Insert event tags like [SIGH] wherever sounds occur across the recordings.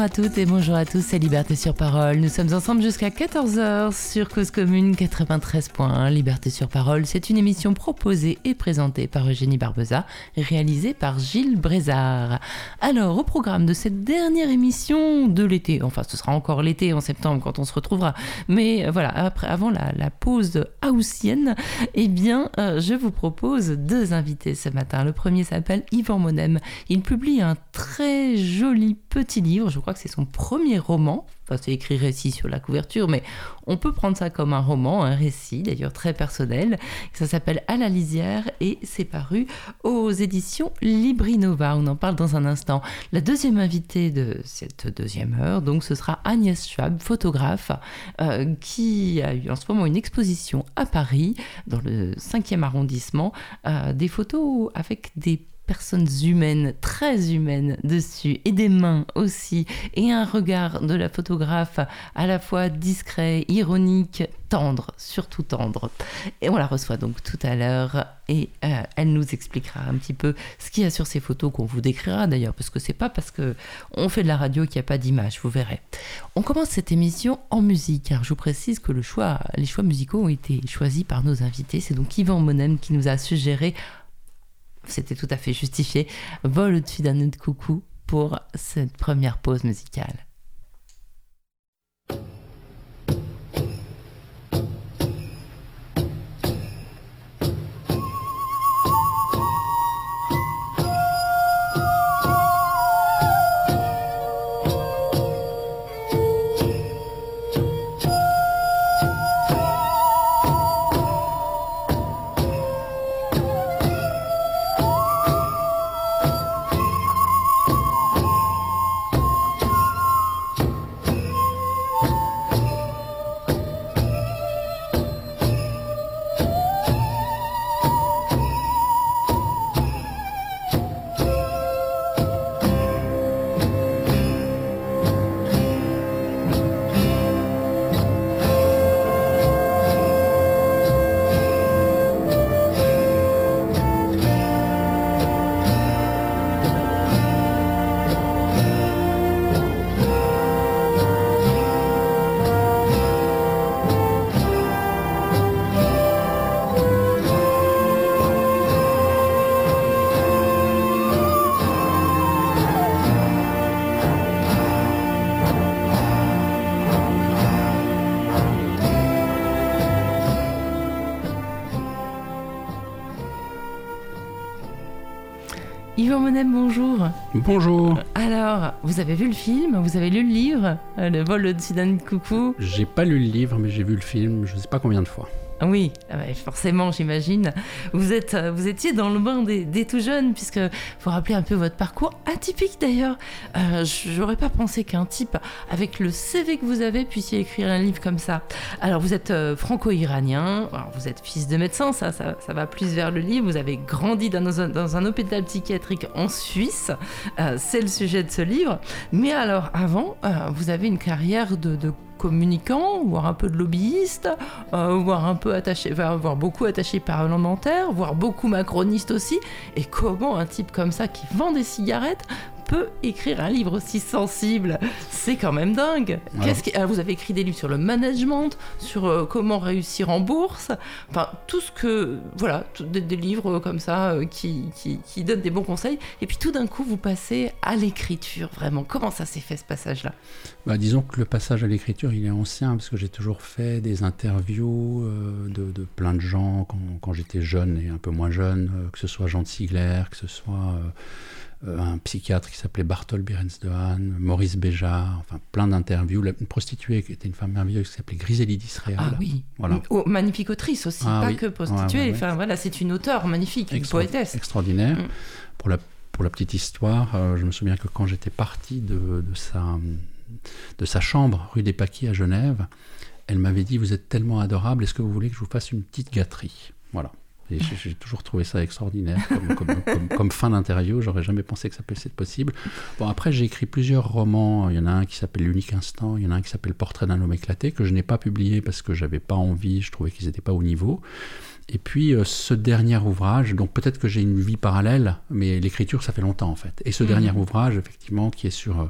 Bonjour à toutes et bonjour à tous, c'est Liberté sur Parole. Nous sommes ensemble jusqu'à 14h sur Cause Commune 93.1. Liberté sur Parole, c'est une émission proposée et présentée par Eugénie Barbeza, réalisée par Gilles Brézard. Alors, au programme de cette dernière émission de l'été, enfin ce sera encore l'été en septembre quand on se retrouvera, mais voilà, après, avant la, pause haussienne, eh bien, euh, je vous propose deux invités ce matin. Le premier s'appelle Yvan Monem. Il publie un très joli petit livre, je crois que c'est son premier roman, enfin c'est écrit récit sur la couverture, mais on peut prendre ça comme un roman, un récit d'ailleurs très personnel, ça s'appelle À la lisière et c'est paru aux éditions Librinova, on en parle dans un instant. La deuxième invitée de cette deuxième heure, donc ce sera Agnès Schwab, photographe, euh, qui a eu en ce moment une exposition à Paris, dans le 5e arrondissement, euh, des photos avec des personnes humaines, très humaines dessus, et des mains aussi, et un regard de la photographe à la fois discret, ironique, tendre, surtout tendre. Et on la reçoit donc tout à l'heure et euh, elle nous expliquera un petit peu ce qu'il y a sur ces photos qu'on vous décrira d'ailleurs, parce que c'est pas parce que on fait de la radio qu'il n'y a pas d'image, vous verrez. On commence cette émission en musique, car je vous précise que le choix, les choix musicaux ont été choisis par nos invités. C'est donc Yvan Monem qui nous a suggéré c'était tout à fait justifié, vol au-dessus d'un nœud de coucou pour cette première pause musicale. Bonjour. Bonjour. Alors, vous avez vu le film? Vous avez lu le livre? Euh, Le vol de Sidan Coucou J'ai pas lu le livre, mais j'ai vu le film, je sais pas combien de fois. Oui, ah forcément, j'imagine. Euh, vous étiez dans le bain des, tout jeunes, puisque vous rappelez un peu votre parcours atypique d'ailleurs. Euh, J'aurais pas pensé qu'un type avec le CV que vous avez puisse écrire un livre comme ça. Alors, vous êtes euh, franco-iranien. Vous êtes fils de médecin, ça, ça, va plus vers le livre. Vous avez grandi dans un, hôpital psychiatrique en Suisse. C'est le sujet de ce livre. Mais alors, avant, vous avez une carrière de communicant, voire un peu de lobbyiste, euh, voire un peu attaché, voire beaucoup attaché parlementaire, voire beaucoup macroniste aussi. Et comment un type comme ça qui vend des cigarettes peut écrire un livre aussi sensible C'est quand même dingue. Qu'est-ce qui... vous avez écrit des livres sur le management, sur euh, comment réussir en bourse, enfin tout ce que voilà, des, livres comme ça euh, qui, qui, donnent des bons conseils. Et puis tout d'un coup, vous passez à l'écriture. Vraiment, comment ça s'est fait ce passage-là? Bah, disons que le passage à l'écriture, il est ancien parce que j'ai toujours fait des interviews euh, de, de, plein de gens quand, quand j'étais jeune et un peu moins jeune, que ce soit Jean de Sigler, que ce soit euh, un psychiatre qui s'appelait Bartol Birens de Han, Maurice Béjart, enfin plein d'interviews. Une prostituée qui était une femme merveilleuse qui s'appelait Grisélie d'Israël. Ah oui, voilà. Oh, magnifique autrice aussi, ah pas que prostituée. Enfin voilà, c'est une auteure magnifique, une poétesse. Extraordinaire. Mm. Pour, la, pour la petite histoire, euh, je me souviens que quand j'étais parti de, de, sa, de sa chambre rue des Paquis à Genève, elle m'avait dit Vous êtes tellement adorable, est-ce que vous voulez que je vous fasse une petite gâterie? Voilà. J'ai toujours trouvé ça extraordinaire comme, fin d'interview. J'aurais jamais pensé que ça puisse être possible. Bon, après, j'ai écrit plusieurs romans. Il y en a un qui s'appelle L'unique instant. Il y en a un qui s'appelle Portrait d'un homme éclaté, que je n'ai pas publié parce que j'avais pas envie. Je trouvais qu'ils n'étaient pas au niveau. Et puis, euh, ce dernier ouvrage, donc peut-être que j'ai une vie parallèle, mais l'écriture, ça fait longtemps en fait. Et ce mmh. dernier ouvrage, effectivement, qui est sur. Euh,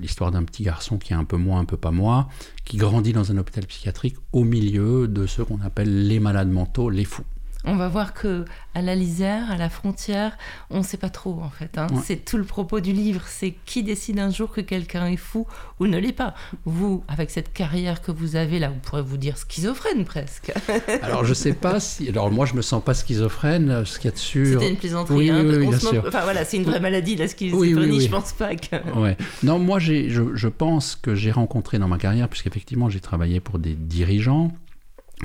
l'histoire d'un petit garçon qui est un peu moi, un peu pas moi, qui grandit dans un hôpital psychiatrique au milieu de ceux qu'on appelle les malades mentaux, les fous on va voir que à la lisière, à la frontière, on ne sait pas trop en fait. Hein. C'est tout le propos du livre. C'est qui décide un jour que quelqu'un est fou ou ne l'est pas. Vous, avec cette carrière que vous avez là, vous pourrez vous dire schizophrène presque. [LAUGHS] Alors je sais pas si. Alors moi je me sens pas schizophrène. Ce qu'il y a dessus. C'était une plaisanterie. Oui, hein, oui, bien sûr. Enfin voilà, c'est une vraie maladie la schizophrénie. Je pense pas que. [LAUGHS] Ouais. Non, moi je, je pense que j'ai rencontré dans ma carrière, puisqu'effectivement j'ai travaillé pour des dirigeants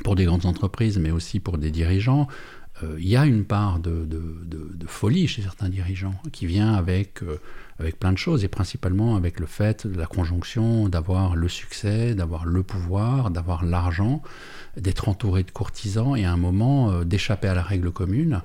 pour des grandes entreprises, mais aussi pour des dirigeants, euh, il y a une part de, folie chez certains dirigeants qui vient avec, euh, avec plein de choses, et principalement avec le fait de la conjonction d'avoir le succès, d'avoir le pouvoir, d'avoir l'argent, d'être entouré de courtisans, et à un moment euh, d'échapper à la règle commune.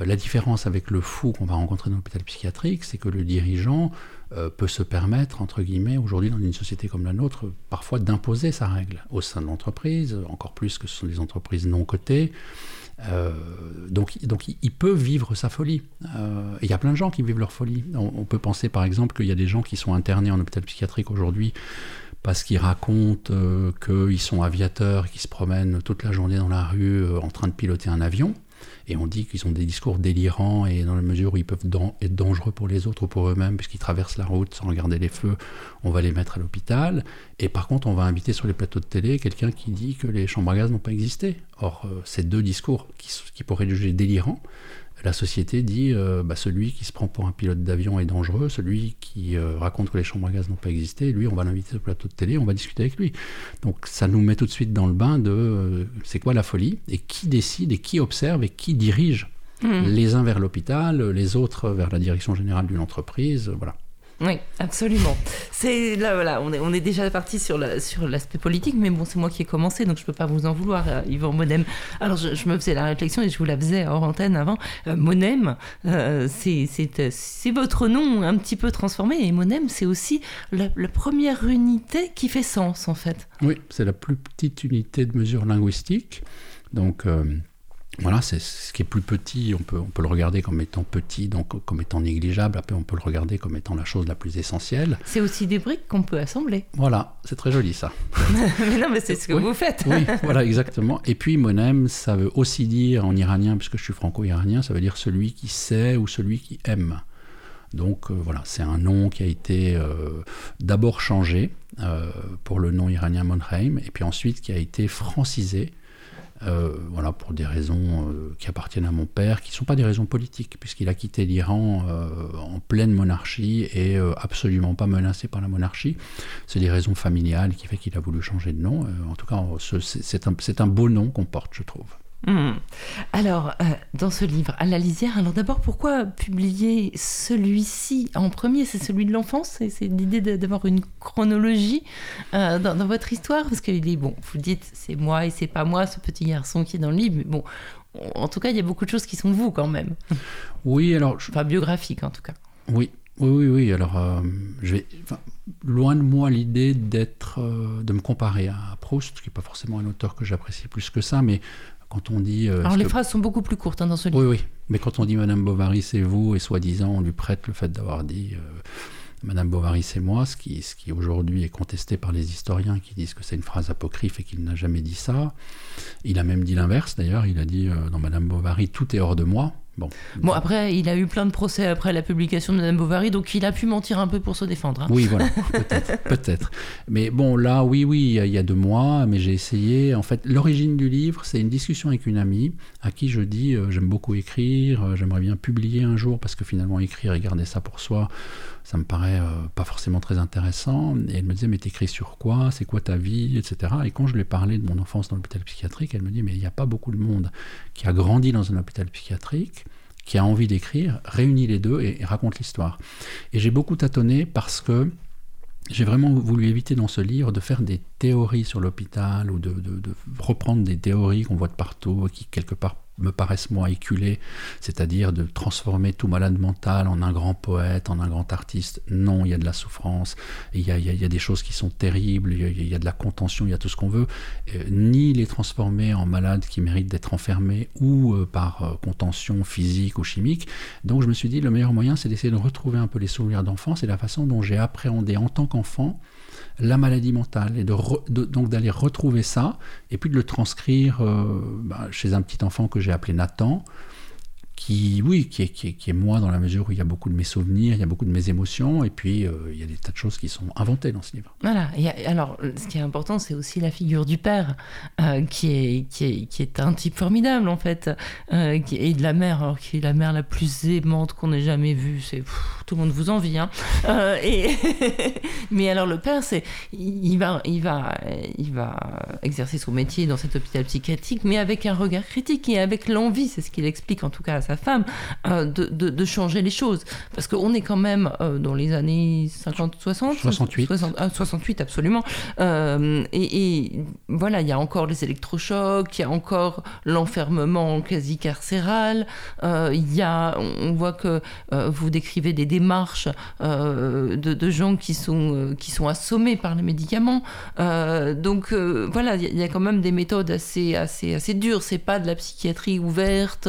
la différence avec le fou qu'on va rencontrer dans l'hôpital psychiatrique, c'est que le dirigeant euh, peut se permettre, entre guillemets, aujourd'hui dans une société comme la nôtre, parfois d'imposer sa règle au sein de l'entreprise, encore plus que ce sont des entreprises non cotées. Euh, donc, donc il peut vivre sa folie. Euh, il y a plein de gens qui vivent leur folie. On, peut penser par exemple qu'il y a des gens qui sont internés en hôpital psychiatrique aujourd'hui parce qu'ils racontent qu'ils sont aviateurs, qui se promènent toute la journée dans la rue en train de piloter un avion et on dit qu'ils ont des discours délirants et dans la mesure où ils peuvent être dangereux pour les autres ou pour eux-mêmes puisqu'ils traversent la route sans regarder les feux, on va les mettre à l'hôpital. Et par contre, on va inviter sur les plateaux de télé quelqu'un qui dit que les chambres à gaz n'ont pas existé. Or, euh, ces deux discours qui, pourraient juger délirants la société dit euh, bah, celui qui se prend pour un pilote d'avion est dangereux, celui qui euh, raconte que les chambres à gaz n'ont pas existé, lui, on va l'inviter le plateau de télé, on va discuter avec lui. Donc ça nous met tout de suite dans le bain de euh, c'est quoi la folie et qui décide et qui observe et qui dirige. Mmh. Les uns vers l'hôpital, les autres vers la direction générale d'une entreprise, voilà. Oui, absolument. C'est là, voilà, on est, on est déjà parti sur la, sur l'aspect politique, mais bon, c'est moi qui ai commencé, donc je peux pas vous en vouloir, euh, Yvan Monem. Alors, je, me faisais la réflexion et je vous la faisais hors antenne avant. Euh, Monem, euh, c'est, c'est, votre nom un petit peu transformé, et Monem, c'est aussi la, la, première unité qui fait sens, en fait. Oui, c'est la plus petite unité de mesure linguistique. Donc, voilà, c'est ce qui est plus petit, on peut, on peut le regarder comme étant petit, donc comme étant négligeable, après on peut le regarder comme étant la chose la plus essentielle. C'est aussi des briques qu'on peut assembler. Voilà, c'est très joli ça. [LAUGHS] mais non, mais c'est ce que vous faites. oui, voilà, exactement. Et puis monem, ça veut aussi dire en iranien, puisque je suis franco-iranien, ça veut dire celui qui sait ou celui qui aime. Donc euh, voilà, c'est un nom qui a été euh, d'abord changé euh, pour le nom iranien Monheim, et puis ensuite qui a été francisé euh, voilà, pour des raisons euh, qui appartiennent à mon père, qui ne sont pas des raisons politiques, puisqu'il a quitté l'Iran euh, en pleine monarchie et absolument pas menacé par la monarchie. C'est des raisons familiales qui fait qu'il a voulu changer de nom. en tout cas, c'est un, un beau nom qu'on porte, je trouve. Hmm. Alors, euh, dans ce livre, à la lisière, alors d'abord, pourquoi publier celui-ci en premier? C'est celui de l'enfance? C'est l'idée d'avoir une chronologie euh, dans, votre histoire? Parce qu'il est, bon, vous dites, c'est moi et c'est pas moi, ce petit garçon qui est dans le livre, mais bon, en tout cas, il y a beaucoup de choses qui sont vous quand même. [LAUGHS] Oui, alors... Enfin, biographique en tout cas. Oui, oui, oui, oui. Alors, euh, je vais, loin de moi l'idée d'être, de me comparer à Proust, qui n'est pas forcément un auteur que j'apprécie plus que ça, mais quand on dit. Euh, Alors les phrases sont beaucoup plus courtes hein, dans ce livre. Oui, oui. Mais quand on dit Madame Bovary, c'est vous, et soi-disant, on lui prête le fait d'avoir dit euh, Madame Bovary, c'est moi, ce qui, ce qui aujourd'hui est contesté par les historiens qui disent que c'est une phrase apocryphe et qu'il n'a jamais dit ça. Il a même dit l'inverse d'ailleurs. Il a dit euh, dans Madame Bovary, tout est hors de moi. Bon. bon, après, il a eu plein de procès après la publication de Madame Bovary, donc il a pu mentir un peu pour se défendre. Hein. Oui, voilà, [LAUGHS] peut-être, peut-être. Mais bon, là, oui, oui, il y a deux mois, mais j'ai essayé. En fait, l'origine du livre, c'est une discussion avec une amie à qui je dis euh, j'aime beaucoup écrire, euh, j'aimerais bien publier un jour parce que finalement écrire et garder ça pour soi, ça me paraît euh, pas forcément très intéressant. Et elle me disait mais t'écris sur quoi? C'est quoi ta vie, etc. Et quand je lui ai parlé de mon enfance dans l'hôpital psychiatrique, elle me dit mais il n'y a pas beaucoup de monde qui a grandi dans un hôpital psychiatrique qui a envie d'écrire, réunit les deux et, raconte l'histoire. Et j'ai beaucoup tâtonné parce que j'ai vraiment voulu éviter dans ce livre de faire des théories sur l'hôpital ou de, reprendre des théories qu'on voit de partout, qui quelque part me paraissent moi éculées, c'est-à-dire de transformer tout malade mental en un grand poète, en un grand artiste. Non, il y a de la souffrance, il y a, il y a des choses qui sont terribles, il y, a, de la contention, il y a tout ce qu'on veut. Euh, ni les transformer en malades qui méritent d'être enfermés ou euh, par euh, contention physique ou chimique. Donc je me suis dit, le meilleur moyen, c'est d'essayer de retrouver un peu les souvenirs d'enfance et la façon dont j'ai appréhendé en tant qu'enfant la maladie mentale et de, donc d'aller retrouver ça et puis de le transcrire euh, bah, chez un petit enfant que j'ai appelé Nathan qui, oui, qui est, qui, est, moi dans la mesure où il y a beaucoup de mes souvenirs, il y a beaucoup de mes émotions, et puis euh, il y a des tas de choses qui sont inventées dans ce livre. Voilà, et alors ce qui est important, c'est aussi la figure du père, euh, qui, est, qui, est, qui est un type formidable en fait, euh, et de la mère, alors qui est la mère la plus aimante qu'on ait jamais vue, c'est tout le monde vous envie, hein. [LAUGHS] mais alors le père, c'est il va, il, va, il va exercer son métier dans cet hôpital psychiatrique, mais avec un regard critique et avec l'envie, c'est ce qu'il explique en tout cas sa femme, euh, de, de, changer les choses. Parce qu'on est quand même euh, dans les années 50, 60 68. 68, absolument. Euh, et, voilà, il y a encore les électrochocs, il y a encore l'enfermement quasi carcéral. il y a, on voit que vous décrivez des démarches de, de, gens qui sont, qui sont assommés par les médicaments. donc voilà, il y, a quand même des méthodes assez, assez, assez dures. C'est pas de la psychiatrie ouverte.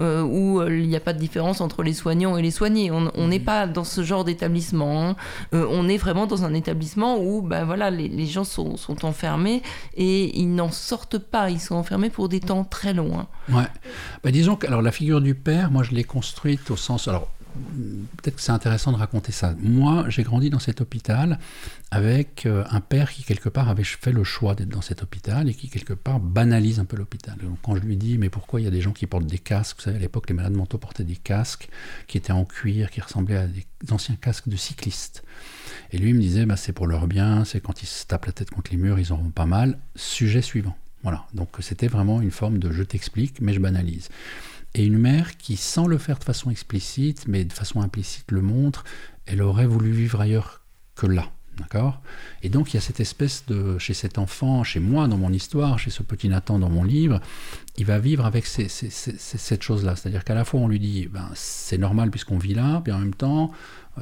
Euh, où euh, il n'y a pas de différence entre les soignants et les soignés. On n'est mhm. pas dans ce genre d'établissement. Hein. Euh, on est vraiment dans un établissement où ben voilà, les, gens sont, enfermés et ils n'en sortent pas. Ils sont enfermés pour des temps très longs. Hein. Ouais. Ben, disons que alors, la figure du père, moi je l'ai construite au sens. Alors, peut-être que c'est intéressant de raconter ça. Moi, j'ai grandi dans cet hôpital avec euh, un père qui, quelque part, avait fait le choix d'être dans cet hôpital et qui, quelque part, banalise un peu l'hôpital. quand je lui dis, mais pourquoi il y a des gens qui portent des casques? Vous savez, à l'époque, les malades mentaux portaient des casques qui étaient en cuir, qui ressemblaient à des anciens casques de cyclistes. Et lui, il me disait, bah, c'est pour leur bien, c'est quand ils se tapent la tête contre les murs, ils auront pas mal. Sujet suivant. Voilà. Donc, c'était vraiment une forme de je t'explique, mais je banalise et une mère qui, sans le faire de façon explicite, mais de façon implicite, le montre, elle aurait voulu vivre ailleurs que là. D'accord? Et donc il y a cette espèce de, chez cet enfant, chez moi dans mon histoire, chez ce petit Nathan dans mon livre, il va vivre avec cette chose-là. C'est-à-dire qu'à la fois on lui dit, ben, c'est normal puisqu'on vit là, puis en même temps,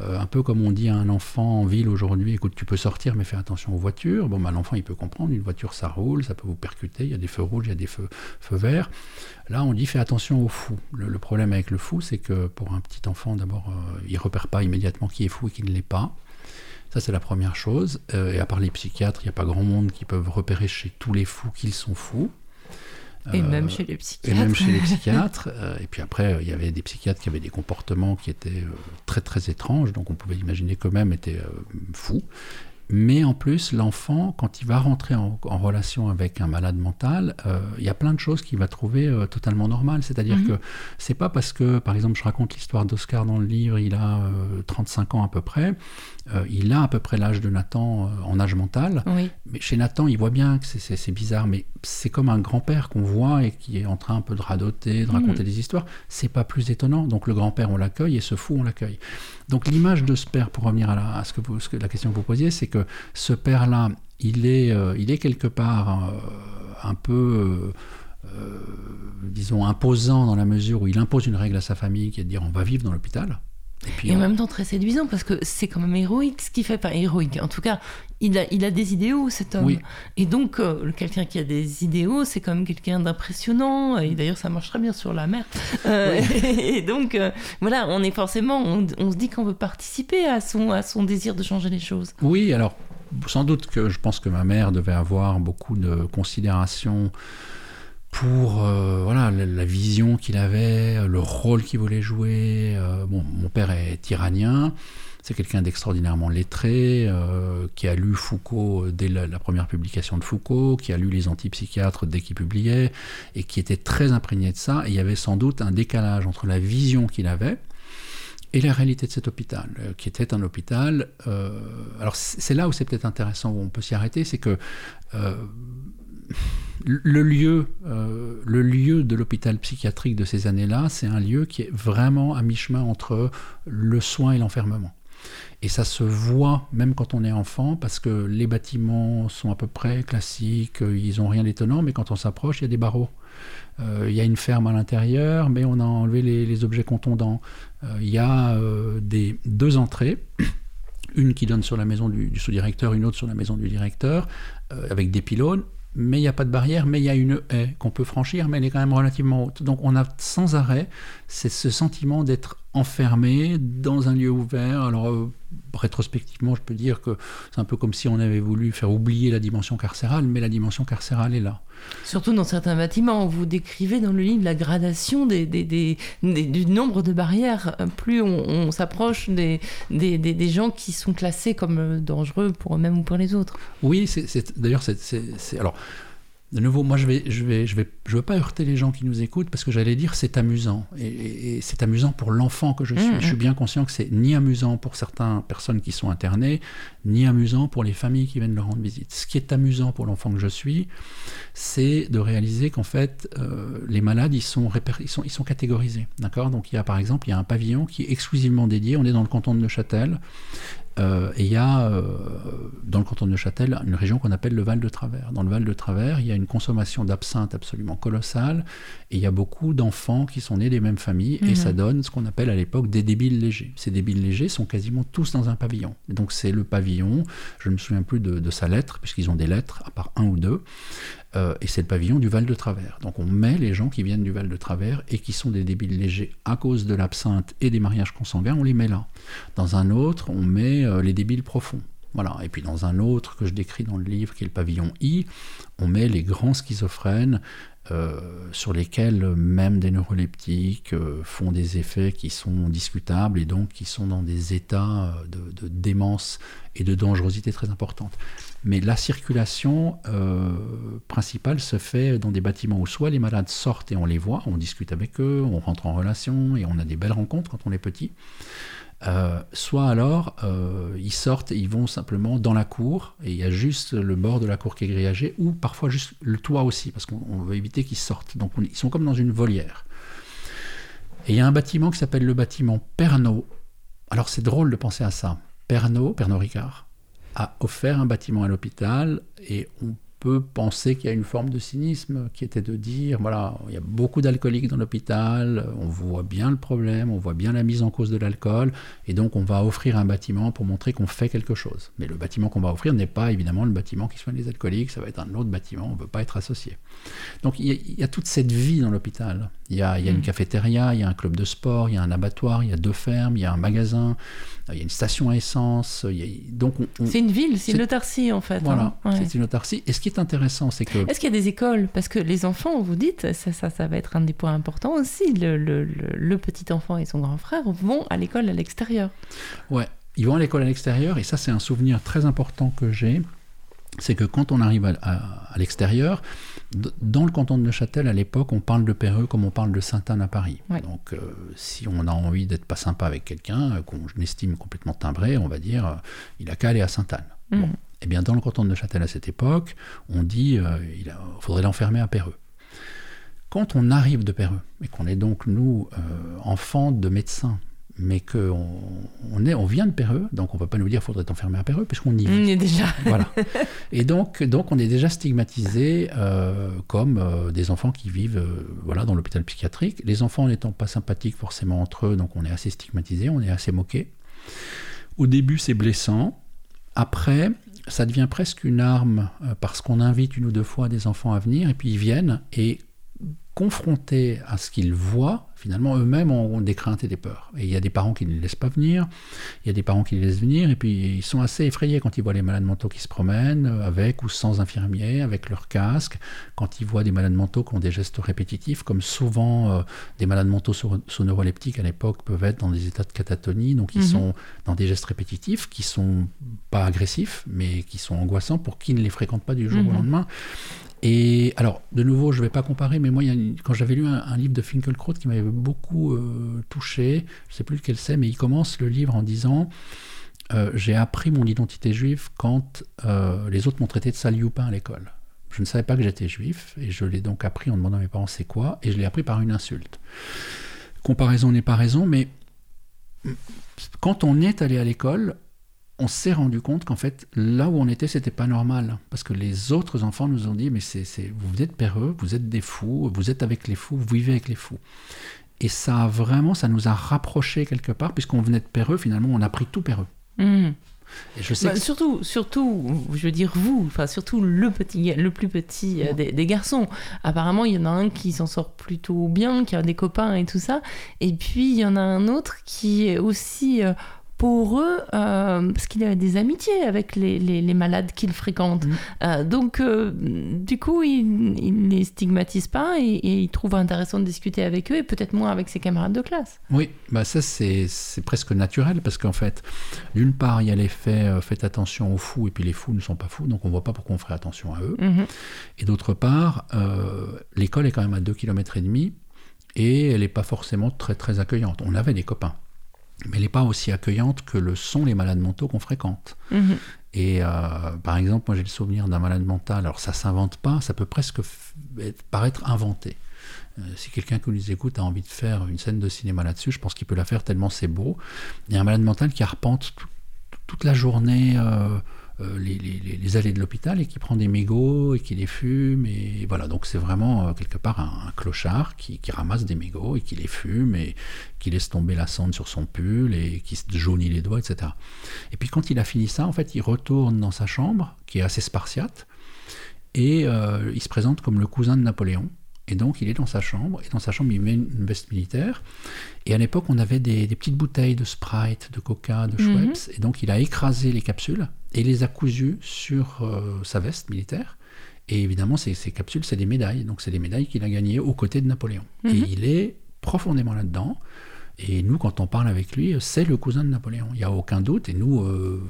euh, un peu comme on dit à un enfant en ville aujourd'hui, écoute, tu peux sortir, mais fais attention aux voitures. Bon, ben, l'enfant, il peut comprendre, une voiture, ça roule, ça peut vous percuter, il y a des feux rouges, il y a des feux, feux verts. Là, on dit, fais attention aux fous. Le, problème avec le fou, c'est que pour un petit enfant, d'abord, euh, il repère pas immédiatement qui est fou et qui ne l'est pas. Ça, c'est la première chose. Euh, et à part les psychiatres, il n'y a pas grand monde qui peuvent repérer chez tous les fous qu'ils sont fous. Et même chez les psychiatres. Et même chez les [LAUGHS] psychiatres. et puis après, il y avait des psychiatres qui avaient des comportements qui étaient euh, très très étranges, donc on pouvait imaginer qu'eux-mêmes étaient euh, fous. Mais en plus, l'enfant, quand il va rentrer en, relation avec un malade mental, euh, il y a plein de choses qu'il va trouver totalement normales. C'est-à-dire mhm. que c'est pas parce que, par exemple, je raconte l'histoire d'Oscar dans le livre, il a 35 ans à peu près, euh, il a à peu près l'âge de Nathan euh, en âge mental. Mais chez Nathan, il voit bien que c'est bizarre, mais c'est comme un grand-père qu'on voit et qui est en train un peu de radoter, de raconter mm. des histoires. C'est pas plus étonnant. Donc le grand-père, on l'accueille et ce fou, on l'accueille. Donc l'image de ce père, pour revenir à, la, question que vous posiez, c'est que ce père-là, il est, euh, il est quelque part un peu. disons, imposant dans la mesure où il impose une règle à sa famille qui est de dire on va vivre dans l'hôpital. Et, en même temps très séduisant parce que c'est quand même héroïque ce qu'il fait, pas héroïque. En tout cas, il a, il a des idéaux cet homme. Et donc, euh, quelqu'un qui a des idéaux, c'est quand même quelqu'un d'impressionnant. Et d'ailleurs, ça marche très bien sur la mer. Euh, [LAUGHS] et, donc, euh, voilà, on est forcément, on, on se dit qu'on veut participer à son, à son désir de changer les choses. Oui, alors sans doute que je pense que ma mère devait avoir beaucoup de considération pour euh, voilà la, vision qu'il avait, le rôle qu'il voulait jouer. Euh, bon, mon père est iranien, c'est quelqu'un d'extraordinairement lettré, euh, qui a lu Foucault dès la, première publication de Foucault, qui a lu les antipsychiatres dès qu'il publiait, et qui était très imprégné de ça. Et il y avait sans doute un décalage entre la vision qu'il avait et la réalité de cet hôpital, qui était un hôpital. alors c'est là où c'est peut-être intéressant, où on peut s'y arrêter, c'est que le lieu, euh, le lieu de l'hôpital psychiatrique de ces années-là, c'est un lieu qui est vraiment à mi-chemin entre le soin et l'enfermement. Et ça se voit même quand on est enfant, parce que les bâtiments sont à peu près classiques, ils n'ont rien d'étonnant, mais quand on s'approche, il y a des barreaux. Il y a une ferme à l'intérieur, mais on a enlevé les, objets contondants. Il y a des, deux entrées une qui donne sur la maison du, sous-directeur, une autre sur la maison du directeur, avec des pylônes mais il n'y a pas de barrière, mais il y a une haie qu'on peut franchir, mais elle est quand même relativement haute. Donc on a sans arrêt ce sentiment d'être enfermé dans un lieu ouvert. Alors euh, rétrospectivement, je peux dire que c'est un peu comme si on avait voulu faire oublier la dimension carcérale, mais la dimension carcérale est là. Surtout dans certains bâtiments, vous décrivez dans le livre la gradation des, du nombre de barrières. Plus on, s'approche des, des, gens qui sont classés comme dangereux pour eux-mêmes ou pour les autres. Oui, c'est d'ailleurs, c'est alors de nouveau, moi, je vais, je vais, je vais, je veux pas heurter les gens qui nous écoutent parce que j'allais dire c'est amusant et, c'est amusant pour l'enfant que je suis. Mmh, je suis bien conscient que c'est ni amusant pour certaines personnes qui sont internées, ni amusant pour les familles qui viennent leur rendre visite. Ce qui est amusant pour l'enfant que je suis, c'est de réaliser qu'en fait, euh, les malades, ils sont, ils sont, ils sont catégorisés, d'accord? Donc il y a par exemple, il y a un pavillon qui est exclusivement dédié. On est dans le canton de Neuchâtel euh, et il y a, euh, dans le canton de Neuchâtel, une région qu'on appelle le Val de Travers. Dans le Val de Travers, il y a une consommation d'absinthe absolument colossale, et il y a beaucoup d'enfants qui sont nés des mêmes familles, et ça mhm. donne ce qu'on appelle à l'époque des débiles légers. Ces débiles légers sont quasiment tous dans un pavillon. donc c'est le pavillon, je ne me souviens plus de, de sa lettre, puisqu'ils ont des lettres, à part un ou deux, euh, et c'est le pavillon du Val de Travers. Donc on met les gens qui viennent du Val de Travers et qui sont des débiles légers à cause de l'absinthe et des mariages consanguins, on les met là. Dans un autre, on met euh, les débiles profonds. Voilà. Et puis dans un autre que je décris dans le livre, qui est le pavillon I, on met les grands schizophrènes euh, sur lesquels même des neuroleptiques font des effets qui sont discutables et donc qui sont dans des états de, démence et de dangerosité très importante. Mais la circulation euh, principale se fait dans des bâtiments où soit les malades sortent et on les voit, on discute avec eux, on rentre en relation et on a des belles rencontres quand on est petit. Euh, soit alors euh, ils sortent et ils vont simplement dans la cour et il y a juste le bord de la cour qui est grillagé ou parfois juste le toit aussi parce qu'on veut éviter qu'ils sortent. Donc ils sont comme dans une volière. Et il y a un bâtiment qui s'appelle le bâtiment Pernod. Alors c'est drôle de penser à ça. Pernod, Pernod Ricard, a offert un bâtiment à l'hôpital et on peut penser qu'il y a une forme de cynisme qui était de dire voilà, il y a beaucoup d'alcooliques dans l'hôpital, on voit bien le problème, on voit bien la mise en cause de l'alcool, et donc on va offrir un bâtiment pour montrer qu'on fait quelque chose. Mais le bâtiment qu'on va offrir n'est pas évidemment le bâtiment qui soigne les alcooliques, ça va être un autre bâtiment, on ne veut pas être associé. Donc il y, a, toute cette vie dans l'hôpital. Il y a, une mm. cafétéria, il y a un club de sport, il y a un abattoir, il y a deux fermes, il y a un magasin, il y a une station à essence. donc c'est une ville, c'est une autarcie en fait. Voilà, hein. c'est une autarcie. Et ce qui est intéressant, c'est que... Est-ce qu'il y a des écoles? Parce que les enfants, vous dites, ça, ça, ça va être un des points importants aussi, le, le, le petit enfant et son grand frère vont à l'école à l'extérieur. Ouais, ils vont à l'école à l'extérieur, et ça c'est un souvenir très important que j'ai c'est que quand on arrive à, l'extérieur, dans le canton de Neuchâtel, à l'époque, on parle de Péreux comme on parle de Sainte-Anne à Paris. Donc, euh, si on a envie d'être pas sympa avec quelqu'un, euh, qu'on estime complètement timbré, on va dire, euh, il a qu'à aller à Sainte-Anne. Mhm. Eh bien, dans le canton de Neuchâtel à cette époque, on dit, il faudrait l'enfermer à Péreux. Quand on arrive de Péreux, et qu'on est donc, nous, enfants de médecins, mais qu'on on est, on vient de Péreux, donc on ne peut pas nous dire qu'il faudrait t'enfermer à Péreux, puisqu'on y vit. On est déjà. voilà. [LAUGHS] Et donc, donc on est déjà stigmatisé euh, comme euh, des enfants qui vivent euh, voilà, dans l'hôpital psychiatrique. Les enfants n'étant pas sympathiques forcément entre eux, donc on est assez stigmatisé, on est assez moqué. Au début, c'est blessant. Après, ça devient presque une arme parce qu'on invite une ou deux fois des enfants à venir et puis ils viennent et confrontés à ce qu'ils voient, finalement, eux-mêmes ont des craintes et des peurs. Et il y a des parents qui ne les laissent pas venir, il y a des parents qui les laissent venir, et puis ils sont assez effrayés quand ils voient les malades mentaux qui se promènent, avec ou sans infirmier, avec leur casque, quand ils voient des malades mentaux qui ont des gestes répétitifs, comme souvent euh, des malades mentaux sonoroleptiques à l'époque peuvent être dans des états de catatonie, donc ils mhm. sont dans des gestes répétitifs qui sont pas agressifs, mais qui sont angoissants pour qui ne les fréquentent pas du jour au mhm. lendemain. Et alors, de nouveau, je ne vais pas comparer, mais moi, quand j'avais lu un, livre de Finkelkraut qui m'avait beaucoup euh, touché, je ne sais plus lequel c'est, mais il commence le livre en disant euh, J'ai appris mon identité juive quand euh, les autres m'ont traité de sale à l'école. Je ne savais pas que j'étais juif, et je l'ai donc appris en demandant à mes parents c'est quoi, et je l'ai appris par une insulte. Comparaison n'est pas raison, mais quand on est allé à l'école, on s'est rendu compte qu'en fait, là où on était, c'était pas normal. Parce que les autres enfants nous ont dit, mais c'est, vous êtes péreux, vous êtes des fous, vous êtes avec les fous, vous vivez avec les fous. Et ça a vraiment, ça nous a rapprochés quelque part, puisqu'on venait de Péreux, finalement, on a pris tout Péreux. Mhm. Et je sais Bah, que- surtout, surtout, je veux dire vous, enfin surtout le petit, le plus petit euh, des, des garçons. Apparemment, il y en a un qui s'en sort plutôt bien, qui a des copains et tout ça, et puis il y en a un autre qui est aussi euh, poreux euh, parce qu'il a des amitiés avec les, les- les malades qu'il fréquente. Mhm. Euh, donc, euh, du coup, il, il les stigmatise pas et, et il trouve intéressant de discuter avec eux et peut-être moins avec ses camarades de classe. Oui, bah ça c'est presque naturel parce qu'en fait, d'une part, il y a l'effet faites attention aux fous et puis les fous ne sont pas fous, donc on voit pas pourquoi on ferait attention à eux. Mhm. Et d'autre part, l'école est quand même à 2 km et demi et elle n'est pas forcément très très accueillante. On avait des copains, mais elle n'est pas aussi accueillante que le sont les malades mentaux qu'on fréquente. Mhm. Et euh, par exemple, moi j'ai le souvenir d'un malade mental, alors ça s'invente pas, ça peut presque être- paraître inventé. Euh, si quelqu'un qui nous écoute a envie de faire une scène de cinéma là-dessus, je pense qu'il peut la faire tellement c'est beau. Il y a un malade mental qui arpente tout- toute la journée euh, les, les- allées de l'hôpital et qui prend des mégots et qui les fume. Et voilà, donc c'est vraiment euh, quelque part un, clochard qui, qui ramasse des mégots et qui les fume et qui laisse tomber la cendre sur son pull et qui se jaunit les doigts, etc. Et puis quand il a fini ça, en fait, il retourne dans sa chambre, qui est assez spartiate, et euh, il se présente comme le cousin de Napoléon. Et donc, il est dans sa chambre, et dans sa chambre, il met une veste militaire. Et à l'époque, on avait des, des petites bouteilles de Sprite, de Coca, de Mhm. Schweppes, et donc il a écrasé les capsules et les a cousues sur euh, sa veste militaire. Et évidemment, ces, ces capsules, c'est des médailles. Donc, c'est des médailles qu'il a gagnées aux côtés de Napoléon. Et Mhm. il est profondément là-dedans. Et nous, quand on parle avec lui, c'est le cousin de Napoléon. Il n'y a aucun doute. Et nous, euh,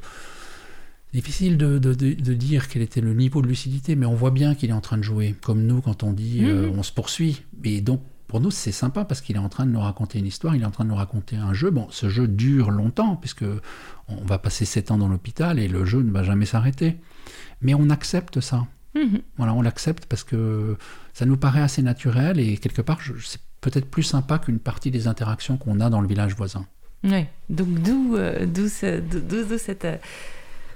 difficile de, de- de- de dire quel était le niveau de lucidité, mais on voit bien qu'il est en train de jouer. Comme nous, quand on dit euh, Mhm. on se poursuit. Et donc, pour nous, c'est sympa parce qu'il est en train de nous raconter une histoire, il est en train de nous raconter un jeu. Bon, ce jeu dure longtemps, puisque on va passer 7 ans dans l'hôpital et le jeu ne va jamais s'arrêter. Mais on accepte ça. Mhm. Voilà, on l'accepte parce que ça nous paraît assez naturel et quelque part, c'est peut-être plus sympa qu'une partie des interactions qu'on a dans le village voisin. Ouais, donc d'où euh, cette euh,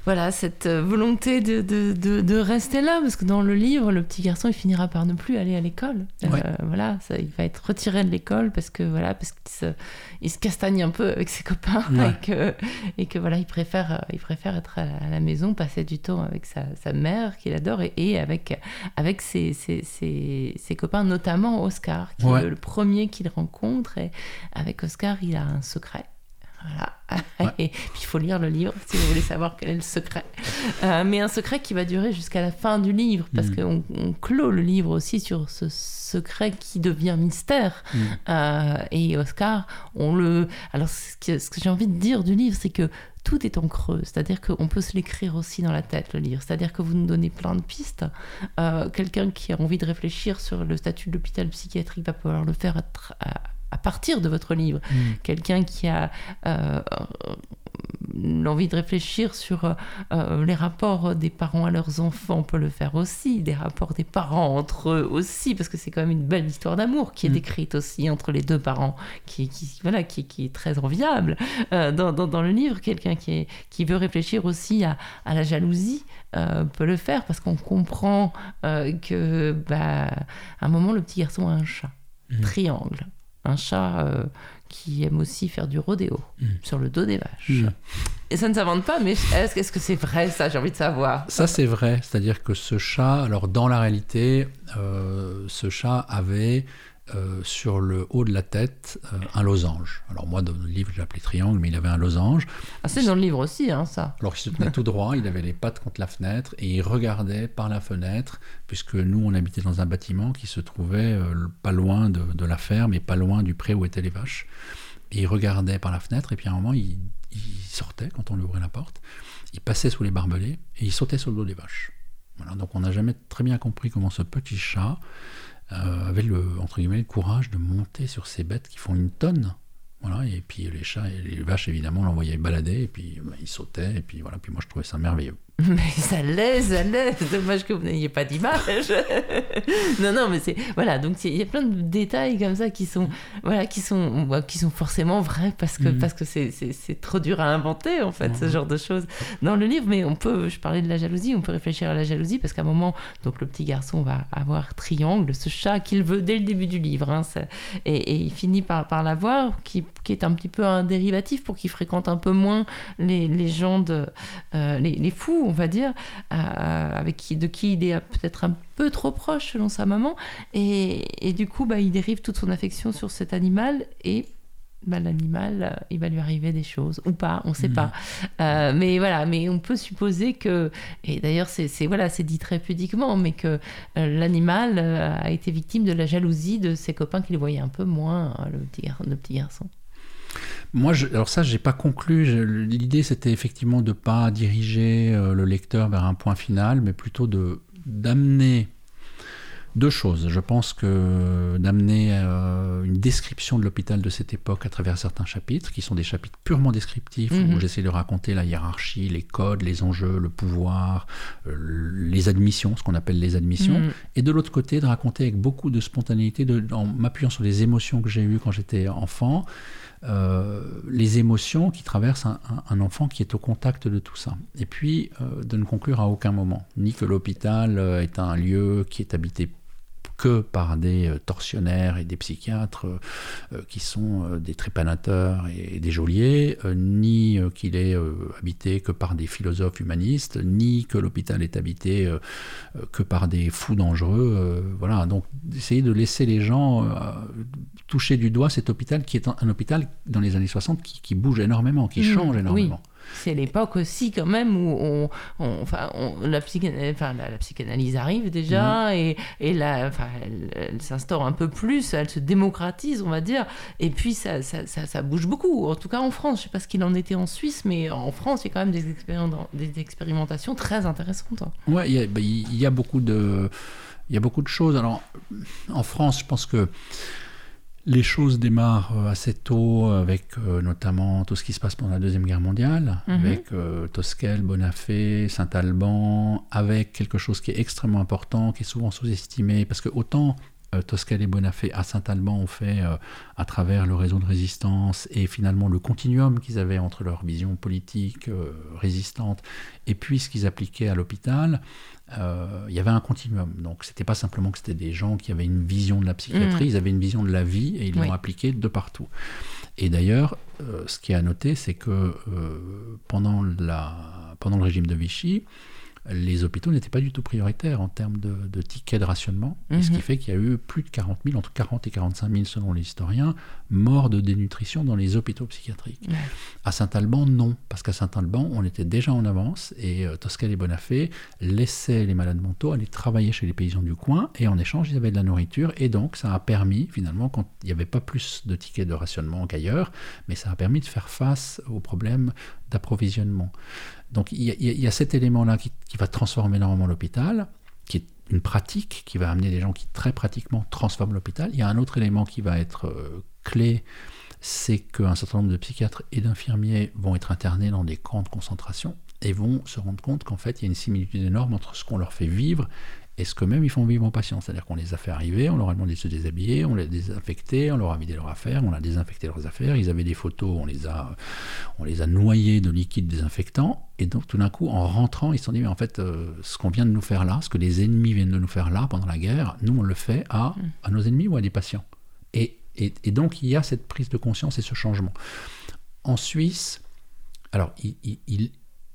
voilà cette euh, volonté de, de, de, de rester là parce que dans le livre le petit garçon il finira par ne plus aller à l'école Euh, voilà ça, il va être retiré de l'école parce que voilà parce qu'il se, il se castagne un peu avec ses copains Ouais. et que et que voilà il préfère euh, il préfère être à, à la maison passer du temps avec sa, sa mère qu'il adore et, et avec avec ses, ses, ses, ses copains notamment Oscar qui Ouais. est le, le premier qu'il rencontre et avec Oscar il a un secret voilà. Ouais. [LAUGHS] Et puis il faut lire le livre si vous voulez savoir quel est le secret. Euh, mais un secret qui va durer jusqu'à la fin du livre, parce Mhm. qu'on on clôt le livre aussi sur ce secret qui devient mystère. Mhm. Euh, et Oscar, on le. Alors ce que, ce que j'ai envie de dire du livre, c'est que tout est en creux, c'est-à-dire qu'on peut se l'écrire aussi dans la tête, le livre. C'est-à-dire que vous nous donnez plein de pistes. Euh, Quelqu'un qui a envie de réfléchir sur le statut de l'hôpital psychiatrique va pouvoir le faire à, à- à partir de votre livre quelqu'un qui a euh, l'envie de réfléchir sur euh, les rapports des parents à leurs enfants peut le faire aussi, des rapports des parents entre eux aussi, parce que c'est quand même une belle histoire d'amour qui est Mm. décrite aussi entre les deux parents, qui, qui, voilà, qui, qui est très enviable euh, dans, dans, dans le livre. Quelqu'un qui, est- qui veut réfléchir aussi à, à la jalousie euh, peut le faire, parce qu'on comprend que, bah, à un moment, le petit garçon a un chat, Mm. triangle, un chat euh, qui aime aussi faire du rodéo Mm. sur le dos des vaches. Mm. Et ça ne s'invente pas, mais est-ce est-ce que c'est vrai ça J'ai envie de savoir? Ça, c'est vrai. C'est-à-dire que ce chat, alors dans la réalité, euh, ce chat avait euh, sur le haut de la tête euh, un losange. Alors moi, dans le livre, je l'ai appelé triangle, mais il avait un losange. Ah, c'est dans le livre aussi, hein, ça. Alors il se tenait tout droit, il avait les pattes contre la fenêtre et il regardait par la fenêtre, puisque nous, on habitait dans un bâtiment qui se trouvait euh, pas loin de, de la ferme et pas loin du pré où étaient les vaches. Et il regardait par la fenêtre et puis à un moment, il, il sortait quand on lui ouvrait la porte, il passait sous les barbelés et il sautait sur le dos des vaches. Voilà, donc on n'a jamais très bien compris comment ce petit chat euh, avait le, entre guillemets, le courage de monter sur ces bêtes qui font une tonne. Voilà, et puis les chats et les vaches, évidemment, l'envoyaient balader, et puis bah, il sautait, et puis voilà, puis moi je trouvais ça merveilleux. Mais ça l'est, ça l'est. Dommage que vous n'ayez pas d'image. non, non, mais c'est voilà. Donc il y a plein de détails comme ça qui sont voilà qui sont qui sont forcément vrais parce que mm. parce que c'est trop dur à inventer en fait ce genre de choses dans le livre. Mais on peut, je parlais de la jalousie, on peut réfléchir à la jalousie parce qu'à un moment, donc le petit garçon va avoir triangle, ce chat qu'il veut dès le début du livre, hein, et, et, il finit par par l'avoir, qui, qui est un petit peu un dérivatif pour qu'il fréquente un peu moins les, les gens de euh, les, les fous on va dire, euh, avec qui, de qui il est peut-être un peu trop proche selon sa maman. Et, du coup, bah, il dérive toute son affection sur cet animal et bah, l'animal, euh, il va lui arriver des choses ou pas, on ne sait mmh. pas. Euh, mais voilà, mais on peut supposer que, et d'ailleurs c'est voilà, c'est dit très pudiquement, mais que l'animal a été victime de la jalousie de ses copains qui le voyaient un peu moins, le petit, le petit garçon. Moi, je, alors ça, j'ai pas conclu. L'idée, c'était effectivement de pas diriger euh, le lecteur vers un point final, mais plutôt de d'amener deux choses. Je pense que d'amener euh, une description de l'hôpital de cette époque à travers certains chapitres, qui sont des chapitres purement descriptifs, où mhm. j'essaie de raconter la hiérarchie, les codes, les enjeux, le pouvoir, euh, les admissions, ce qu'on appelle les admissions, mhm. et de l'autre côté, de raconter avec beaucoup de spontanéité, de, en m'appuyant sur les émotions que j'ai eues quand j'étais enfant, euh, les émotions qui traversent un, enfant qui est au contact de tout ça. Et puis, euh, de ne conclure à aucun moment, ni que l'hôpital euh, est un lieu qui est habité que par des euh, tortionnaires et des psychiatres euh, euh, qui sont des trépanateurs et des geôliers, ni qu'il est habité que par des philosophes humanistes, ni que l'hôpital est habité que par des fous dangereux. Voilà, donc d'essayer de laisser les gens toucher du doigt cet hôpital qui est un, hôpital dans les années 60 qui, bouge énormément, qui mmh, change énormément. C'est l'époque aussi quand même où on, enfin, la, enfin, la, psychanalyse arrive déjà mhm. et, la, enfin, elle, s'instaure un peu plus, elle se démocratise, on va dire. Et puis ça, ça, ça, bouge beaucoup, en tout cas en France. Je ne sais pas ce qu'il en était en Suisse, mais en France, il y a quand même des, des expérimentations très intéressantes. Oui, il y, bah, il y a beaucoup de... Il y a beaucoup de choses. Alors, en France, je pense que les choses démarrent euh, assez tôt avec euh, notamment tout ce qui se passe pendant la Deuxième Guerre mondiale, mhm. avec euh, Tosquel, Bonafé, Saint-Alban, avec quelque chose qui est extrêmement important, qui est souvent sous-estimé, parce que autant Tosquel et Bonafé à Saint-Alban ont fait à travers le réseau de résistance et finalement le continuum qu'ils avaient entre leur vision politique résistante et puis ce qu'ils appliquaient à l'hôpital, euh, il y avait un continuum. Donc c'était pas simplement que c'était des gens qui avaient une vision de la psychiatrie, mm. ils avaient une vision de la vie et ils l'ont appliquée de partout. Et d'ailleurs, euh, ce qui est à noter, c'est que euh, pendant, la, pendant le régime de Vichy, les hôpitaux n'étaient pas du tout prioritaires en termes de, tickets de rationnement, ce qui mhm. fait qu'il y a eu plus de 40 000, entre 40 et 45 000 selon les historiens, morts de dénutrition dans les hôpitaux psychiatriques. À Saint-Alban, non, parce qu'à Saint-Alban, on était déjà en avance et euh, et Bonafé laissaient les malades mentaux aller travailler chez les paysans du coin et en échange, ils avaient de la nourriture et donc ça a permis, finalement, quand il n'y avait pas plus de tickets de rationnement qu'ailleurs, mais ça a permis de faire face aux problèmes d'approvisionnement. Donc il y, a, cet élément-là qui, va transformer énormément l'hôpital, qui est une pratique qui va amener des gens qui très pratiquement transforment l'hôpital. Il y a un autre élément qui va être euh, clé, c'est qu'un certain nombre de psychiatres et d'infirmiers vont être internés dans des camps de concentration et vont se rendre compte qu'en fait il y a une similitude énorme entre ce qu'on leur fait vivre et ce que même ils font vivre en patients. C'est-à-dire qu'on les a fait arriver, on leur a demandé de se déshabiller, on les a désinfectés, on leur a vidé leurs affaires, on a désinfecté leurs affaires, ils avaient des photos, on les a, on les a noyés de liquide désinfectant, et donc tout d'un coup, en rentrant, ils se sont dit, mais en fait, euh, ce qu'on vient de nous faire là, ce que les ennemis viennent de nous faire là pendant la guerre, nous on le fait à, mm. à nos ennemis ou à des patients? Et, et, donc il y a cette prise de conscience et ce changement. En Suisse, alors il, il,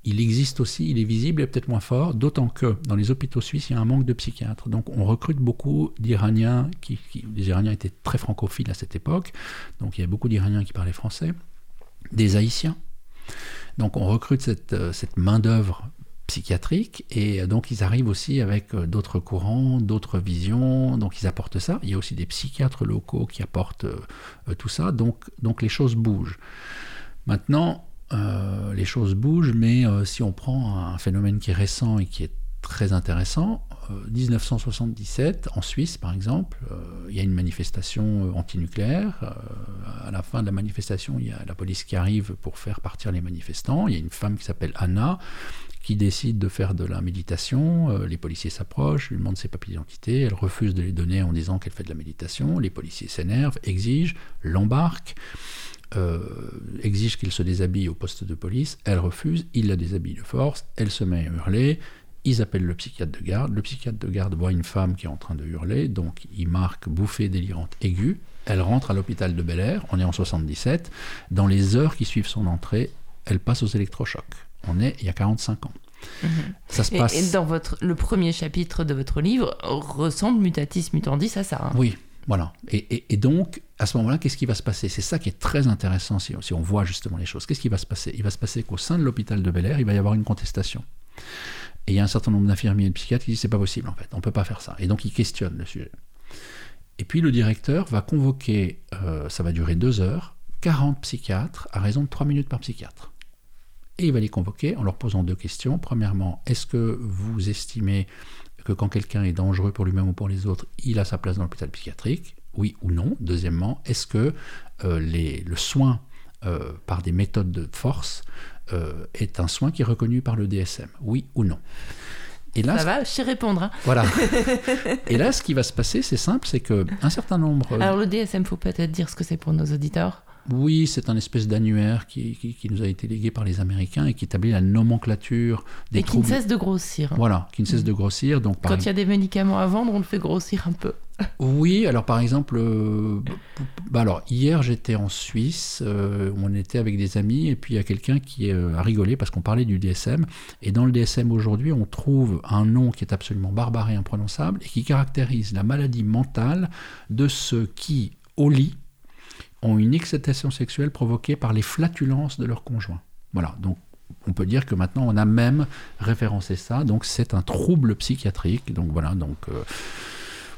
il existe aussi, il est visible et peut-être moins fort, d'autant que dans les hôpitaux suisses, il y a un manque de psychiatres. Donc on recrute beaucoup d'Iraniens, qui, les Iraniens étaient très francophiles à cette époque, donc il y a beaucoup d'Iraniens qui parlaient français, des Haïtiens. Donc on recrute cette, euh, main-d'œuvre psychiatrique et donc ils arrivent aussi avec euh, d'autres courants, d'autres visions, donc ils apportent ça. Il y a aussi des psychiatres locaux qui apportent euh, tout ça, donc, donc les choses bougent. Maintenant, euh, les choses bougent, mais euh, si on prend un phénomène qui est récent et qui est très intéressant, 1977, euh, en Suisse par exemple, il y a une manifestation antinucléaire. à la fin de la manifestation, il y a la police qui arrive pour faire partir les manifestants. Il y a une femme qui s'appelle Anna qui décide de faire de la méditation. Les policiers s'approchent, lui demandent ses papiers d'identité. Elle refuse de les donner en disant qu'elle fait de la méditation. Les policiers s'énervent, exigent, l'embarquent. Euh, exige qu'il se déshabille au poste de police, elle refuse, il la déshabille de force, elle se met à hurler, ils appellent le psychiatre de garde, le psychiatre de garde voit une femme qui est en train de hurler, donc il marque bouffée délirante aiguë, elle rentre à l'hôpital de Bel Air, on est en 77, dans les heures qui suivent son entrée, elle passe aux électrochocs. On est il y a 45 ans. Mhm. Ça se passe... et, dans votre, le premier chapitre de votre livre ressemble mutatis mutandis à ça. Hein? Oui, voilà. Et, donc, à ce moment-là, qu'est-ce qui va se passer? C'est ça qui est très intéressant si, on voit justement les choses. Qu'est-ce qui va se passer? Il va se passer qu'au sein de l'hôpital de Bel Air, il va y avoir une contestation. Et il y a un certain nombre d'infirmiers et de psychiatres qui disent c'est pas possible en fait, on peut pas faire ça. Et donc ils questionnent le sujet. Et puis le directeur va convoquer, euh, ça va durer deux heures, 40 psychiatres à raison de 3 minutes par psychiatre. Et il va les convoquer en leur posant deux questions. Premièrement, est-ce que vous estimez que quand quelqu'un est dangereux pour lui-même ou pour les autres, il a sa place dans l'hôpital psychiatrique Oui ou non Deuxièmement, est-ce que euh, les, le soin euh, par des méthodes de force euh, est un soin qui est reconnu par le DSM Oui ou non? Et là, ça va, je sais répondre. Hein. Voilà. [LAUGHS] et là, ce qui va se passer, c'est simple, c'est que un certain nombre. Alors le DSM, faut peut-être dire ce que c'est pour nos auditeurs. Oui, c'est un espèce d'annuaire qui, qui, nous a été légué par les Américains et qui établit la nomenclature des et qui ne cesse de grossir. Voilà, qui ne cesse de grossir. Donc, Quand il y a des médicaments à vendre, on le fait grossir un peu. [LAUGHS] Oui, alors par exemple, euh, bah alors hier j'étais en Suisse, euh, on était avec des amis et puis il y a quelqu'un qui euh, a rigolé parce qu'on parlait du DSM et dans le DSM aujourd'hui on trouve un nom qui est absolument barbare et imprononçable et qui caractérise la maladie mentale de ceux qui au lit ont une excitation sexuelle provoquée par les flatulences de leur conjoint. Voilà, donc on peut dire que maintenant on a même référencé ça, donc c'est un trouble psychiatrique. Donc voilà, donc euh,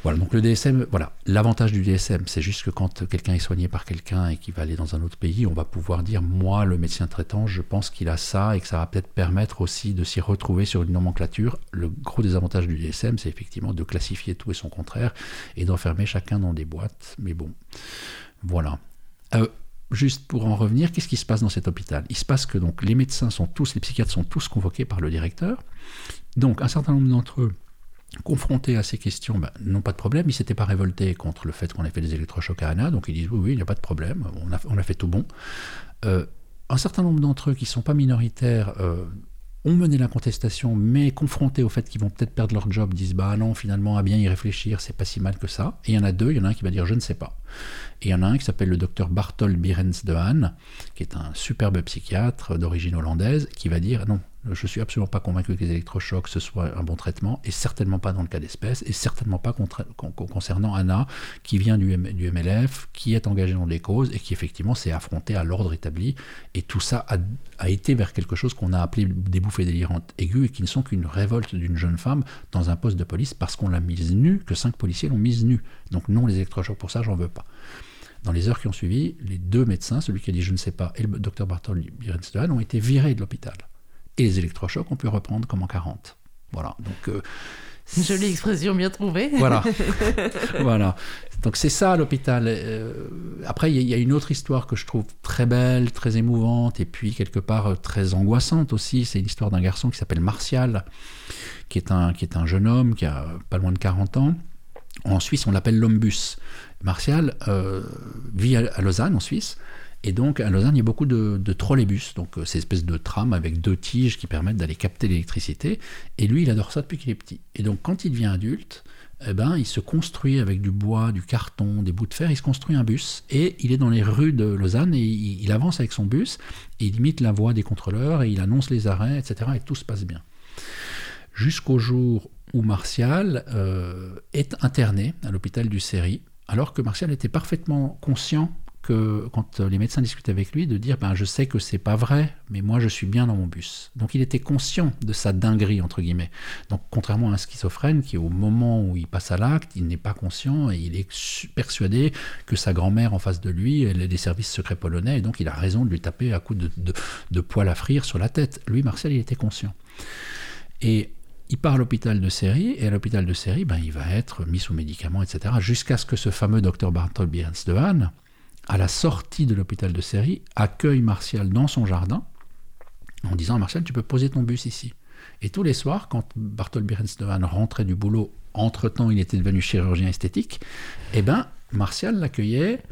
voilà, donc le DSM, voilà, l'avantage du DSM, c'est juste que quand quelqu'un est soigné par quelqu'un et qu'il va aller dans un autre pays, on va pouvoir dire moi, le médecin traitant, je pense qu'il a ça et que ça va peut-être permettre aussi de s'y retrouver sur une nomenclature. Le gros des avantages du DSM, c'est effectivement de classifier tout et son contraire et d'enfermer chacun dans des boîtes. Mais bon, voilà. Euh, juste pour en revenir, qu'est-ce qui se passe dans cet hôpital? Il se passe que donc les médecins sont tous, les psychiatres sont tous convoqués par le directeur. Donc un certain nombre d'entre eux, confrontés à ces questions, ben, n'ont pas de problème. Ils ne s'étaient pas révoltés contre le fait qu'on ait fait des électrochocs à Anna, donc ils disent oui, oui, il n'y a pas de problème, on a, fait tout bon. Euh, un certain nombre d'entre eux qui ne sont pas minoritaires euh, ont mené la contestation, mais confrontés au fait qu'ils vont peut-être perdre leur job, disent bah non, finalement, à bien y réfléchir, c'est pas si mal que ça. Et il y en a deux, il y en a un qui va dire je ne sais pas. Et il y en a un qui s'appelle le docteur Bartol Birens de Haan, qui est un superbe psychiatre d'origine hollandaise, qui va dire non, je ne suis absolument pas convaincu que les électrochocs ce soit un bon traitement, et certainement pas dans le cas d'espèce, et certainement pas concernant Anna, qui vient du, MLF, qui est engagée dans des causes, et qui effectivement s'est affrontée à l'ordre établi. Et tout ça a, été vers quelque chose qu'on a appelé des bouffées délirantes aiguës, et qui ne sont qu'une révolte d'une jeune femme dans un poste de police parce qu'on l'a mise nue, que cinq policiers l'ont mise nue. Donc non, les électrochocs, pour ça, j'en veux pas. Dans les heures qui ont suivi, les deux médecins, celui qui a dit je ne sais pas, et le docteur Bartol Birenstein, ont été virés de l'hôpital et les électrochocs, on peut reprendre comme en 40. Voilà. Donc, euh, Jolie expression bien trouvée. Voilà. [LAUGHS] voilà. Donc c'est ça l'hôpital. Euh, après, il y, a une autre histoire que je trouve très belle, très émouvante, et puis quelque part euh, très angoissante aussi. C'est l'histoire d'un garçon qui s'appelle Martial, qui est, un, qui est un jeune homme qui a pas loin de 40 ans. En Suisse, on l'appelle l'hombus. Martial vit à Lausanne, en Suisse, et donc, à Lausanne, il y a beaucoup de, trolleybus, donc euh, ces espèces de trams avec deux tiges qui permettent d'aller capter l'électricité. Et lui, il adore ça depuis qu'il est petit. Et donc, quand il devient adulte, eh ben, il se construit avec du bois, du carton, des bouts de fer, il se construit un bus. Et il est dans les rues de Lausanne et il, avance avec son bus, il imite la voix des contrôleurs, et il annonce les arrêts, etc. Et tout se passe bien. Jusqu'au jour où Martial euh, est interné à l'hôpital du Séry, alors que Martial était parfaitement conscient quand les médecins discutaient avec lui, de dire ben, Je sais que c'est pas vrai, mais moi je suis bien dans mon bus. Donc il était conscient de sa dinguerie, entre guillemets. Donc contrairement à un schizophrène qui, au moment où il passe à l'acte, il n'est pas conscient et il est persuadé que sa grand-mère en face de lui, elle est des services secrets polonais, et donc il a raison de lui taper à coups de, de, poil à frire sur la tête. Lui, Marcel, il était conscient. Et il part à l'hôpital de série, et à l'hôpital de série, ben, il va être mis sous médicaments, etc., jusqu'à ce que ce fameux docteur Bartol Bierens de Hahn, à la sortie de l'hôpital de série, accueille Martial dans son jardin en disant Martial, tu peux poser ton bus ici. Et tous les soirs, quand Barthold Birensdevan rentrait du boulot, entre-temps il était devenu chirurgien esthétique, eh ben, Martial l'accueillait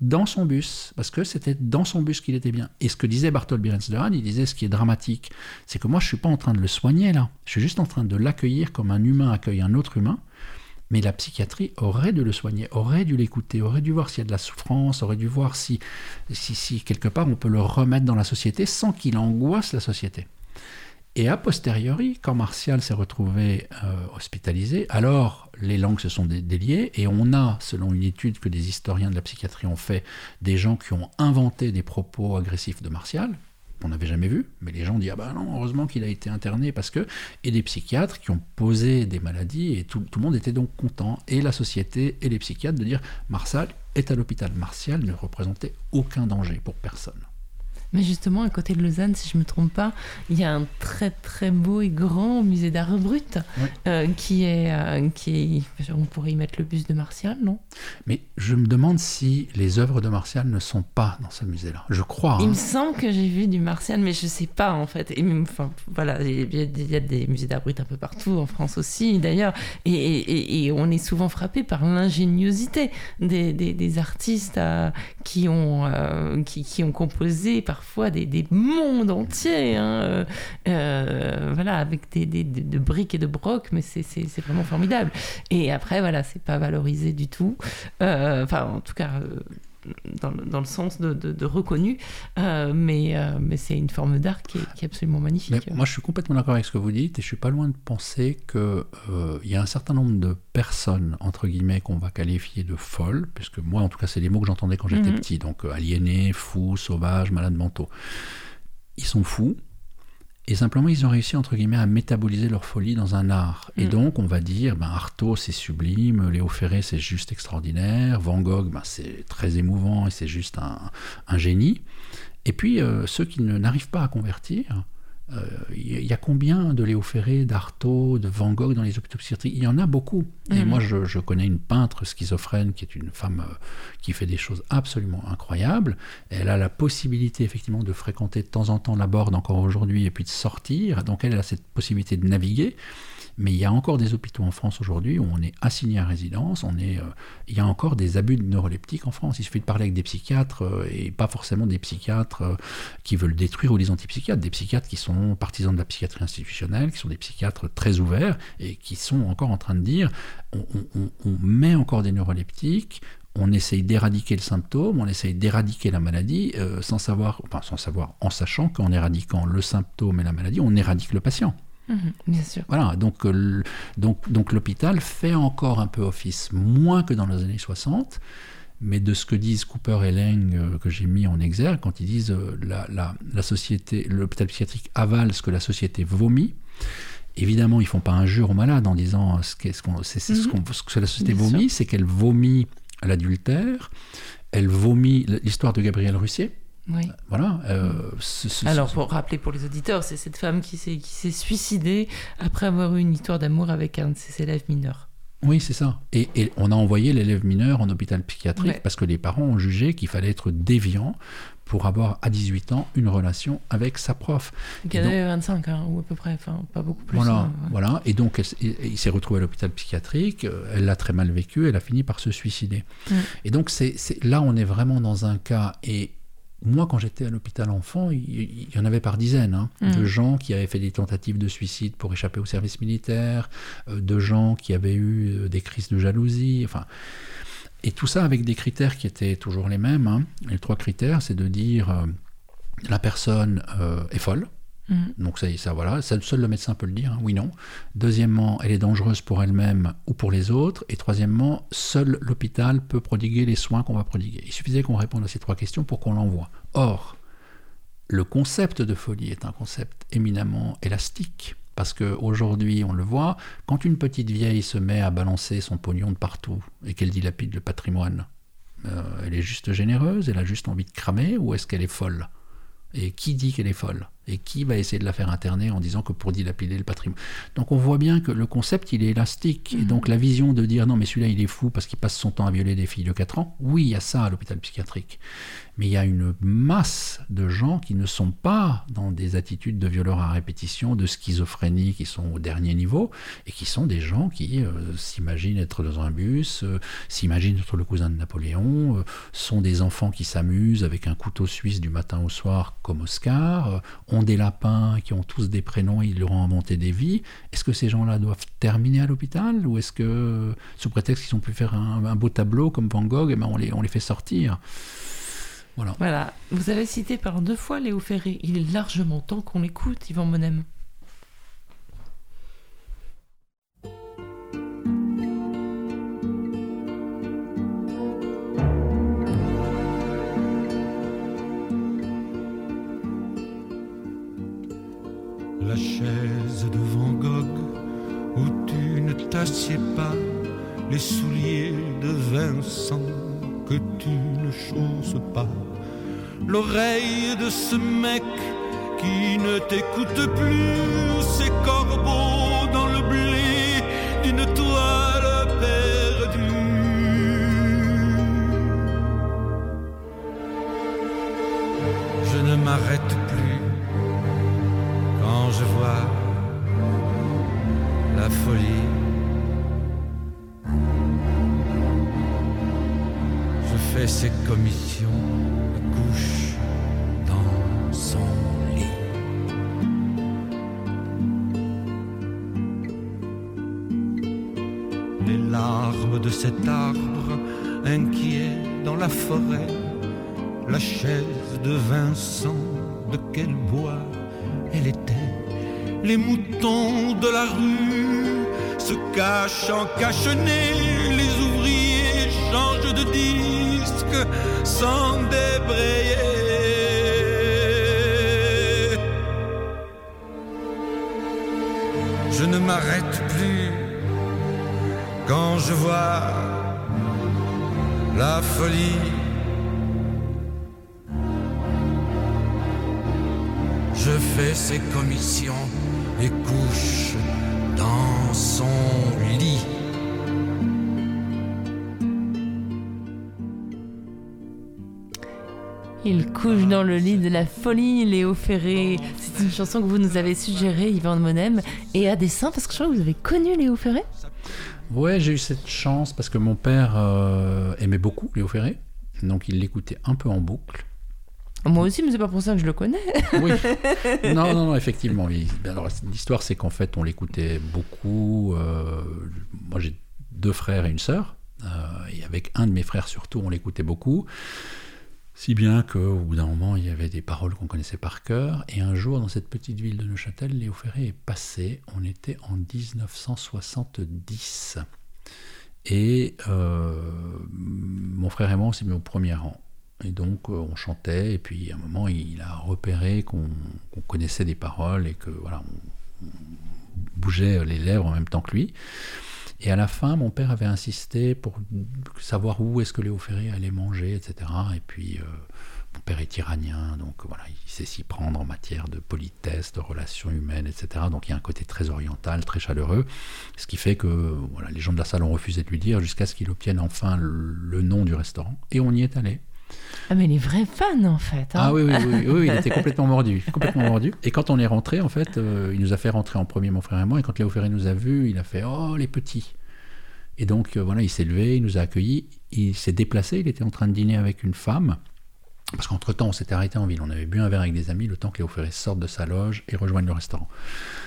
dans son bus, parce que c'était dans son bus qu'il était bien. Et ce que disait Barthold Birensdevan, il disait ce qui est dramatique, c'est que moi je suis pas en train de le soigner là, je suis juste en train de l'accueillir comme un humain accueille un autre humain, mais la psychiatrie aurait dû le soigner, aurait dû l'écouter, aurait dû voir s'il y a de la souffrance, aurait dû voir si, si, quelque part on peut le remettre dans la société sans qu'il angoisse la société. Et a posteriori, quand Martial s'est retrouvé euh, hospitalisé, alors les langues se sont déliées et on a, selon une étude que des historiens de la psychiatrie ont fait, des gens qui ont inventé des propos agressifs de Martial, on n'avait jamais vu, mais les gens disent ah ben non, heureusement qu'il a été interné parce que et des psychiatres qui ont posé des maladies et tout, le monde était donc content et la société et les psychiatres de dire Martial est à l'hôpital. Martial ne représentait aucun danger pour personne. Mais justement, à côté de Lausanne, si je ne me trompe pas, il y a un très très beau et grand musée d'art brut euh, qui, est, euh, qui est. On pourrait y mettre le bus de Martial, non? Mais je me demande si les œuvres de Martial ne sont pas dans ce musée-là. Je crois. Il hein. me semble que j'ai vu du Martial, mais je ne sais pas en fait. Et enfin, voilà, il y, a des musées d'art brut un peu partout, en France aussi d'ailleurs. Et, et, on est souvent frappé par l'ingéniosité des, des, des, artistes euh, qui, ont, qui, qui ont composé par des, des mondes entiers, hein, euh, euh, voilà, avec des, des, de briques et de brocs, mais c'est vraiment formidable. Et après, voilà, c'est pas valorisé du tout. Euh, enfin, en tout cas dans, dans, le sens de, de, reconnu, euh, mais, euh, mais c'est une forme d'art qui, qui, est absolument magnifique. moi, je suis complètement d'accord avec ce que vous dites, et je suis pas loin de penser qu'il euh, y a un certain nombre de personnes, entre guillemets, qu'on va qualifier de folles, puisque moi, en tout cas, c'est les mots que j'entendais quand j'étais mhm. petit, donc aliénés, fous, sauvages, malades mentaux. Ils sont fous, et simplement, ils ont réussi, entre guillemets, à métaboliser leur folie dans un art. Et mm. donc, on va dire, ben, Artaud, c'est sublime, Léo Ferré, c'est juste extraordinaire, Van Gogh, ben, c'est très émouvant et c'est juste un, un, génie. Et puis, euh, ceux qui n'arrivent pas à convertir, il euh, y a combien de Léo Ferré, d'Artaud, de Van Gogh dans les hôpitaux psychiatriques Il y en a beaucoup. Et mhm. moi, je, connais une peintre schizophrène qui est une femme euh, qui fait des choses absolument incroyables. Elle a la possibilité, effectivement, de fréquenter de temps en temps la borde encore aujourd'hui et puis de sortir. Donc, elle a cette possibilité de naviguer. Mais il y a encore des hôpitaux en France aujourd'hui où on est assigné à résidence, euh, il y a encore des abus de neuroleptiques en France. Il suffit de parler avec des psychiatres euh, et pas forcément des psychiatres euh, qui veulent détruire ou des antipsychiatres, des psychiatres qui sont partisans de la psychiatrie institutionnelle, qui sont des psychiatres très ouverts et qui sont encore en train de dire on, on met encore des neuroleptiques, on essaye d'éradiquer le symptôme, on essaye d'éradiquer la maladie, sans savoir, enfin sans savoir, en sachant qu'en éradiquant le symptôme et la maladie, on éradique le patient. Mhm, bien sûr. Voilà, donc, euh, donc, donc l'hôpital fait encore un peu office, moins que dans les années 60, mais de ce que disent Cooper et Lang, euh, que j'ai mis en exergue, quand ils disent euh, la, la, société, l'hôpital psychiatrique avale ce que la société vomit. Évidemment, ils font pas injure aux malades en disant ce, ce, qu'on, c'est, ce, qu'on, ce, que la société vomit, c'est qu'elle vomit l'adultère, elle vomit l'histoire de Gabriel Russier, oui. Voilà. Euh, Alors, pour rappeler pour les auditeurs, c'est cette femme qui s'est, suicidée après avoir eu une histoire d'amour avec un de ses élèves mineurs. Oui, c'est ça. Et, on a envoyé l'élève mineur en hôpital psychiatrique parce que les parents ont jugé qu'il fallait être déviant pour avoir à 18 ans une relation avec sa prof. Qui avait 25 hein, ou à peu près, enfin pas beaucoup plus. Voilà, hein, voilà. Et donc il s'est retrouvé à l'hôpital psychiatrique, euh, elle l'a très mal vécu, elle a fini par se suicider. Et donc c'est, là on est vraiment dans un cas, et moi, quand j'étais à l'hôpital enfant, il, y en avait par dizaines hein, mm. de gens qui avaient fait des tentatives de suicide pour échapper au service militaire, euh, de gens qui avaient eu euh, des crises de jalousie, enfin. Et tout ça avec des critères qui étaient toujours les mêmes. Hein. Les trois critères, c'est de dire euh, la personne est folle, Mm. Donc ça, ça voilà, seul le médecin peut le dire, hein, oui, non. Deuxièmement, elle est dangereuse pour elle-même ou pour les autres. Et troisièmement, seul l'hôpital peut prodiguer les soins qu'on va prodiguer. Il suffisait qu'on réponde à ces trois questions pour qu'on l'envoie. Or, le concept de folie est un concept éminemment élastique. Parce qu'aujourd'hui, on le voit, quand une petite vieille se met à balancer son pognon de partout et qu'elle dilapide le patrimoine, euh, elle est juste généreuse, elle a juste envie de cramer ou est-ce qu'elle est folle? Et qui dit qu'elle est folle? Et qui va essayer de la faire interner en disant que pour dilapider le patrimoine. Donc on voit bien que le concept, il est élastique. Et donc la vision de dire non, mais celui-là, il est fou parce qu'il passe son temps à violer des filles de 4 ans, oui, il y a ça à l'hôpital psychiatrique. Mais il y a une masse de gens qui ne sont pas dans des attitudes de violeurs à répétition, de schizophrénie, qui sont au dernier niveau, et qui sont des gens qui euh, s'imaginent être dans un bus, euh, s'imaginent être le cousin de Napoléon, euh, sont des enfants qui s'amusent avec un couteau suisse du matin au soir comme Oscar, des lapins qui ont tous des prénoms et ils leur ont inventé des vies. Est-ce que ces gens-là doivent terminer à l'hôpital ou est-ce que, sous prétexte qu'ils ont pu faire un, beau tableau comme Van Gogh, eh ben on, les, fait sortir voilà. Vous avez cité par deux fois Léo Ferré. Il est largement temps qu'on l'écoute, Yvan Monem. La chaise de Van Gogh où tu ne t'assieds pas, les souliers de Vincent que tu ne chausses pas l'oreille de ce mec qui ne t'écoute plus, ces corbeaux dans le blé d'une toile perdue. Je ne m'arrête quand je vois la folie. Je fais ces commissions de cet arbre inquiet dans la forêt, la chaise de Vincent, de quel bois elle était, les moutons de la rue se cachent en cache-nez, les ouvriers changent de disque sans débrayer. Je ne m'arrête plus quand je vois la folie. Je fais ses commissions et couche dans son lit. Il couche dans le lit de la folie, Léo Ferré. C'est une chanson que vous nous avez suggérée, Yvan Monem, et à dessein, parce que je crois que vous avez connu Léo Ferré Ouais, j'ai eu cette chance parce que mon père euh, aimait beaucoup Léo Ferré, donc il l'écoutait un peu en boucle. Moi aussi, mais c'est pas pour ça que je le connais. [LAUGHS] oui. Non, non, non, [LAUGHS] effectivement. Ben alors, l'histoire, c'est qu'en fait, on l'écoutait beaucoup. Euh, moi, j'ai deux frères et une sœur. Euh, et avec un de mes frères, surtout, on l'écoutait beaucoup. Si bien qu'au bout d'un moment, il y avait des paroles qu'on connaissait par cœur. Et un jour, dans cette petite ville de Neuchâtel, Léo Ferré est passé. On était en 1970. Et euh, mon frère et moi, on s'est mis au premier rang. Et donc, euh, on chantait. Et puis, à un moment, il a repéré qu'on connaissait des paroles et que, voilà, on bougeait les lèvres en même temps que lui. Et à la fin, mon père avait insisté pour savoir où est-ce que Léo Ferré allait manger, etc. Et puis, euh, mon père est iranien, donc voilà, il sait s'y prendre en matière de politesse, de relations humaines, etc. Donc il y a un côté très oriental, très chaleureux, ce qui fait que voilà, les gens de la salle ont refusé de lui dire jusqu'à ce qu'il obtienne enfin le, nom du restaurant. Et on y est allé. Ah mais les vrais fans en fait. Hein. ah oui, oui, oui, oui, il était complètement mordu, complètement [LAUGHS] mordu. Et quand on est rentré, en fait, euh, il nous a fait rentrer en premier, mon frère et moi. Et quand Léo Ferré nous a vus, il a fait oh les petits. Et donc euh, voilà, il s'est levé, il nous a accueillis, il s'est déplacé, il était en train de dîner avec une femme. Parce qu'entre temps, on s'était arrêté en ville. On avait bu un verre avec des amis le temps que Léo Ferré sorte de sa loge et rejoigne le restaurant.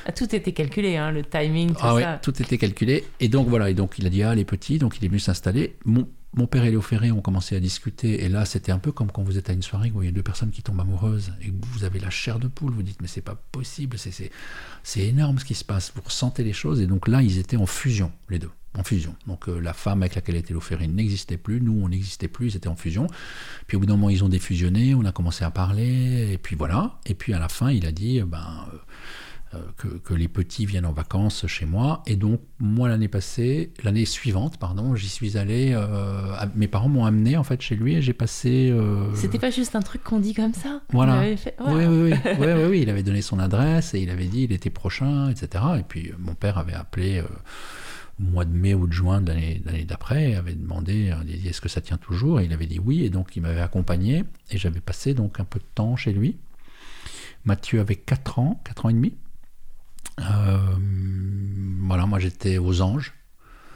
Ah, tout était calculé, hein, le timing, tout ah, ça. Tout était calculé. Et donc voilà, et donc il a dit Ah, les petits, donc il est venu s'installer. Mon, mon père et Léo Ferré ont commencé à discuter, et là c'était un peu comme quand vous êtes à une soirée où il y a deux personnes qui tombent amoureuses, et vous avez la chair de poule, vous dites mais c'est pas possible, c'est énorme ce qui se passe, vous ressentez les choses, et donc là ils étaient en fusion, les deux, en fusion. Donc euh, la femme avec laquelle était Léo Ferré n'existait plus, nous on n'existait plus, ils étaient en fusion, puis au bout d'un moment ils ont défusionné, on a commencé à parler, et puis voilà, et puis à la fin il a dit, ben... Euh, euh, que, que les petits viennent en vacances chez moi. Et donc, moi, l'année passée, l'année suivante, pardon, j'y suis allé. euh, à- mes parents m'ont amené en fait chez lui et j'ai passé. euh, C'était pas juste un truc qu'on dit comme ça Voilà. Fait Oui, Ouais. oui, oui. [LAUGHS] Ouais, ouais, oui, Il avait donné son adresse et il avait dit l'été prochain, etc. Et puis euh, mon père avait appelé euh, au mois de mai ou de juin de l'année d'après, avait demandé, euh, est-ce que ça tient toujours? Et il avait dit oui, et donc il m'avait accompagné et j'avais passé donc un peu de temps chez lui. Mathieu avait 4 ans, 4 ans et demi. Euh, voilà, moi j'étais aux anges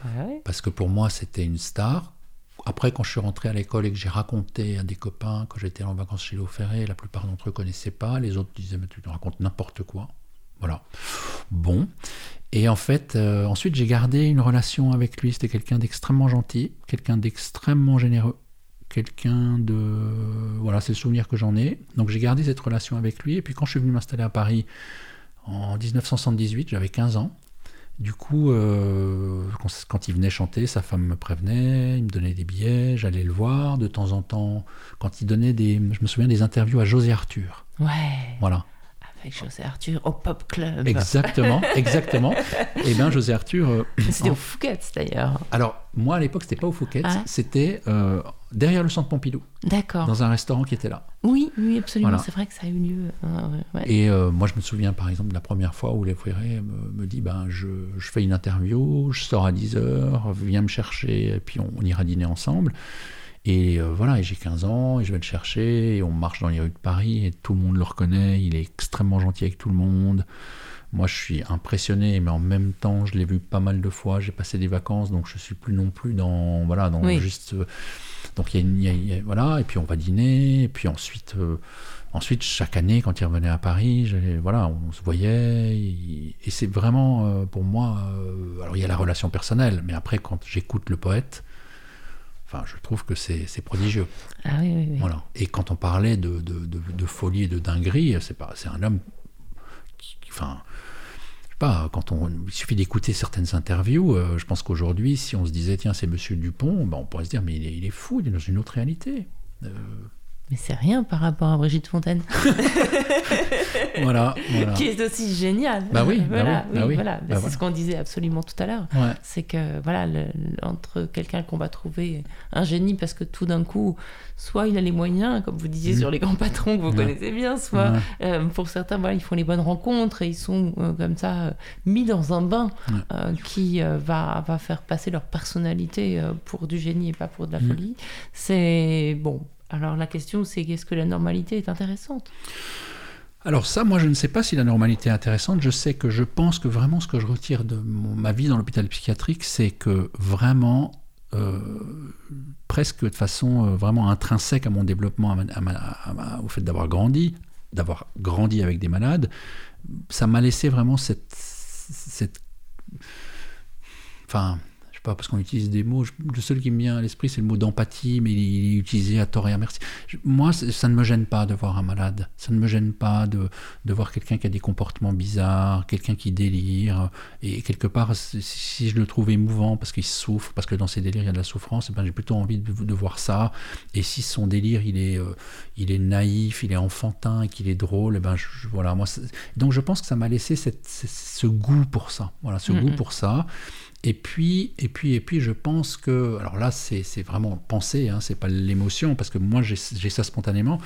ouais. parce que pour moi c'était une star. Après, quand je suis rentré à l'école et que j'ai raconté à des copains que j'étais en vacances chez Léo Ferré, la plupart d'entre eux connaissaient pas, les autres disaient mais tu te racontes n'importe quoi. Voilà. Bon. Et en fait, euh, ensuite j'ai gardé une relation avec lui. C'était quelqu'un d'extrêmement gentil, quelqu'un d'extrêmement généreux, quelqu'un de voilà, c'est le souvenir que j'en ai. Donc j'ai gardé cette relation avec lui. Et puis quand je suis venu m'installer à Paris en 1978, j'avais 15 ans. Du coup, euh, quand, il venait chanter, sa femme me prévenait, il me donnait des billets, j'allais le voir de temps en temps. Quand il donnait des, je me souviens des interviews à José Arthur. Ouais. Voilà, Avec José Arthur au Pop Club. exactement, [LAUGHS] exactement. Et bien José Arthur. euh, C'était en- au Fouquet d'ailleurs. Alors moi à l'époque c'était pas au Fouquet, Ah. c'était euh, derrière le Centre Pompidou, D'accord. dans un restaurant qui était là. Oui, oui, absolument. Voilà. C'est vrai que ça a eu lieu. Ouais, ouais. Et euh, moi, je me souviens par exemple de la première fois où les me, me dit ben, je, je fais une interview, je sors à 10h, viens me chercher, et puis on, on ira dîner ensemble. Et euh, voilà, j'ai 15 ans, et je vais le chercher, et on marche dans les rues de Paris, et tout le monde le reconnaît, il est extrêmement gentil avec tout le monde. Moi, je suis impressionné, mais en même temps, je l'ai vu pas mal de fois, j'ai passé des vacances, donc je suis plus non plus dans, voilà, dans Oui. juste... euh, donc il y a une- il y y a- voilà, et puis on va dîner, et puis ensuite... euh, Ensuite, chaque année, quand il revenait à Paris, voilà, on se voyait. Et, et c'est vraiment, euh, pour moi, alors il y a la relation personnelle, mais après, quand j'écoute le poète, enfin, je trouve que c'est c'est prodigieux. Ah oui, oui, oui. Voilà. Et quand on parlait de, de, de- de folie et de dinguerie, c'est pas, c'est un homme qui, qui- enfin, je sais pas, quand on, il suffit d'écouter certaines interviews, euh, je pense qu'aujourd'hui, si on se disait, tiens, c'est Monsieur Dupont, ben, on pourrait se dire, mais il est, il est fou, il est dans une autre réalité. Euh, Mais c'est rien par rapport à Brigitte Fontaine, [LAUGHS] voilà, voilà. qui est aussi géniale. Bah oui, [LAUGHS] bah voilà, oui, bah oui. voilà. Bah c'est voilà. ce qu'on disait absolument tout à l'heure. Ouais. C'est que voilà, le- entre quelqu'un qu'on va trouver un génie parce que tout d'un coup, soit il a les moyens, comme vous disiez Mhm. sur les grands patrons que vous Ouais. connaissez bien, soit Ouais. euh, pour certains, voilà, ils font les bonnes rencontres et ils sont euh, comme ça mis dans un bain euh, qui va, va faire passer leur personnalité pour du génie et pas pour de la Mhm. folie. C'est bon. Alors la question, c'est est-ce que la normalité est intéressante? Alors ça, moi, je ne sais pas si la normalité est intéressante. Je sais que je pense que vraiment ce que je retire de ma vie dans l'hôpital psychiatrique, c'est que vraiment, euh, presque de façon euh, vraiment intrinsèque à mon développement, au fait d'avoir grandi, d'avoir grandi avec des malades, ça m'a laissé vraiment cette, cette, enfin. Pas parce qu'on utilise des mots, je- le seul qui me vient à l'esprit c'est le mot d'empathie, mais il est, il est utilisé à tort et à merci. Je- moi, ça ne me gêne pas de voir un malade. Ça ne me gêne pas de, de voir quelqu'un qui a des comportements bizarres, quelqu'un qui délire. Et quelque part, si je le trouve émouvant parce qu'il souffre, parce que dans ses délires il y a de la souffrance, eh ben, j'ai plutôt envie de, de voir ça. Et si son délire il est, euh, il est naïf, il est enfantin et qu'il est drôle, eh ben, je- voilà. Moi, donc je pense que ça m'a laissé cette- ce- ce goût pour ça. Voilà, ce Mhm. goût pour ça. Et puis, et puis, et puis, je pense que, alors là, c'est vraiment pensé, hein, c'est pas l'émotion, parce que moi, j'ai j'ai ça spontanément,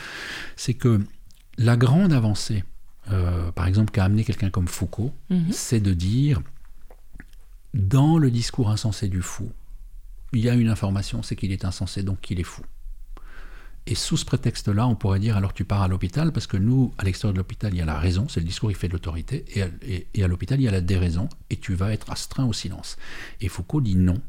c'est que la grande avancée, euh, par exemple, qu'a amené quelqu'un comme Foucault, Mhm. c'est de dire, dans le discours insensé du fou, il y a une information, c'est qu'il est insensé, donc qu'il est fou. Et sous ce prétexte-là, on pourrait dire alors tu pars à l'hôpital, parce que nous, à l'extérieur de l'hôpital, il y a la raison, c'est le discours, il fait de l'autorité, et, à- à l'hôpital, il y a la déraison, et tu vas être astreint au silence. Et Foucault dit non.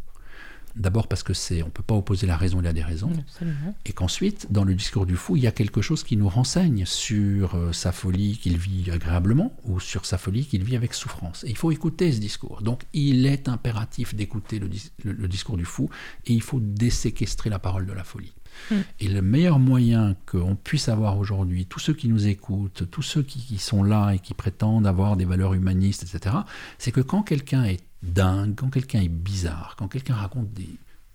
D'abord parce que c'est, on peut pas opposer la raison et la déraison, Absolument. et qu'ensuite, dans le discours du fou, il y a quelque chose qui nous renseigne sur euh, sa folie qu'il vit agréablement ou sur sa folie qu'il vit avec souffrance. Et il faut écouter ce discours. Donc, il est impératif d'écouter le, dis- le- le discours du fou et il faut déséquestrer la parole de la folie. Mm. Et le meilleur moyen qu'on puisse avoir aujourd'hui, tous ceux qui nous écoutent, tous ceux qui, qui sont là et qui prétendent avoir des valeurs humanistes, etc., c'est que quand quelqu'un est dingue, quand quelqu'un est bizarre, quand quelqu'un raconte des...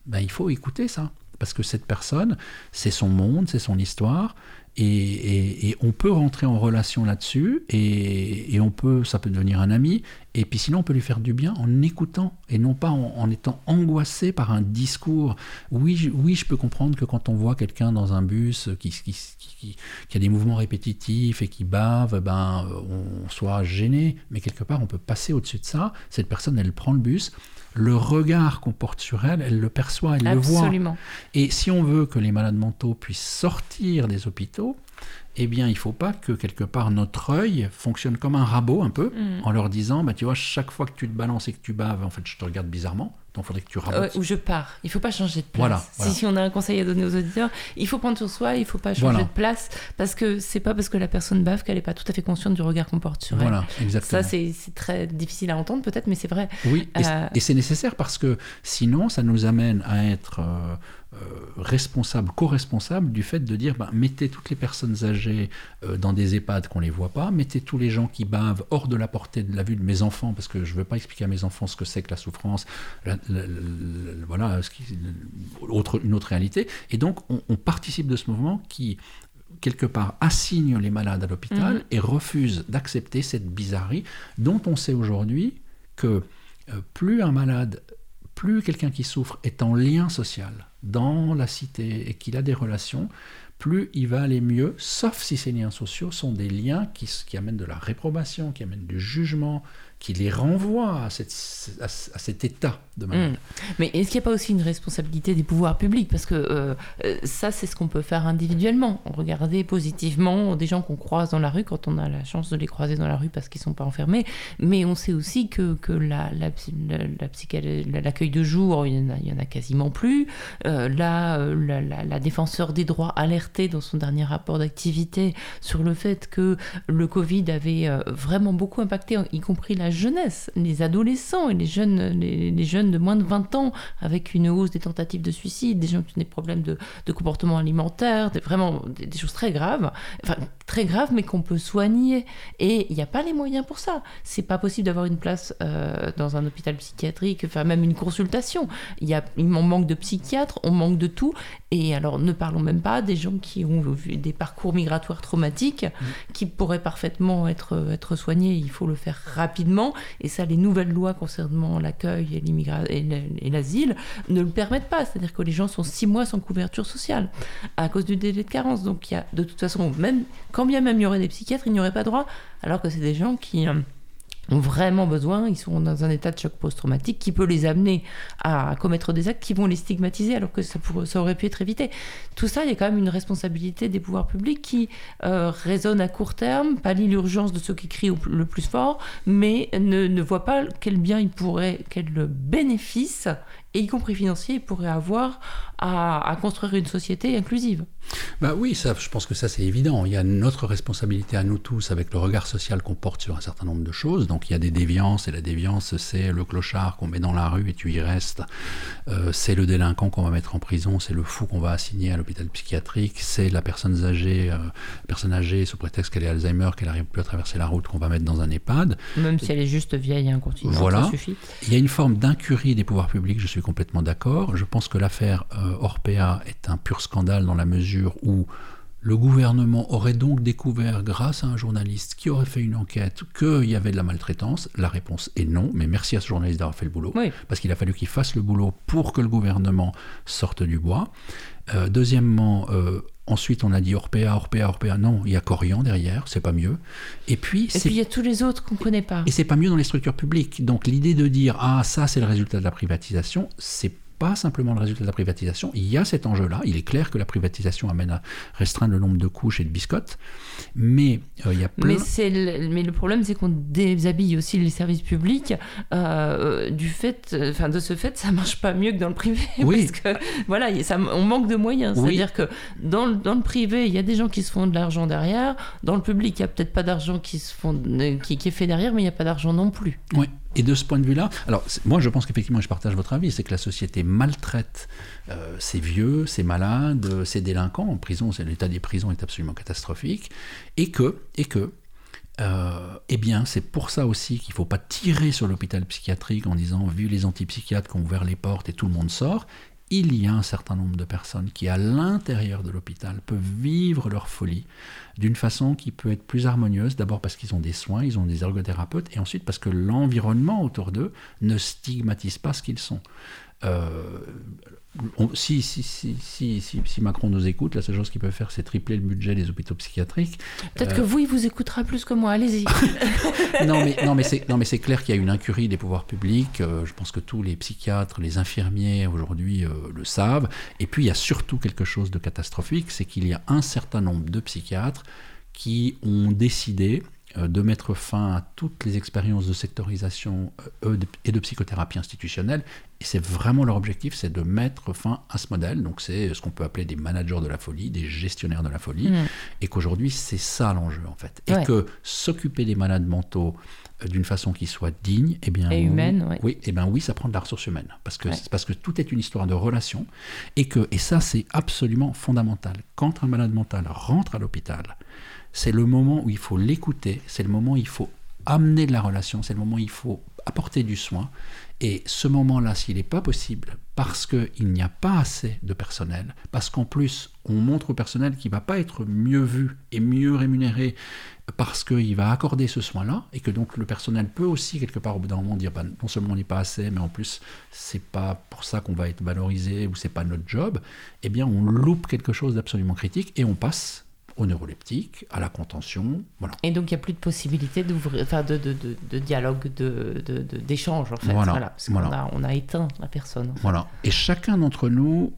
Ben, il faut écouter ça. parce que cette personne, c'est son monde, c'est son histoire, et, on peut rentrer en relation là-dessus, et, on peut, ça peut devenir un ami, et puis sinon on peut lui faire du bien en écoutant, et non pas en, étant angoissé par un discours. Oui je, oui, je peux comprendre que quand on voit quelqu'un dans un bus qui, qui, a des mouvements répétitifs et qui bave, ben, on soit gêné, mais quelque part on peut passer au-dessus de ça. Cette personne, elle prend le bus, le regard qu'on porte sur elle, elle le perçoit, elle le voit. Et si on veut que les malades mentaux puissent sortir des hôpitaux, eh bien, il ne faut pas que quelque part notre œil fonctionne comme un rabot un peu, mm. en leur disant, bah, tu vois, chaque fois que tu te balances et que tu baves, en fait, je te regarde bizarrement. Donc, il faudrait que tu rabotes. ou je pars. Il ne faut pas changer de place. Si, on a un conseil à donner aux auditeurs, il faut prendre sur soi, il ne faut pas changer de place, parce que c'est pas parce que la personne bave qu'elle n'est pas tout à fait consciente du regard qu'on porte sur elle. Voilà, exactement. Ça, c'est très difficile à entendre peut-être, mais c'est vrai. Oui, et euh, c'est nécessaire parce que sinon, ça nous amène à être... Euh, euh, responsable, co-responsable du fait de dire ben, mettez toutes les personnes âgées euh, dans des EHPAD qu'on ne les voit pas, mettez tous les gens qui bavent hors de la portée de la vue de mes enfants, parce que je ne veux pas expliquer à mes enfants ce que c'est que la souffrance, voilà, ce qui, autre, une autre réalité. Et donc, on, participe de ce mouvement qui, quelque part, assigne les malades à l'hôpital mhm. et refuse d'accepter cette bizarrerie dont on sait aujourd'hui que euh, plus un malade, plus quelqu'un qui souffre est en lien social dans la cité et qu'il a des relations, plus il va aller mieux, sauf si ces liens sociaux sont des liens qui, qui amènent de la réprobation, qui amènent du jugement, qui les renvoie à, cet état de malade. Hmm. Mais est-ce qu'il n'y a pas aussi une responsabilité des pouvoirs publics? Parce que euh, euh, ça, c'est ce qu'on peut faire individuellement. Regarder positivement des gens qu'on croise dans la rue quand on a la chance de les croiser dans la rue parce qu'ils ne sont pas enfermés. Mais on sait aussi que, que la, la, l'accueil de jour, il n'y en, a quasiment plus. Euh, là, la, la, défenseur des droits alertait dans son dernier rapport d'activité sur le fait que le Covid avait vraiment beaucoup impacté, y compris la jeunesse, les adolescents et les jeunes, les, jeunes de moins de 20 ans, avec une hausse des tentatives de suicide, des gens qui ont des problèmes de, comportement alimentaire, des, vraiment des, choses très graves, enfin très graves, mais qu'on peut soigner. Et il n'y a pas les moyens pour ça. C'est pas possible d'avoir une place euh, dans un hôpital psychiatrique, enfin même une consultation. Il y a, il manque de psychiatres, on manque de tout. Et alors ne parlons même pas des gens qui ont des parcours migratoires traumatiques, mmh. qui pourraient parfaitement être, être soignés. Il faut le faire rapidement et ça, les nouvelles lois concernant l'accueil et l'asile ne le permettent pas. C'est-à-dire que les gens sont six mois sans couverture sociale à cause du délai de carence. Donc il y a de toute façon, même quand bien même il y aurait des psychiatres, il n'y aurait pas droit, alors que c'est des gens qui euh, ont vraiment besoin, ils sont dans un état de choc post-traumatique qui peut les amener à commettre des actes qui vont les stigmatiser alors que ça, ça aurait pu être évité. Tout ça, il y a quand même une responsabilité des pouvoirs publics qui euh, à court terme, pallie l'urgence de ceux qui crient le plus fort, mais ne, ne voit pas quel bien il pourrait, quel bénéfice et y compris financier, il pourrait avoir à, construire une société inclusive. Bah oui, ça, je pense que ça c'est évident. Il y a notre responsabilité à nous tous avec le regard social qu'on porte sur un certain nombre de choses. Donc il y a des déviances et la déviance c'est le clochard qu'on met dans la rue et tu y restes. Euh, c'est le délinquant qu'on va mettre en prison, c'est le fou qu'on va assigner à l'hôpital psychiatrique, c'est la personne âgée, euh, personne âgée sous prétexte qu'elle est Alzheimer, qu'elle n'arrive plus à traverser la route qu'on va mettre dans un EHPAD. Même si elle est juste vieille et incontinente, voilà. ça suffit. Il y a une forme d'incurie des pouvoirs publics, je suis complètement d'accord. Je pense que l'affaire euh, Orpea est un pur scandale dans la mesure où le gouvernement aurait donc découvert, grâce à un journaliste qui aurait fait une enquête, qu'il y avait de la maltraitance. La réponse est non, mais merci à ce journaliste d'avoir fait le boulot, parce qu'il a fallu qu'il fasse le boulot pour que le gouvernement sorte du bois. Euh, deuxièmement, euh, Ensuite, on a dit Orpea, Orpea, Orpea. Non, il y a Corian derrière, c'est pas mieux. Et puis, et puis il y a tous les autres qu'on connaît pas. Et c'est pas mieux dans les structures publiques. Donc l'idée de dire ah ça c'est le résultat de la privatisation, c'est pas simplement le résultat de la privatisation, il y a cet enjeu-là. Il est clair que la privatisation amène à restreindre le nombre de couches et de biscottes, mais euh, il y a plein... Mais, le, mais le problème, c'est qu'on déshabille aussi les services publics. Euh, du fait, enfin, de ce fait, ça marche pas mieux que dans le privé. [LAUGHS] Oui. Parce que, voilà, ça, on manque de moyens. C'est-à-dire que dans, dans, le privé, il y a des gens qui se font de l'argent derrière. Dans le public, il n'y a peut-être pas d'argent qui, se font, qui, qui est fait derrière, mais il n'y a pas d'argent non plus. Oui. Et de ce point de vue-là, alors moi je pense qu'effectivement, je partage votre avis, c'est que la société maltraite euh, ces vieux, ces malades, ces délinquants. En prison, l'état des prisons est absolument catastrophique. Et que, et que euh, eh bien, c'est pour ça aussi qu'il ne faut pas tirer sur l'hôpital psychiatrique en disant, vu les antipsychiatres qui ont ouvert les portes et tout le monde sort, il y a un certain nombre de personnes qui, à l'intérieur de l'hôpital, peuvent vivre leur folie d'une façon qui peut être plus harmonieuse, d'abord parce qu'ils ont des soins, ils ont des ergothérapeutes, et ensuite parce que l'environnement autour d'eux ne stigmatise pas ce qu'ils sont. Euh, si, si, si, si, Macron nous écoute, la seule chose qu'il peut faire, c'est tripler le budget des hôpitaux psychiatriques. Peut-être euh, que vous, il vous écoutera plus que moi, allez-y. [LAUGHS] [LAUGHS] non, mais, non, mais c'est clair qu'il y a une incurie des pouvoirs publics. Euh, je pense que tous les psychiatres, les infirmiers aujourd'hui le savent. Et puis, il y a surtout quelque chose de catastrophique, c'est qu'il y a un certain nombre de psychiatres qui ont décidé euh, de mettre fin à toutes les expériences de sectorisation euh, et de psychothérapie institutionnelle. Et c'est vraiment leur objectif, c'est de mettre fin à ce modèle. Donc c'est ce qu'on peut appeler des managers de la folie, des gestionnaires de la folie. Mm. Et qu'aujourd'hui, c'est ça l'enjeu en fait. Et que s'occuper des malades mentaux euh, d'une façon qui soit digne eh bien, et humaine, oui, oui, eh bien, oui, ça prend de la ressource humaine. Parce que, parce que tout est une histoire de relation. Et, que, et ça, c'est absolument fondamental. Quand un malade mental rentre à l'hôpital, c'est le moment où il faut l'écouter, c'est le moment où il faut amener de la relation, c'est le moment où il faut apporter du soin. Et ce moment-là, s'il n'est pas possible, parce qu'il n'y a pas assez de personnel, parce qu'en plus, on montre au personnel qu'il ne va pas être mieux vu et mieux rémunéré parce qu'il va accorder ce soin-là, et que donc le personnel peut aussi, quelque part, au bout d'un moment, dire bah, non seulement on n'est pas assez, mais en plus, c'est pas pour ça qu'on va être valorisé ou c'est pas notre job, eh bien, on loupe quelque chose d'absolument critique et on passe au neuroleptique, à la contention. Voilà. Et donc il n'y a plus de possibilité enfin, de, de, de, de, dialogue, d'échange en fait. Voilà. parce qu'on a, on a éteint la personne. Voilà. Et chacun d'entre nous,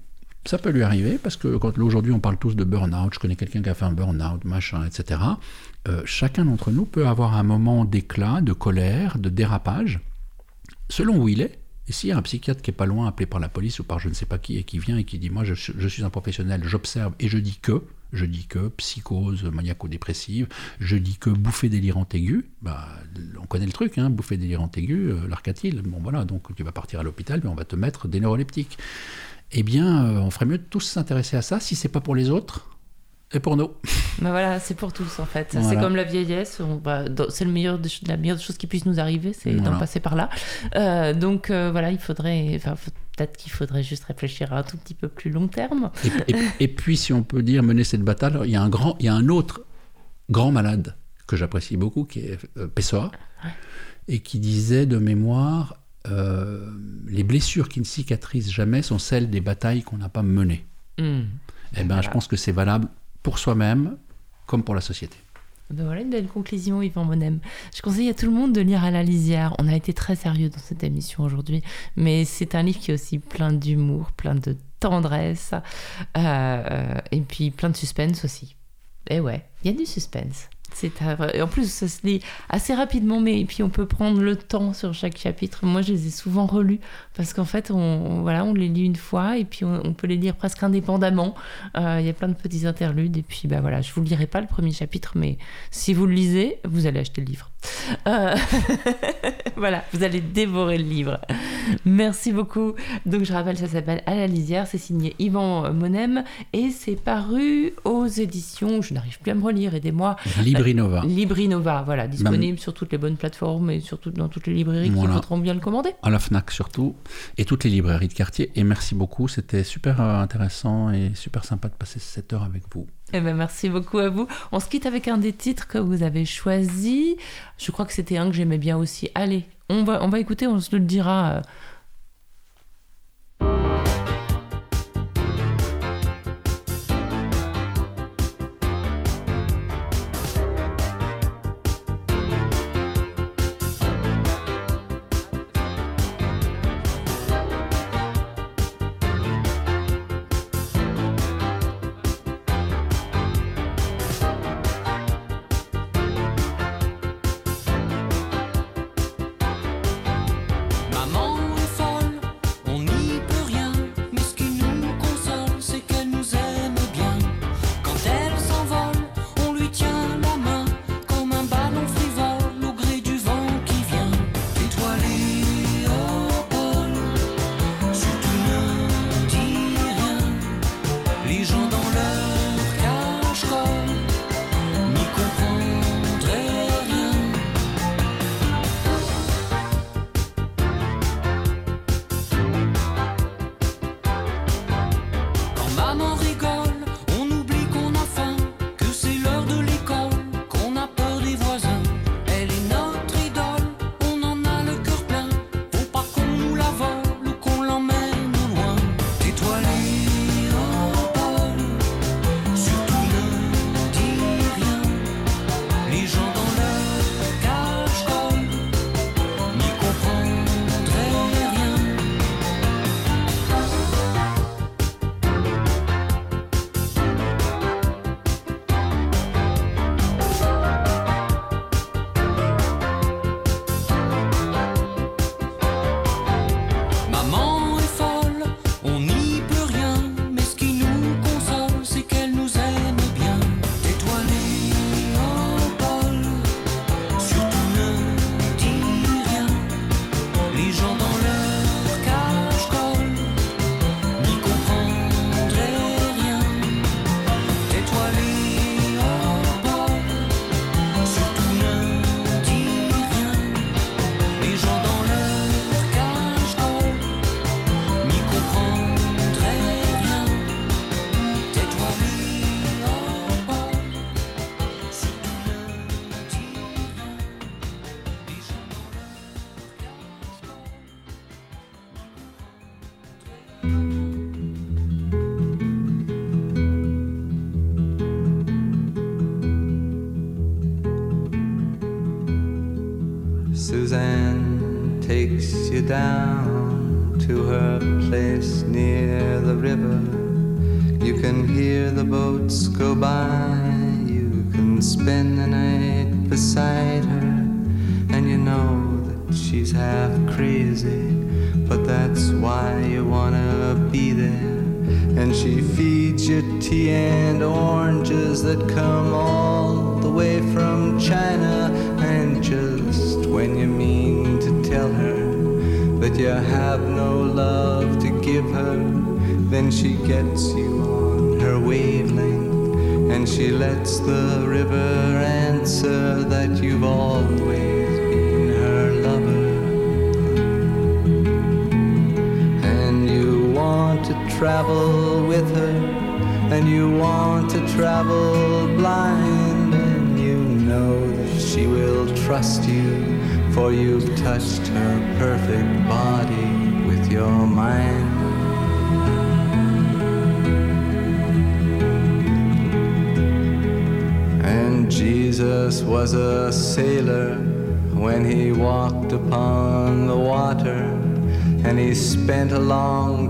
ça peut lui arriver, parce que quand aujourd'hui on parle tous de burn-out, je connais quelqu'un qui a fait un burn-out, machin, etc. Euh, chacun d'entre nous peut avoir un moment d'éclat, de colère, de dérapage, selon où il est. Et s'il y a un psychiatre qui est pas loin, appelé par la police ou par je ne sais pas qui, et qui vient et qui dit Moi, je, je suis un professionnel, j'observe et je dis que, je dis que psychose maniaco-dépressive, je dis que bouffée délirante aiguë, bah, on connaît le truc, hein, bouffée délirante aiguë, euh, l'arcatile, bon voilà, donc tu vas partir à l'hôpital, mais on va te mettre des neuroleptiques. Eh bien, euh, on ferait mieux de tous s'intéresser à ça, si c'est pas pour les autres, et pour nous. [LAUGHS] Bah voilà, c'est pour tous en fait. C'est comme la vieillesse. C'est le meilleur la meilleure chose qui puisse nous arriver, c'est d'en passer par là. Euh, donc voilà, il faudrait, peut-être qu'il faudrait juste réfléchir à un tout petit peu plus long terme. Et, puis, si on peut dire mener cette bataille, il y a un, grand, il y a un autre grand malade que j'apprécie beaucoup, qui est euh, Pessoa, et qui disait de mémoire euh, les blessures qui ne cicatrisent jamais sont celles des batailles qu'on n'a pas menées. Hmm. Eh ben, je pense que c'est valable pour soi-même comme pour la société. Ben voilà une belle conclusion, Yvan Monem. Je conseille à tout le monde de lire À la lisière. On a été très sérieux dans cette émission aujourd'hui, mais c'est un livre qui est aussi plein d'humour, plein de tendresse, euh, et puis plein de suspense aussi. Et ouais, il y a du suspense. C'est en plus, ça se lit assez rapidement, mais puis on peut prendre le temps sur chaque chapitre. Moi, je les ai souvent relus parce qu'en fait, on, voilà, on les lit une fois et puis on, peut les lire presque indépendamment. Euh, il y a plein de petits interludes et puis bah voilà, je vous lirai pas le premier chapitre, mais si vous le lisez, vous allez acheter le livre. Euh, [LAUGHS] voilà, vous allez dévorer le livre. Merci beaucoup. Donc je rappelle, ça s'appelle À la lisière, c'est signé Yvan Monem et c'est paru aux éditions, je n'arrive plus à me relire, aidez-moi. Librinova. Librinova, voilà, disponible sur toutes les bonnes plateformes et surtout dans toutes les librairies qui voudront bien le commander. À la FNAC surtout, et toutes les librairies de quartier. Et merci beaucoup, c'était super euh, intéressant et super sympa de passer cette heure avec vous. Eh ben, merci beaucoup à vous. On se quitte avec un des titres que vous avez choisi. Je crois que c'était un que j'aimais bien aussi. Allez, on va, on va écouter, on se le dira. Euh, travel blind, and you know that she will trust you, for you've touched her perfect body with your mind. And Jesus was a sailor when he walked upon the water. And he spent a long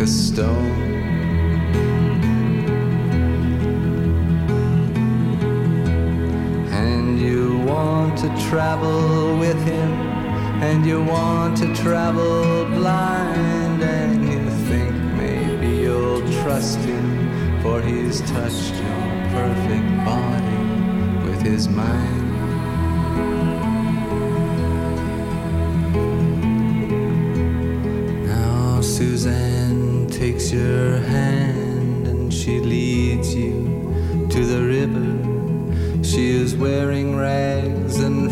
A stone. And you want to travel with him, and you want to travel blind, and you think maybe you'll trust him, for he's touched your perfect body with his mind.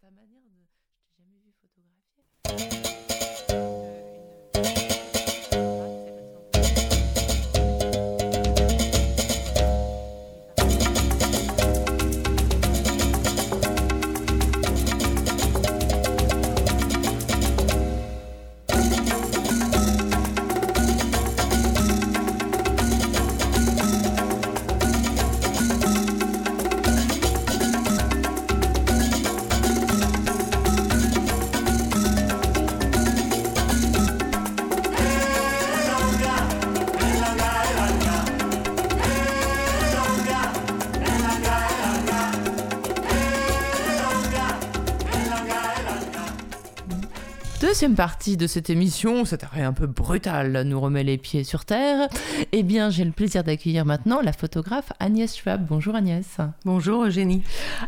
ta manière de. Je t'ai jamais vu photographier. Euh, une... deuxième partie de cette émission, cet arrêt un peu brutal nous remet les pieds sur terre. Eh bien, j'ai le plaisir d'accueillir maintenant la photographe Agnès Schwab. Bonjour Agnès. Bonjour Eugénie.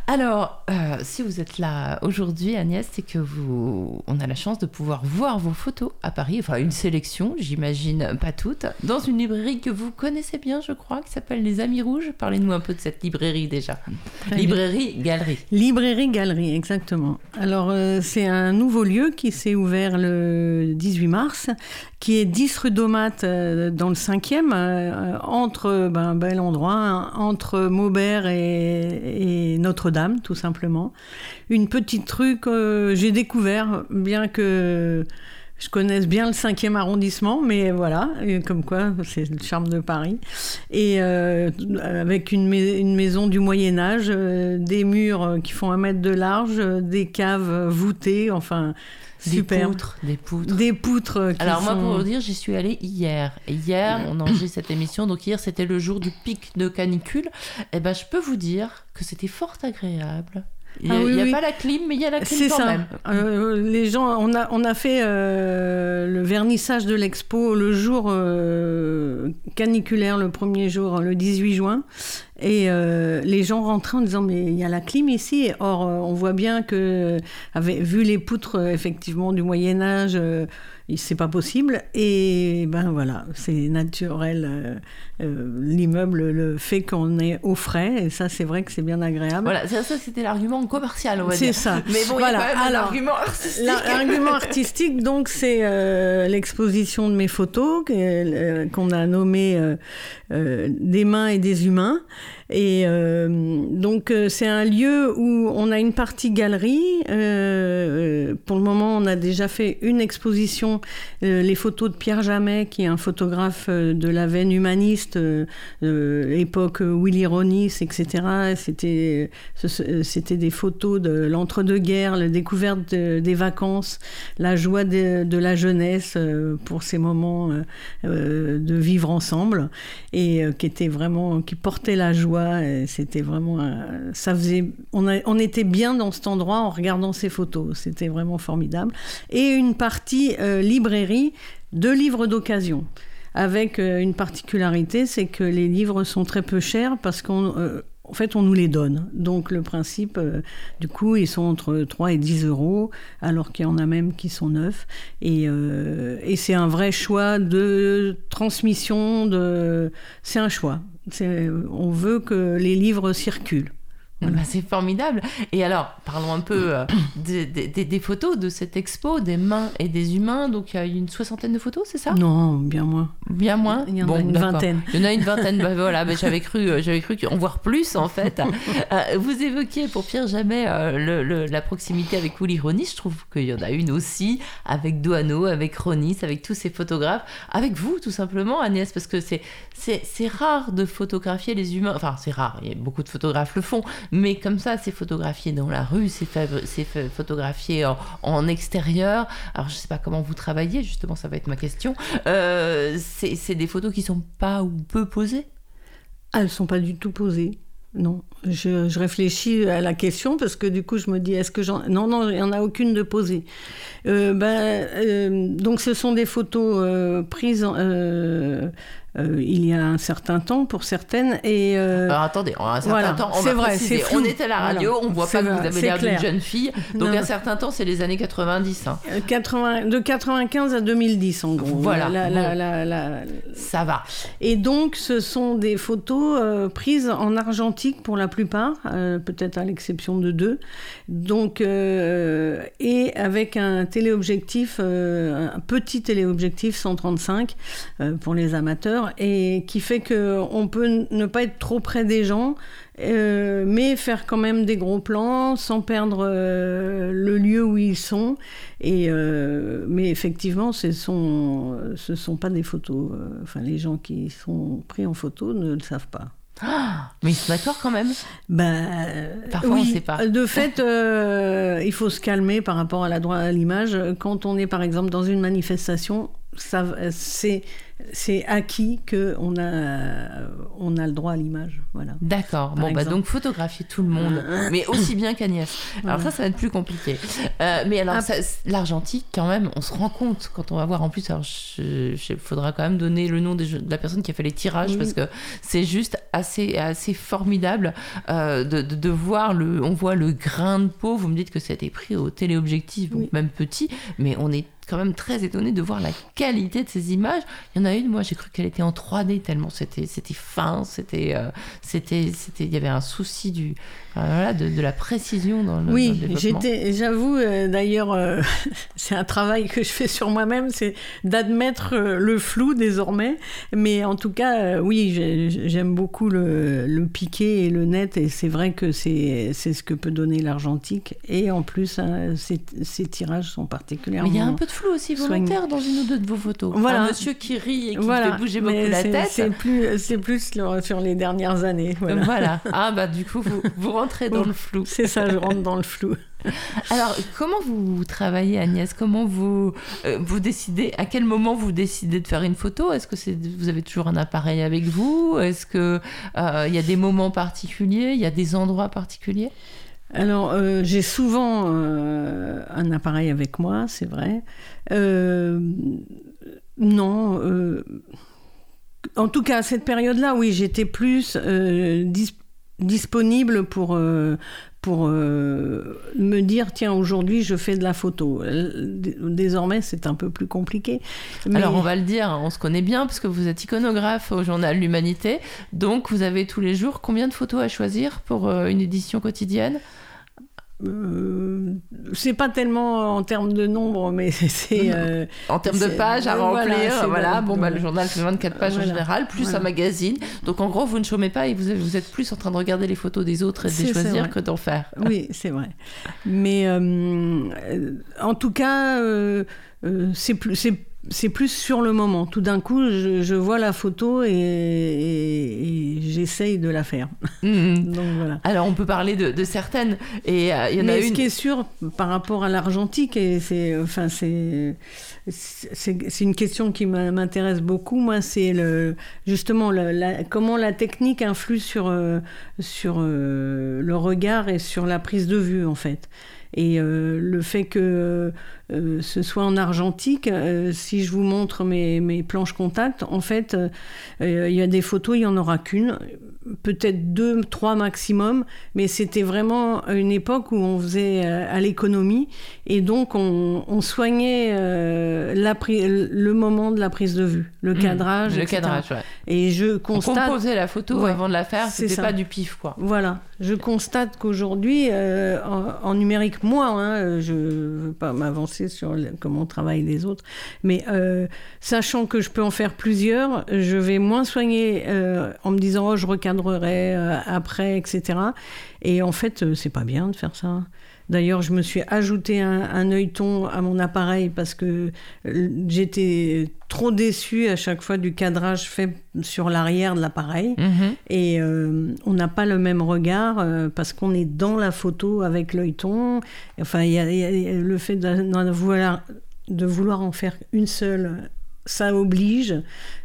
Alors, euh, si vous êtes là aujourd'hui, Agnès, c'est que vous, on a la chance de pouvoir voir vos photos à Paris, enfin une sélection, j'imagine pas toutes, dans une librairie que vous connaissez bien, je crois, qui s'appelle Les Amis Rouges. Parlez-nous un peu de cette librairie déjà. librairie Galerie. Librairie Galerie, exactement. Alors, euh, c'est un nouveau lieu qui s'est ouvert le 18 mars, qui est 10 rue d'Aumat euh, dans le 5e, euh, entre ben, bel endroit, hein, entre Maubert et, et Notre-Dame, tout simplement. Une petite rue que j'ai découvert, bien que je connaisse bien le 5e arrondissement, mais voilà, comme quoi, c'est le charme de Paris. Et euh, avec une, mais- une maison du Moyen Âge, euh, des murs qui font un mètre de large, euh, des caves voûtées, enfin, Des super. poutres, des poutres. Des poutres qui Alors moi, pour vous dire, j'y suis allée hier. Et hier, on enregistre cette émission, donc hier, c'était le jour du pic de canicule. Et ben, je peux vous dire que c'était fort agréable. Il n'y a, Ah oui, y a oui. pas la clim, mais il y a la clim quand ça. même. Euh, les gens, on a, on a fait euh, le vernissage de l'expo le jour euh, caniculaire, le premier jour, le 18 juin. Et euh, les gens rentraient en disant mais il y a la clim ici. Or euh, on voit bien que, avec, vu les poutres euh, effectivement du Moyen Âge, euh, c'est pas possible. Et ben voilà, c'est naturel. euh, euh, L'immeuble le fait qu'on est au frais. Et ça c'est vrai que c'est bien agréable. Voilà, ça, ça, c'était l'argument commercial, on va C'est dire. ça. Mais bon, Voilà, il y a quand même un alors, argument artistique. L'argument artistique, donc, c'est euh, l'exposition de mes photos qu'on a nommée Des mains et des humains. Et euh, donc, euh, c'est un lieu où on a une partie galerie. Euh, pour le moment, on a déjà fait une exposition, les photos de Pierre Jamet, qui est un photographe de la veine humaniste, époque Willy Ronis, etc. C'était des photos de l'entre-deux-guerres, la découverte de- des vacances, la joie de, de la jeunesse pour ces moments de vivre ensemble et qui était vraiment qui portait la joie. C'était vraiment ça faisait on, était bien dans cet endroit en regardant ces photos. C'était vraiment formidable et une partie euh, librairie de livres d'occasion avec euh, une particularité, c'est que les livres sont très peu chers parce qu'on euh, en fait, on nous les donne. Donc, le principe, euh, du coup, ils sont entre 3 et 10 euros, alors qu'il y en a même qui sont neufs. Et, et c'est un vrai choix de transmission. De... C'est un choix. On veut que les livres circulent. Bah, c'est formidable. Et alors, parlons un peu euh, [CLEARS THROAT] des, des- des- des photos de cette expo, des mains et des humains. Donc, il y a une soixantaine de photos, c'est ça? Non, bien moins. Bien moins? Il y en a une vingtaine. Il y en a une vingtaine. bah, [LAUGHS] voilà, bah, j'avais cru, euh, j'avais cru qu'en voir plus en fait. [LAUGHS] Euh, vous évoquiez pour Pierre Jamais euh, le- le- la proximité avec Willy Ronis. Je trouve qu'il y en a une aussi avec Doano, avec Ronis, avec tous ces photographes, avec vous tout simplement, Agnès, parce que c'est c'est c'est rare de photographier les humains. Enfin, c'est rare. Il y a beaucoup de photographes le font, mais comme ça, c'est photographié dans la rue, c'est photographié en, extérieur. Alors, je sais pas comment vous travaillez. Justement, ça va être ma question. Euh, c'est des photos qui sont pas ou peu posées? Ah, elles sont pas du tout posées. Non, je, réfléchis à la question parce que du coup je me dis est-ce que j'en non non il n'y en a aucune de posée. Euh, ben, euh, donc ce sont des photos prises euh, euh, il y a un certain temps pour certaines et euh, Alors attendez, en un certain voilà, temps, on va vrai, préciser. On est à la radio, Voilà. on voit C'est pas que vous avez l'air d'une jeune fille. Donc Non. un certain temps, c'est les années 90. hein. 80 de 95 à 2010 en gros. Voilà, La- bon. la- la- la- Ça va. Et donc, ce sont des photos euh, prises en argentique pour la plupart, euh, peut-être à l'exception de deux. Donc, euh, et avec un téléobjectif, euh, un petit téléobjectif 135 euh, pour les amateurs, et qui fait que on peut ne pas être trop près des gens, euh, mais faire quand même des gros plans sans perdre euh, le lieu où ils sont. Et euh, mais effectivement, ce sont ce sont pas des photos. Enfin, les gens qui sont pris en photo ne le savent pas. Mais ils sont d'accord quand même. Ben, Parfois, on oui. sait pas. De fait, euh, il faut se calmer par rapport à la droit à l'image. Quand on est, par exemple, dans une manifestation, c'est c'est acquis qu'on a, on a le droit à l'image. Voilà. D'accord. Bon, bah donc photographier tout le monde, mais aussi bien qu'Agnès. Alors ça, ça va être plus compliqué. Euh, mais alors, l'argentique, quand même, on se rend compte quand on va voir en plus. Alors, il faudra quand même donner le nom de la personne qui a fait les tirages parce que c'est juste assez, assez formidable euh, de, de, voir le. On voit le grain de peau. Vous me dites que ça a été pris au téléobjectif, même petit, mais on est quand même très étonné de voir la qualité de ces images. Il y en a une, moi j'ai cru qu'elle était en 3D tellement c'était c'était fin, c'était euh, c'était c'était il y avait un souci du voilà, de, de, la précision dans le Oui, j'étais j'avoue euh, d'ailleurs euh, [LAUGHS] c'est un travail que je fais sur moi-même, c'est d'admettre le flou désormais, mais en tout cas oui, j'aime beaucoup le, le piqué et le net et c'est vrai que c'est c'est ce que peut donner l'argentique et en plus hein, ces, ces, tirages sont particulièrement Mais il y a un peu de flou aussi volontaire dans une ou deux de vos photos. Voilà. Un monsieur qui rit et qui fait bouger beaucoup la tête. C'est plus, c'est plus sur les dernières années. Voilà. Ah bah du coup vous, vous [LAUGHS] rentrez dans le flou. [LAUGHS] C'est ça, je rentre dans le flou. [LAUGHS] Alors, comment vous travaillez, Agnès? Comment vous, euh, vous décidez À quel moment vous décidez de faire une photo? Est-ce que c'est, vous avez toujours un appareil avec vous? Est-ce qu'il euh, il y a des moments particuliers? Il y a des endroits particuliers? Alors, euh, j'ai souvent un appareil avec moi, c'est vrai. Non. en tout cas, à cette période-là, oui, j'étais plus disponible pour, pour me dire tiens aujourd'hui je fais de la photo. Désormais c'est un peu plus compliqué. Alors on va le dire, on se connaît bien parce que vous êtes iconographe au journal L'Humanité, donc vous avez tous les jours combien de photos à choisir pour une édition quotidienne? Euh, c'est pas tellement en termes de nombre, mais [LAUGHS] c'est. Euh, en termes de pages à remplir, voilà. Bon, bah, le journal fait 24 pages en général, plus un magazine. Donc en gros, vous ne chômez pas et vous, vous êtes plus en train de regarder les photos des autres et de les choisir que d'en faire. Oui, c'est vrai. Mais euh, en tout cas, c'est plus c'est plus sur le moment. Tout d'un coup, je, vois la photo et, j'essaye de la faire. Mhm. [LAUGHS] Donc, voilà. Alors, on peut parler de, certaines. Et euh, il y en a une. Ce qui est sûr par rapport à l'argentique, et c'est, enfin, c'est, c'est, une question qui m'intéresse beaucoup. Moi, c'est le, justement la, comment la technique influe sur, euh, sur euh, le regard et sur la prise de vue, en fait. Et le fait que euh, ce soit en argentique. Euh, si je vous montre mes, mes planches contact, en fait, euh, il y a des photos, il n'y en aura qu'une, peut-être deux, trois maximum, mais c'était vraiment une époque où on faisait à l'économie et donc on, soignait la le moment de la prise de vue, le mmh. cadrage. le cadrage, ouais. Et je constate. On composait la photo avant de la faire, c'était pas du pif, quoi. Voilà. Je constate qu'aujourd'hui, en, numérique, moi, hein, je ne veux pas m'avancer sur comment travaillent les autres. Mais euh, sachant que je peux en faire plusieurs, je vais moins soigner euh, en me disant oh, je recadrerai euh, après, etc. Et en fait, c'est pas bien de faire ça. D'ailleurs, je me suis ajouté un, un œilleton à mon appareil parce que j'étais trop déçue à chaque fois du cadrage fait sur l'arrière de l'appareil. Mhm. Et on n'a pas le même regard parce qu'on est dans la photo avec l'œilleton. Enfin, il y, a le fait de, vouloir, de vouloir en faire une seule ça oblige.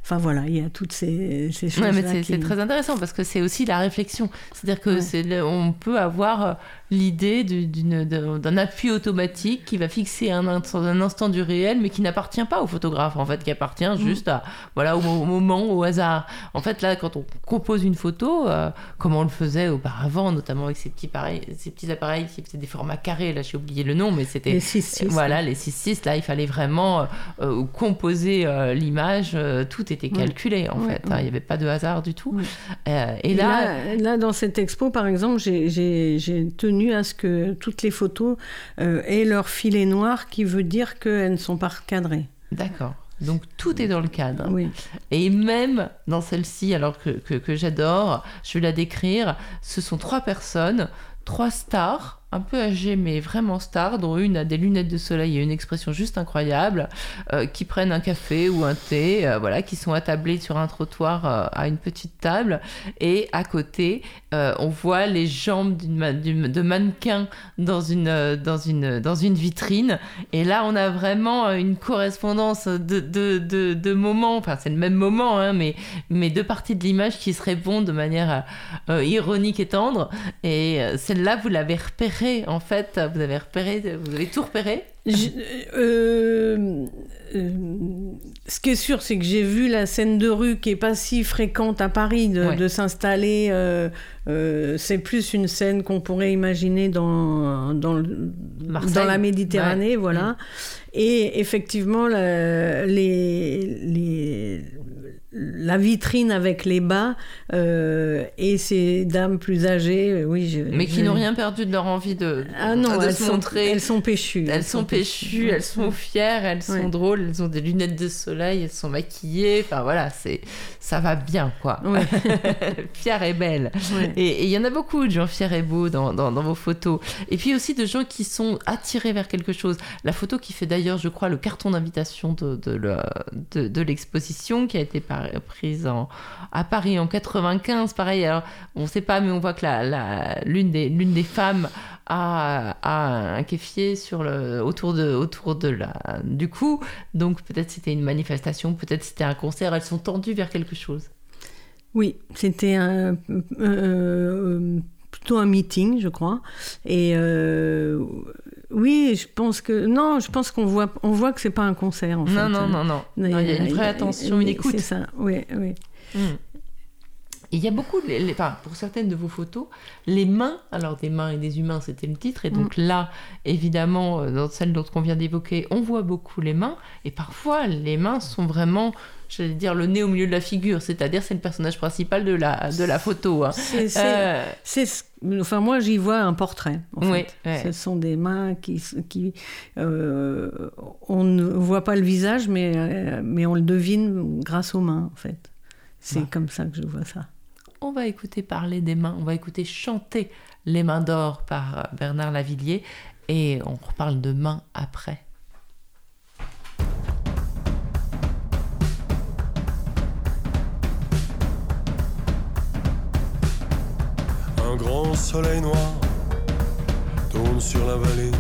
Enfin voilà, il y a toutes ces, ces choses. mais c'est très intéressant parce que c'est aussi la réflexion. C'est-à-dire que on peut avoir l'idée d'un appui automatique qui va fixer un, un, instant du réel, mais qui n'appartient pas au photographe, en fait, qui appartient mm. juste à, voilà, au, moment, au hasard. En fait, là, quand on compose une photo, euh, comme on le faisait auparavant, notamment avec ces petits, pareils, ces petits appareils qui faisaient des formats carrés, là, j'ai oublié le nom, mais c'était... Les 6-6. Voilà, les 6-6, là, il fallait vraiment euh, euh, composer l'image, tout était calculé, en fait. Hein, il n'y avait pas de hasard du tout. et, là, là, dans cette expo, par exemple, j'ai tenu à ce que toutes les photos euh, aient leur filet noir qui veut dire qu'elles ne sont pas recadrées. D'accord. Donc tout est dans le cadre. Oui. Et même dans celle-ci, alors que, que, j'adore, je vais la décrire, ce sont trois personnes, trois stars un peu âgées mais vraiment stars, dont une a des lunettes de soleil et une expression juste incroyable, euh, qui prennent un café ou un thé, euh, voilà, qui sont attablés sur un trottoir euh, à une petite table, et à côté, on voit les jambes de mannequin dans une, dans, une, dans une vitrine, et là on a vraiment une correspondance de, de, de, moments, enfin c'est le même moment, hein, mais, mais deux parties de l'image qui se répondent de manière ironique et tendre, et celle-là vous l'avez repérée en fait Vous avez repéré, vous avez tout repéré euh, euh, ce qui est sûr, c'est que j'ai vu la scène de rue qui est pas si fréquente à Paris de, s'installer. Euh, c'est plus une scène qu'on pourrait imaginer dans, dans, dans la Méditerranée, voilà. Mm. Et effectivement, les, les la vitrine avec les bas euh, et ces dames plus âgées, euh, oui. Mais qui n'ont rien perdu de leur envie de, ah non, elles se montrer. Elles sont péchues. Elles, sont péchues, elles sont fières, elles sont drôles, elles ont des lunettes de soleil, elles sont maquillées. Enfin voilà, c'est ça va bien quoi. Ouais. [LAUGHS] Fière et belle. Et il y en a beaucoup de gens fiers et beaux dans, dans, vos photos. Et puis aussi de gens qui sont attirés vers quelque chose. La photo qui fait d'ailleurs, je crois, le carton d'invitation de, de, de l'exposition qui a été par prise en, à Paris en 95. Pareil, alors, on ne sait pas, mais on voit que l'une des, des femmes a, un kéfier sur le, autour, de, autour de la, du cou. Donc peut-être c'était une manifestation, peut-être c'était un concert. Elles sont tendues vers quelque chose. Oui, c'était un, euh, plutôt un meeting, je crois. Et euh, oui, je pense que non, je pense qu'on voit, on voit que c'est pas un concert. En non, fait. non, non, non, Il y a une vraie attention, une écoute. C'est ça. Oui, oui. Hmm. Il y a beaucoup, les, enfin, pour certaines de vos photos, les mains, alors des mains et des humains, c'était le titre, et donc mm. là, évidemment, euh, dans celle dont on vient d'évoquer, on voit beaucoup les mains, et parfois les mains sont vraiment, j'allais dire, le nez au milieu de la figure, c'est-à-dire c'est le personnage principal de la, de la photo. Hein. C'est, euh, enfin, moi j'y vois un portrait. En oui, fait. Ce sont des mains qui, qui euh, on ne voit pas le visage, mais, mais on le devine grâce aux mains, en fait. C'est comme ça que je vois ça on va écouter parler des mains, on va écouter chanter Les mains d'or par euh, Bernard Lavillier et on reparle de mains après. Un grand soleil noir tourne sur la vallée,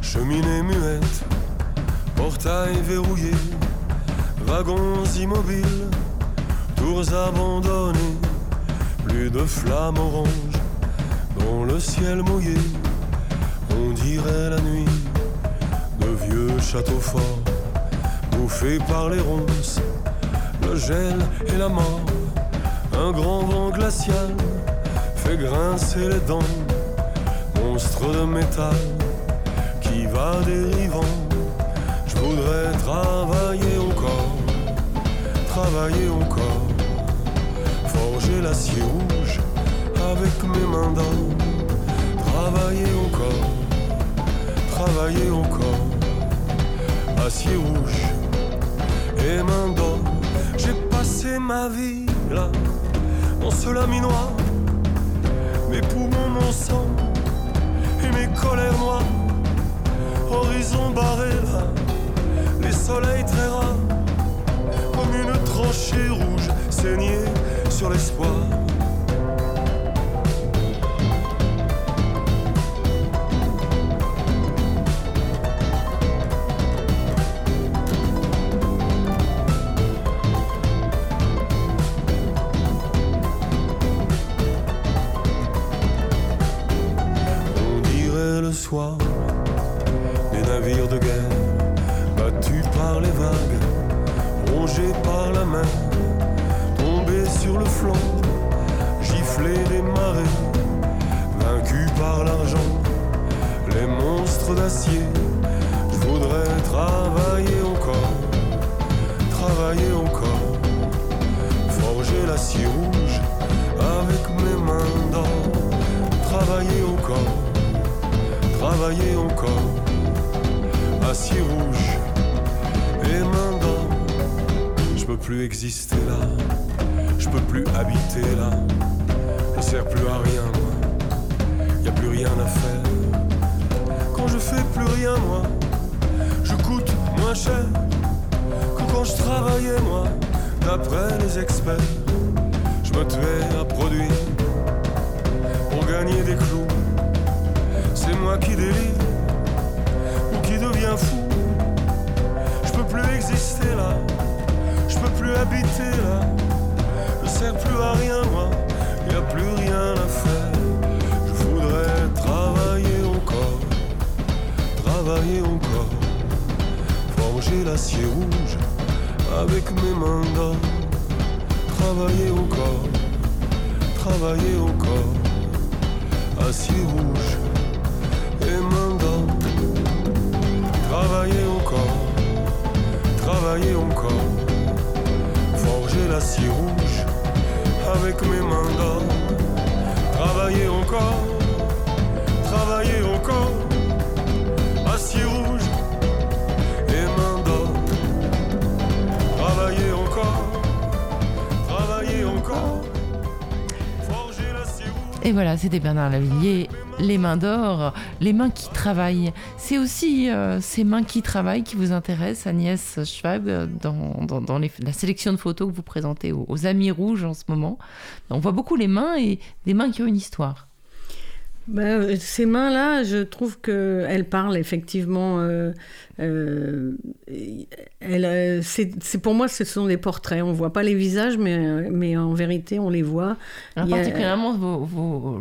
cheminée muette, portail verrouillé, wagons immobiles, tours abandonnées plus de flammes oranges dans le ciel mouillé. On dirait la nuit de vieux châteaux forts, bouffés par les ronces, le gel et la mort. Un grand vent glacial fait grincer les dents, monstre de métal qui va dérivant. Je voudrais travailler encore, travailler encore forger l'acier rouge avec mes mains d'or. Travailler encore, travailler encore, acier rouge et main d'or. J'ai passé ma vie là, dans ce laminoir, mes poumons, mon sang et mes colères noires. Horizon barré là, les soleils très rares, comme une tranchée rouge saignée sur l'espoir. On dirait le soir avec mes mains d'or, travailler encore, travailler encore, acier rouge et mains d'or. Je peux plus exister là je peux plus habiter là, je sers plus à rien moi. y a plus rien à faire. Quand je fais plus rien, moi, je coûte moins cher que quand je travaillais, moi, d'après les experts. Me tuais à produire pour gagner des clous. C'est moi qui délire ou qui devient fou. Je peux plus exister là, je peux plus habiter là. Je sers plus à rien, moi, y a plus rien à faire. Je voudrais travailler encore, travailler encore, forger l'acier rouge avec mes mains. Travailler encore, travailler encore, acier rouge et mains d'or. Travailler encore, travailler encore, forger l'acier rouge avec mes mains d'or. Travailler encore, travailler encore, Et voilà, c'était Bernard Lavillier, les mains d'or, les mains qui travaillent. C'est aussi euh, ces mains qui travaillent qui vous intéressent, Agnès Schwab, euh, dans, la sélection de photos que vous présentez aux, aux Amis Rouges en ce moment. On voit beaucoup les mains et des mains qui ont une histoire. Ben, euh, ces mains-là, je trouve qu'elles parlent effectivement. euh, euh, elles, euh, c'est c'est- pour moi, ce sont des portraits. On ne voit pas les visages, mais, mais en vérité, on les voit. Alors, Il a- particulièrement vos, vos,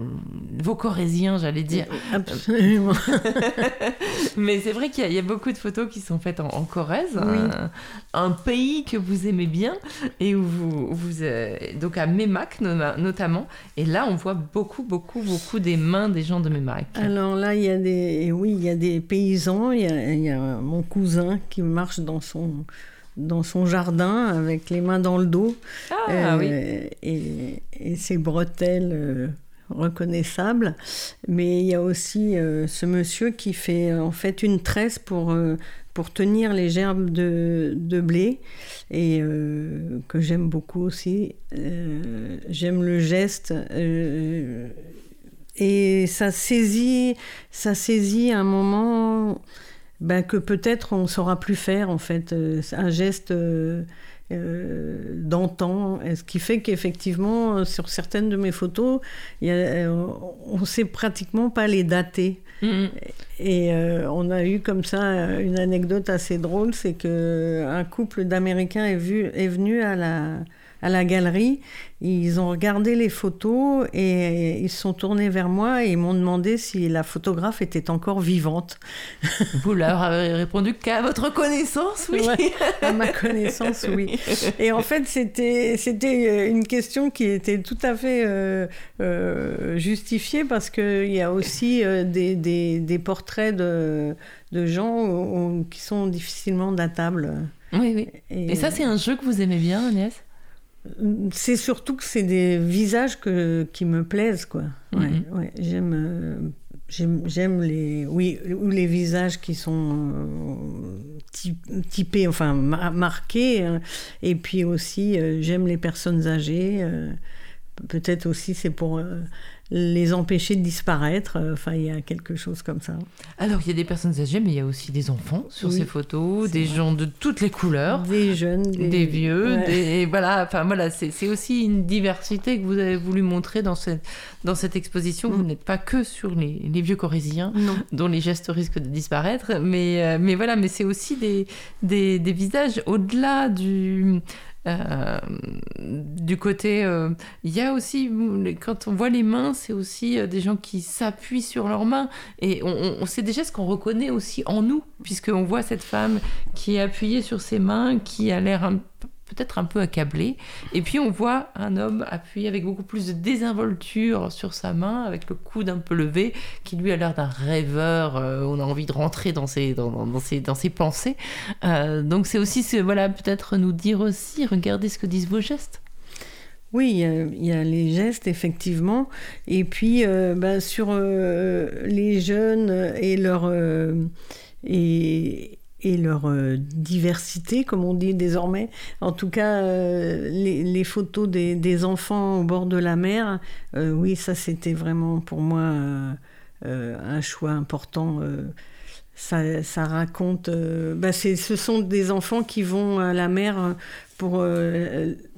vos Corésiens, j'allais dire. Absolument. [LAUGHS] Mais c'est vrai qu'il y, a- il y a beaucoup de photos qui sont faites en, en Corrèze, Oui. un, un pays que vous aimez bien, et où vous, vous euh, donc à Mémac no- notamment. Et là, on voit beaucoup, beaucoup, beaucoup des mains des gens de Mémac. Alors là, il y a des, oui, il y a des paysans. Il y a, il y a mon cousin qui marche dans son, dans son jardin avec les mains dans le dos. Ah Euh, oui. et, et ses bretelles euh, reconnaissables. Mais il y a aussi euh, ce monsieur qui fait en fait une tresse pour, pour tenir les gerbes de, de blé et que j'aime beaucoup aussi. J'aime le geste. Et ça saisit, ça saisit un moment ben, que peut-être on ne saura plus faire en fait. Euh, un geste euh, euh, d'antan, ce qui fait qu'effectivement, sur certaines de mes photos, il y a, euh, on ne sait pratiquement pas les dater. Mhm. Et on a eu comme ça une anecdote assez drôle, c'est que un couple d'Américains est, vu- est venu à la, à la galerie, ils ont regardé les photos et ils se sont tournés vers moi et ils m'ont demandé si la photographe était encore vivante. [LAUGHS] Vous leur avez répondu qu'à votre connaissance, oui. Ouais, à ma [LAUGHS] connaissance, oui. Et en fait, c'était c'était euh, une question qui était tout à fait euh, euh, justifiée parce qu'il y a aussi euh, des, des, des portraits de, de gens qui sont difficilement datables. Oui, oui. Et ça, c'est un jeu que vous aimez bien, Agnès? C'est surtout que c'est des visages que, qui me plaisent, quoi. Ouais, Mhm. ouais, j'aime, euh, j'aime, j'aime les, oui, ou les visages qui sont euh, ty- typés, enfin ma- marqués. hein. Et puis aussi, euh, j'aime les personnes âgées. Peut-être aussi c'est pour euh, les empêcher de disparaître. euh, Enfin, il y a quelque chose comme ça. Alors, il y a des personnes âgées, mais il y a aussi des enfants sur Oui, ces photos, des vrai. gens de toutes les couleurs. Des jeunes, des, vieux, ouais. des voilà, enfin voilà, c'est aussi une diversité que vous avez voulu montrer dans cette dans cette exposition. Vous Mm. n'êtes pas que sur les, les vieux corésiens Non. dont les gestes risquent de disparaître, mais euh, mais voilà, mais c'est aussi des, des des visages au-delà du euh, du côté, euh, il y a aussi, quand on voit les mains, c'est aussi euh, des gens qui s'appuient sur leurs mains. Et on, c'est des gestes qu'on reconnaît aussi en nous, puisqu'on voit cette femme qui est appuyée sur ses mains, qui a l'air un- peut-être un peu accablée. Et puis on voit un homme appuyé avec beaucoup plus de désinvolture sur sa main, avec le coude un peu levé, qui lui a l'air d'un rêveur. euh, on a envie de rentrer dans ses, dans, ses, dans ses pensées. Euh, donc c'est aussi, ce- voilà, peut-être nous dire aussi, regardez ce que disent vos gestes. Oui, il y, a, les gestes, effectivement. Et puis, euh, ben, sur euh, les jeunes et leur. et, et leur euh, diversité, comme on dit désormais. En tout cas, euh, les, photos des, enfants au bord de la mer, euh, oui, ça c'était vraiment pour moi un choix important. Ça, raconte. Bah ce sont des enfants qui vont à la mer pour,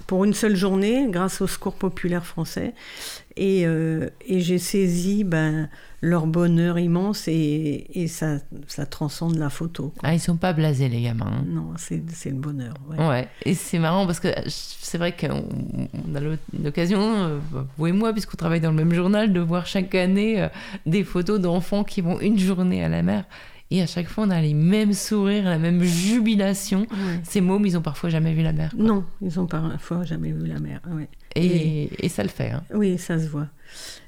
pour une seule journée grâce au Secours populaire français. Et, et j'ai saisi. Ben, leur bonheur immense et, et ça, ça, transcende la photo. Ah, ils sont pas blasés, les gamins. Hein. Non, c'est le bonheur. Ouais. ouais. Et c'est marrant parce que c'est vrai qu'on a l'occasion, euh, vous et moi, puisqu'on travaille dans le même journal, de voir chaque année euh, des photos d'enfants qui vont une journée à la mer. Et à chaque fois, on a les mêmes sourires, la même jubilation. Ces mômes, ils ont parfois jamais vu la mer. Non, ils ont parfois jamais vu la mer. Ouais. Et, et, ça le fait. Hein. Oui, ça se voit.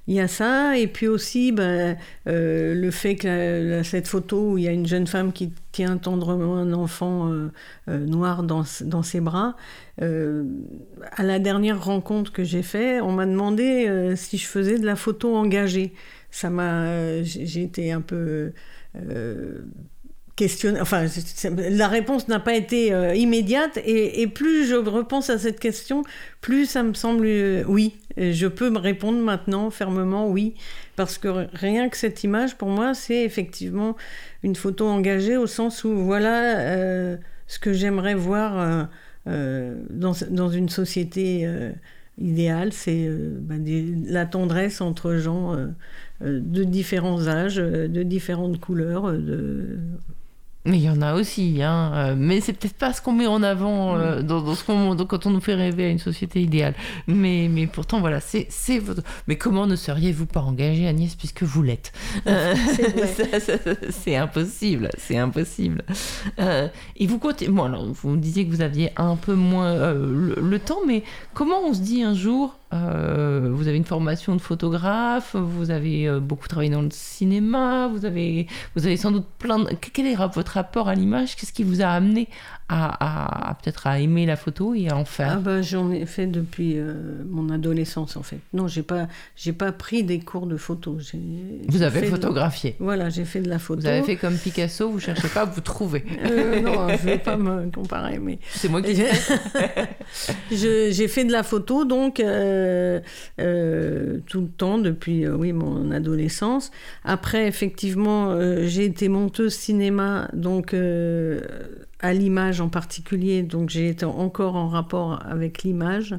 Il y a ça, et puis aussi ben, euh, le fait que cette photo où il y a une jeune femme qui tient tendrement un enfant euh, euh, noir dans, dans, ses bras, à la dernière rencontre que j'ai faite, on m'a demandé si je faisais de la photo engagée. Ça m'a, j'ai été un peu Enfin, la réponse n'a pas été euh, immédiate et, plus je repense à cette question, plus ça me semble euh, oui. Je peux me répondre maintenant fermement oui, parce que rien que cette image, pour moi, c'est effectivement une photo engagée au sens où voilà euh, ce que j'aimerais voir dans, dans, une société idéale, c'est bah, la tendresse entre gens de différents âges, de différentes couleurs, de mais il y en a aussi, hein. Euh, mais c'est peut-être pas ce qu'on met en avant euh, dans, ce qu'on, quand on nous fait rêver à une société idéale. Mais, mais pourtant, voilà, c'est, votre... Mais comment ne seriez-vous pas engagée, Agnès, puisque vous l'êtes? [LAUGHS] [LAUGHS] C'est impossible, c'est impossible. Euh, et vous comptez... Bon, alors, vous me disiez que vous aviez un peu moins le, temps, mais comment on se dit un jour euh, vous avez une formation de photographe, vous avez euh, beaucoup travaillé dans le cinéma, vous avez, vous avez sans doute plein de... Quel est votre rapport à l'image? Qu'est-ce qui vous a amené à, peut-être à aimer la photo et à en faire ah bah, J'en ai fait depuis euh, mon adolescence en fait. Non, j'ai pas, j'ai pas pris des cours de photo. Vous avez photographié Voilà, j'ai fait de la photo. Vous avez fait comme Picasso, vous cherchez pas, vous trouvez. Euh, non, je vais pas me comparer, mais... C'est moi qui... [LAUGHS] j'ai fait de la photo, donc, euh, tout le temps, depuis, oui, mon adolescence. Après, effectivement, j'ai été monteuse cinéma, donc à l'image en particulier, donc j'ai été encore en rapport avec l'image.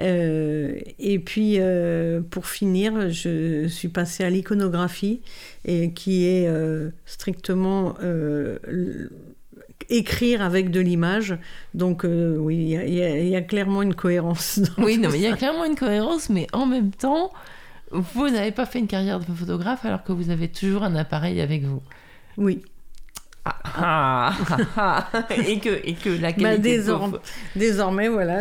Euh, et puis, euh, pour finir, je suis passée à l'iconographie, et qui est euh, strictement écrire avec de l'image. Donc oui, il y, a clairement une cohérence. Oui, non, mais il y a clairement une cohérence, mais en même temps, vous n'avez pas fait une carrière de photographe alors que vous avez toujours un appareil avec vous. Oui. Ah, ah, [LAUGHS] ah, et, que, et que la bah, qualité. désormais, voilà.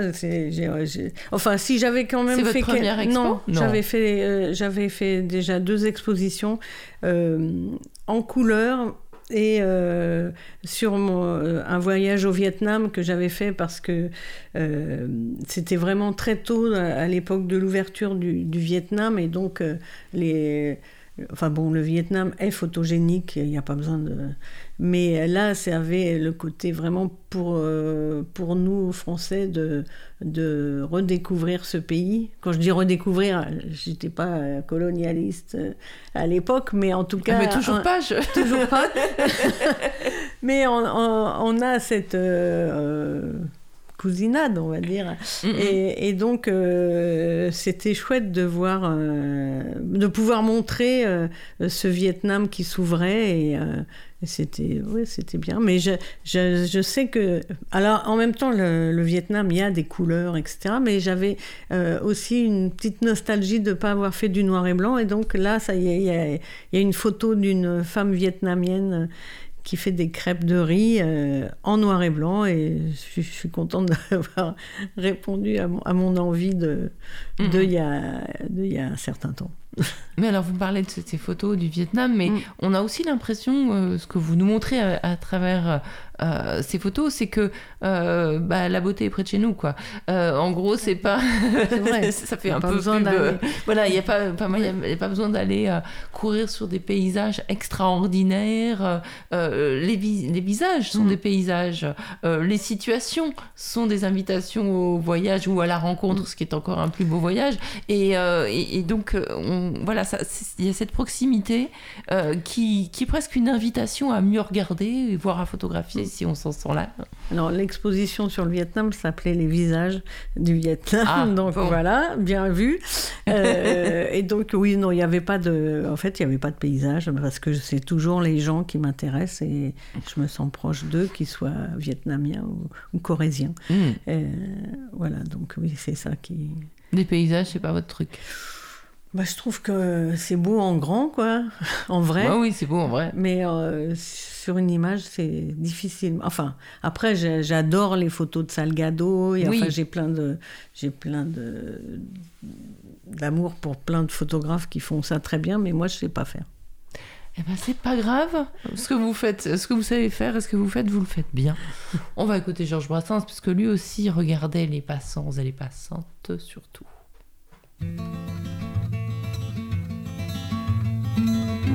Enfin, si j'avais quand même fait. Votre première expo non, j'avais fait, euh, j'avais fait déjà deux expositions euh, en couleur et euh, sur un voyage au Vietnam que j'avais fait parce que c'était vraiment très tôt à, l'époque de l'ouverture du, du, Vietnam et donc les Enfin bon, le Vietnam est photogénique, il n'y a pas besoin de... Mais là, ça avait le côté vraiment pour, euh, pour nous, Français, de, de redécouvrir ce pays. Quand je dis redécouvrir, j'étais pas colonialiste euh, à l'époque, mais en tout cas... Mais [LAUGHS] toujours pas, je... Toujours pas. mais on, on, a cette... Euh, cousinade, on va dire. Et, donc, euh, c'était chouette de voir, euh, de pouvoir montrer euh, ce Vietnam qui s'ouvrait et, c'était, ouais, c'était bien. Mais je, je, je, sais que, alors en même temps, le, Vietnam, il y a des couleurs, etc. Mais j'avais aussi une petite nostalgie de ne pas avoir fait du noir et blanc. Et donc là, ça y est, il y a, il y a une photo d'une femme vietnamienne qui fait des crêpes de riz euh, en noir et blanc et je, suis contente [LAUGHS] d'avoir répondu à mon, envie de, de, mhm. il y a, de il y a un certain temps. [LAUGHS] Mais alors, vous parlez de ces photos du Vietnam, mais Mm. on a aussi l'impression, euh, ce que vous nous montrez à, à travers euh, ces photos, c'est que euh, bah, la beauté est près de chez nous, quoi. Euh, en gros, c'est pas. Vrai. [LAUGHS] ça fait un pas peu besoin d'aller- euh, Voilà, il n'y a pas, pas, il y a- y a pas besoin d'aller euh, courir sur des paysages extraordinaires. Euh, euh, les, vis- les visages sont Mm. des paysages. Euh, les situations sont des invitations au voyage ou à la rencontre, Mm. ce qui est encore un plus beau voyage. Et, euh, et, et donc, euh, on, voilà, il y a cette proximité euh, qui, qui est presque une invitation à mieux regarder et voir à photographier si on s'en sent là. Alors, l'exposition sur le Vietnam s'appelait Les visages du Vietnam. Ah, [LAUGHS] donc bon. voilà, bien vu. [LAUGHS] Euh, et donc, oui, non, il n'y avait pas de. En fait, il n'y avait pas de paysage parce que c'est toujours les gens qui m'intéressent et je me sens proche d'eux, qu'ils soient vietnamiens ou, ou corésiens. Euh, voilà, donc oui, c'est ça qui. Les paysages, c'est pas votre truc. Bah, je trouve que c'est beau en grand, quoi, [LAUGHS] en vrai. Ah oui, c'est beau en vrai. Mais euh, sur une image, c'est difficile. Enfin, après, j'adore les photos de Salgado. Et Oui. enfin, j'ai plein de, j'ai plein de d'amour pour plein de photographes qui font ça très bien, mais moi, je sais pas faire. Eh ben, c'est pas grave. Ce que vous faites, ce que vous savez faire et ce que vous faites, vous le faites bien. On va écouter Georges Brassens, parce que lui aussi regardait les passants et les passantes surtout.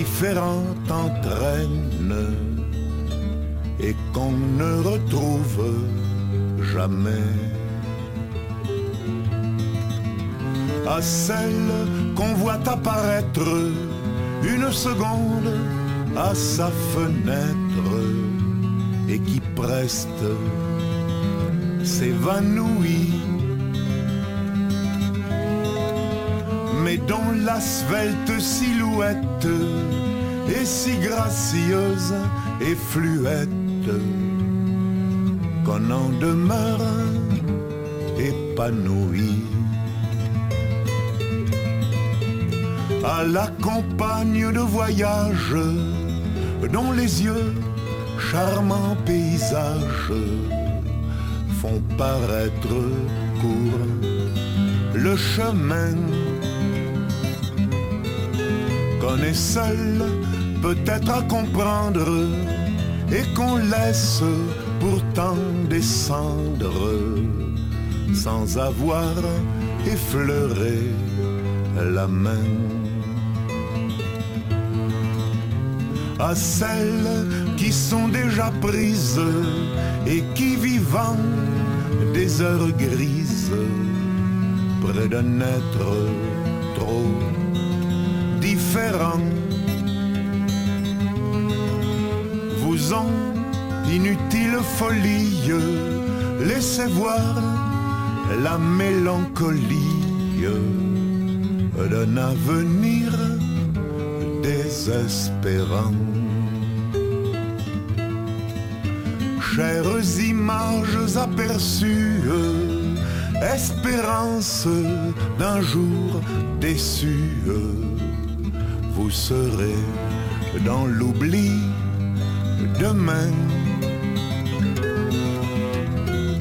différent entraîne et qu'on ne retrouve jamais. à celle qu'on voit apparaître une seconde à sa fenêtre et qui preste s'évanouit, dont l'asphalte silhouette est si gracieuse et fluette qu'on en demeure épanoui. à la campagne de voyage, dont les yeux, charmants paysages, font paraître court le chemin qu'on est seul peut-être à comprendre et qu'on laisse pourtant descendre sans avoir effleuré la main. à celles qui sont déjà prises et qui vivant des heures grises près d'un être trop vous ont inutile folie laissez voir la mélancolie d'un avenir désespérant. Chères images aperçues, espérance d'un jour déçu, vous serez dans l'oubli demain.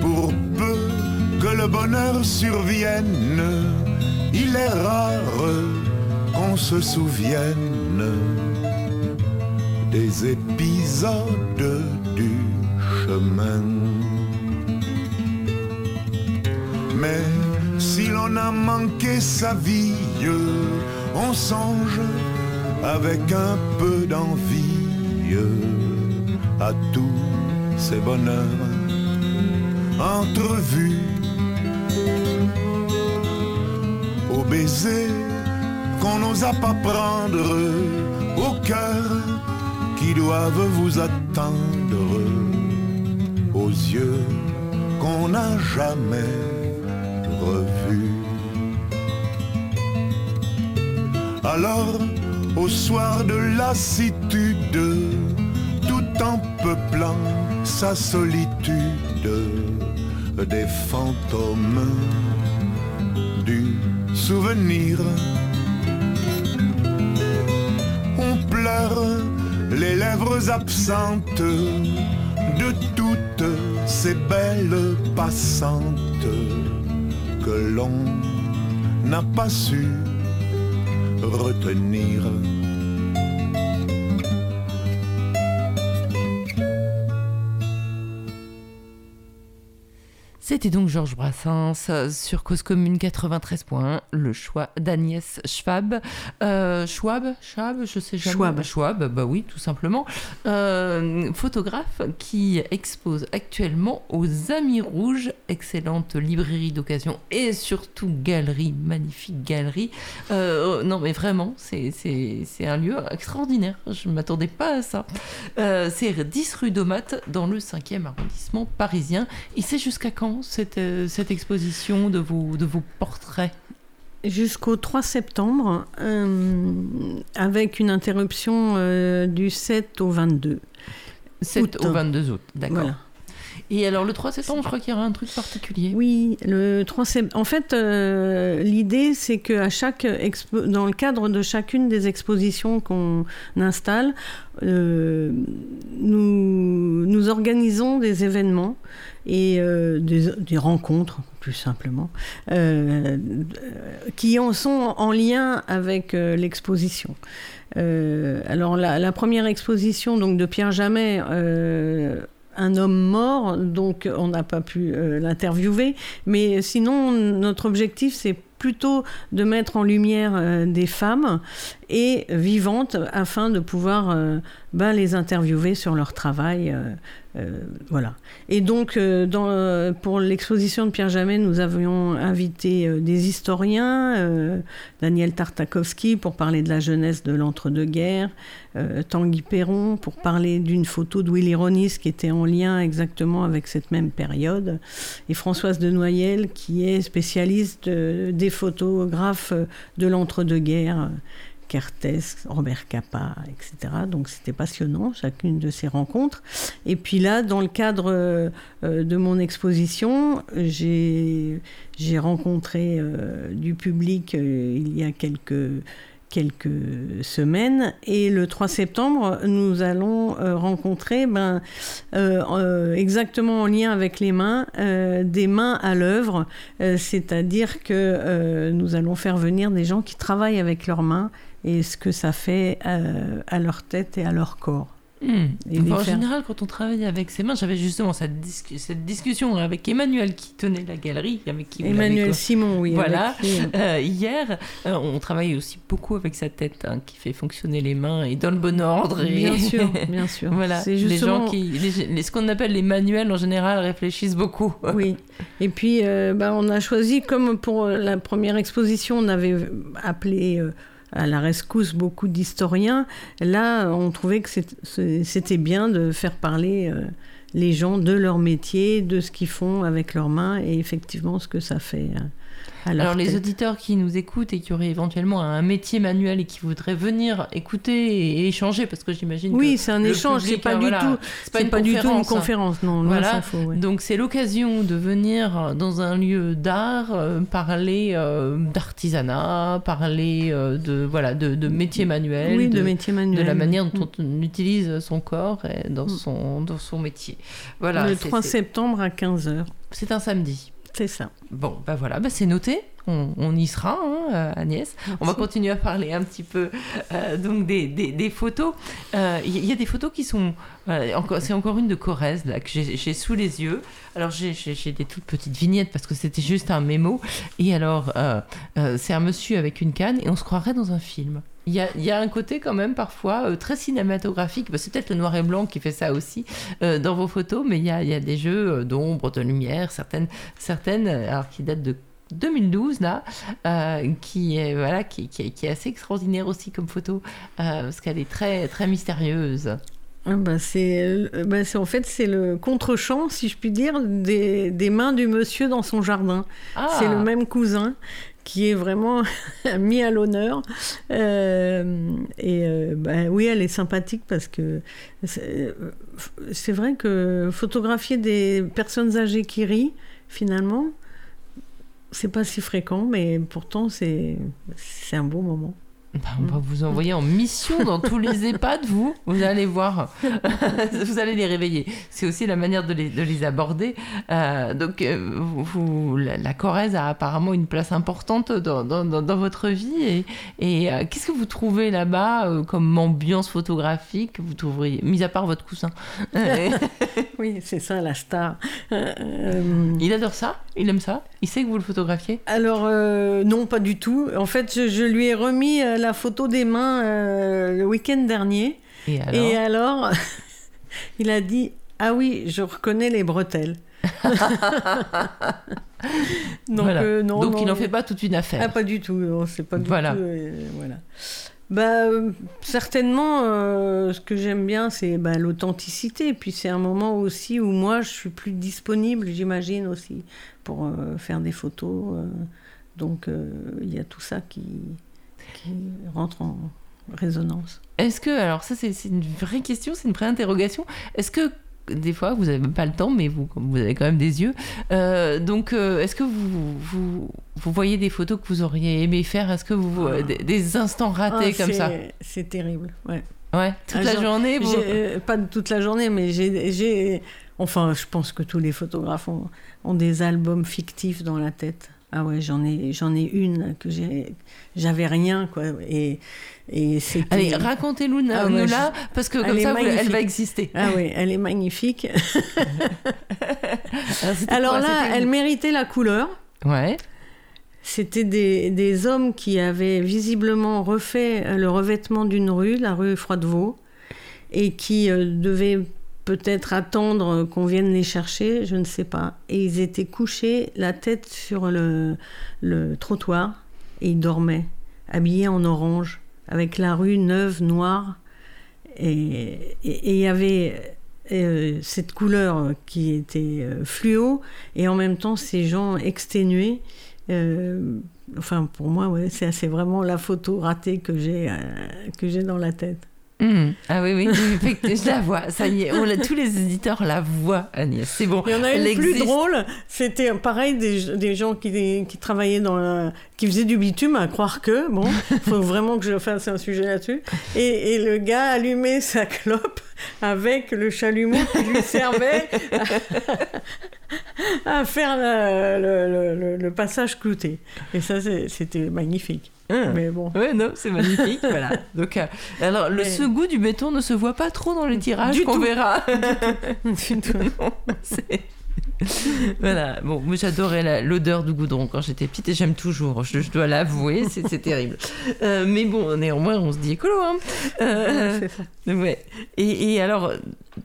Pour peu que le bonheur survienne, il est rare qu'on se souvienne des épisodes du chemin. Mais si l'on a manqué sa vie, on songe avec un peu d'envie à tous ces bonheurs entrevus au baiser qu'on n'osa pas prendre au cœur qui doivent vous attendre aux yeux qu'on n'a jamais revus. Alors au soir de lassitude, tout en peuplant sa solitude, des fantômes du souvenir. On pleure les lèvres absentes de toutes ces belles passantes que l'on n'a pas su retenir. C'était donc Georges Brassens euh, sur Cause Commune 93.1, le choix d'Agnès Schwab. Euh, Schwab, Schwab, je sais jamais. Schwab. Schwab, bah oui, tout simplement. Euh, photographe qui expose actuellement aux Amis Rouges, excellente librairie d'occasion et surtout galerie, magnifique galerie. Euh, non mais vraiment, c'est- un lieu extraordinaire, je ne m'attendais pas à ça. C'est 10 rue d'Aumat dans le 5e arrondissement parisien. Et c'est jusqu'à quand cette, euh, cette exposition de vos, de vos portraits Jusqu'au 3 septembre, euh, avec une interruption euh, du 7 au 22. 7 Août. au 22 août, d'accord. Voilà. Et alors le 3 septembre, je crois qu'il y aura un truc particulier. Oui, le 3 septembre. En fait, euh, l'idée, c'est que à chaque dans le cadre de chacune des expositions qu'on installe, euh, nous, nous organisons des événements et euh, des, rencontres, plus simplement, qui en sont en lien avec l'exposition. Alors la, la première exposition donc de Pierre Jamet. Un homme mort, donc on n'a pas pu euh, l'interviewer. Mais sinon, notre objectif, c'est plutôt de mettre en lumière euh, des femmes et vivantes afin de pouvoir euh, ben, les interviewer sur leur travail. euh, euh, voilà. Et donc, pour l'exposition de Pierre Jamet, nous avions invité des historiens, Daniel Tartakovsky pour parler de la jeunesse de l'entre-deux-guerres, Tanguy Perron pour parler d'une photo de Willy Ronis qui était en lien exactement avec cette même période, et Françoise de Noyel qui est spécialiste des photographes de l'entre-deux-guerres. Kertész, Robert Capa, etc. Donc c'était passionnant, chacune de ces rencontres. Et puis là, dans le cadre euh, de mon exposition, j'ai rencontré euh, du public euh, il y a quelques, semaines. Et le 3 septembre, nous allons rencontrer, ben, exactement en lien avec les mains, des mains à l'œuvre. C'est-à-dire que nous allons faire venir des gens qui travaillent avec leurs mains et ce que ça fait euh, à leur tête et à leur corps. Hmm. Et Enfin, les en faire- général, quand on travaille avec ses mains, j'avais justement cette, discu- cette discussion avec Emmanuel qui tenait la galerie, avec qui Emmanuel Simon, oui. Voilà. qui, [LAUGHS] euh, hier, euh, on travaille aussi beaucoup avec sa tête, hein, qui fait fonctionner les mains et dans le bon ordre. Et... Bien sûr, [LAUGHS] bien sûr. voilà, les gens qui, les- les- ce qu'on appelle les manuels en général réfléchissent beaucoup. [LAUGHS] Oui. Et puis, euh, bah, on a choisi, comme pour la première exposition, on avait appelé à la rescousse beaucoup d'historiens. Là, on trouvait que c'était bien de faire parler euh, les gens de leur métier, de ce qu'ils font avec leurs mains et effectivement ce que ça fait euh, Alors les auditeurs qui nous écoutent et qui auraient éventuellement un métier manuel et qui voudraient venir écouter et échanger, parce que j'imagine Oui, que c'est un échange, c'est public, pas euh, du voilà, tout, c'est pas, c'est une pas du tout une conférence, hein. non, Voilà. s'en faut, ouais. Donc c'est l'occasion de venir dans un lieu d'art, euh, parler euh, d'artisanat, parler euh, de voilà de, de métiers manuels, oui, de, de, métier de manuel. la manière dont Mm. on utilise son corps et dans son dans son métier. Voilà. le c'est- 3 c'est- septembre à 15h. C'est un samedi. C'est ça. Bon, bah voilà, bah c'est noté. On, on y sera, hein, euh, Agnès. On va continuer à parler un petit peu euh, donc des, des- des photos. Euh, Il y, il y a des photos qui sont. voilà, c'est encore une de Corrèze là, que j'ai sous les yeux. Alors j'ai- des toutes petites vignettes parce que c'était juste un mémo. Et alors, euh, euh, c'est un monsieur avec une canne et on se croirait dans un film. Il y a, il y a un côté quand même parfois euh, très cinématographique. Bah, c'est peut-être le noir et blanc qui fait ça aussi euh, dans vos photos, mais il y a, il y a des jeux euh, d'ombre, de lumière, certaines, certaines alors qui datent de 2012 là, euh, qui est voilà, qui, qui est, qui est assez extraordinaire aussi comme photo parce qu'elle est très très mystérieuse. Ah bah, c'est, bah, c'est- en fait c'est le contre-champ, si je puis dire, des, des mains du monsieur dans son jardin. Ah. C'est le même cousin qui est vraiment [LAUGHS] mis à l'honneur. Euh, et euh, bah, oui, elle est sympathique parce que c'est, c'est vrai que photographier des personnes âgées qui rient, finalement, c'est pas si fréquent, mais pourtant c'est un beau moment. Bah, on va vous envoyer en mission dans tous les [LAUGHS] EHPAD, vous. Vous allez voir. [LAUGHS] vous allez les réveiller. C'est aussi la manière de les, de les aborder. Euh, donc, euh, vous, la, la Corrèze a apparemment une place importante dans, dans, votre vie. Et, et euh, qu'est-ce que vous trouvez là-bas euh, comme ambiance photographique? Vous trouveriez, mis à part votre coussin. [LAUGHS] Oui, c'est ça la star. Il adore ça? Il aime ça? Il sait que vous le photographiez? Alors non, pas du tout. En fait, je, je lui ai remis euh, la photo des mains euh, le week-end dernier. Et alors, Et alors, [LAUGHS] il a dit Ah oui, je reconnais les bretelles. [LAUGHS] Donc, Voilà. euh, non, Donc non, il n'en fait pas toute une affaire. Ah, pas du tout. non, C'est pas du Voilà. tout. euh, voilà. Bah, euh, certainement, ce que j'aime bien, c'est bah, l'authenticité. Et puis, c'est un moment aussi où moi, je suis plus disponible, j'imagine aussi, pour faire des photos. donc, il y a tout ça qui, qui rentre en résonance. Est-ce que, alors ça c'est une vraie question, c'est une vraie interrogation, est-ce que des fois vous n'avez pas le temps, mais vous, vous avez quand même des yeux, euh, donc euh, est-ce que vous, vous, vous voyez des photos que vous auriez aimé faire? Est-ce que vous, euh, des, des instants ratés Ah, comme ça? c'est- terrible, ouais. Ouais, toute Ah, la genre, journée vous... Euh, Pas toute la journée, mais j'ai- j'ai. Enfin, je pense que tous les photographes ont, ont des albums fictifs dans la tête. Ah ouais, j'en ai, j'en ai une que j'ai, j'avais rien quoi, et et. Allez, racontez-nous nous Ah ouais, là, parce que comme ça, vous- elle va exister. Ah oui, elle est magnifique. [LAUGHS] Alors, Alors là, elle méritait la couleur. Ouais. C'était des, des hommes qui avaient visiblement refait le revêtement d'une rue, la rue Froidevaux, et qui euh, devaient peut-être attendre qu'on vienne les chercher, je ne sais pas. Et ils étaient couchés, la tête sur le, trottoir, et ils dormaient, habillés en orange, avec la rue neuve, noire. Et il y avait euh, cette couleur qui était euh, fluo, et en même temps ces gens exténués. Euh, enfin, pour moi, c'est vraiment la photo ratée que j'ai dans la tête. Mhm. Ah oui, oui, je la vois. Ça y est, on l'a- tous les éditeurs la voient, Agnès. C'est bon. Il y en a Elle une plus existe. drôle, c'était pareil des, des gens qui, qui travaillaient dans la- qui faisaient du bitume, à croire que, bon, [LAUGHS] faut vraiment que je fasse un sujet là-dessus. Et, et le gars allumait sa clope avec le chalumeau qui lui servait à, [LAUGHS] à faire la- le, le- le- le passage clouté. Et ça, c'était magnifique. Hein. Mais bon. Ouais, non, c'est magnifique, [LAUGHS] voilà. Donc, euh, alors, le Mais- ce goût du béton ne se voit pas trop dans les tirages Du qu'on verra. [LAUGHS] Du tout. Non, c'est- [LAUGHS] voilà, bon, moi j'adorais l'odeur du goudron quand j'étais petite et j'aime toujours, je, je dois l'avouer, c'est terrible. [LAUGHS] Euh, mais bon, néanmoins, on se dit écolo, hein. Euh, [LAUGHS] ouais. Et, et alors,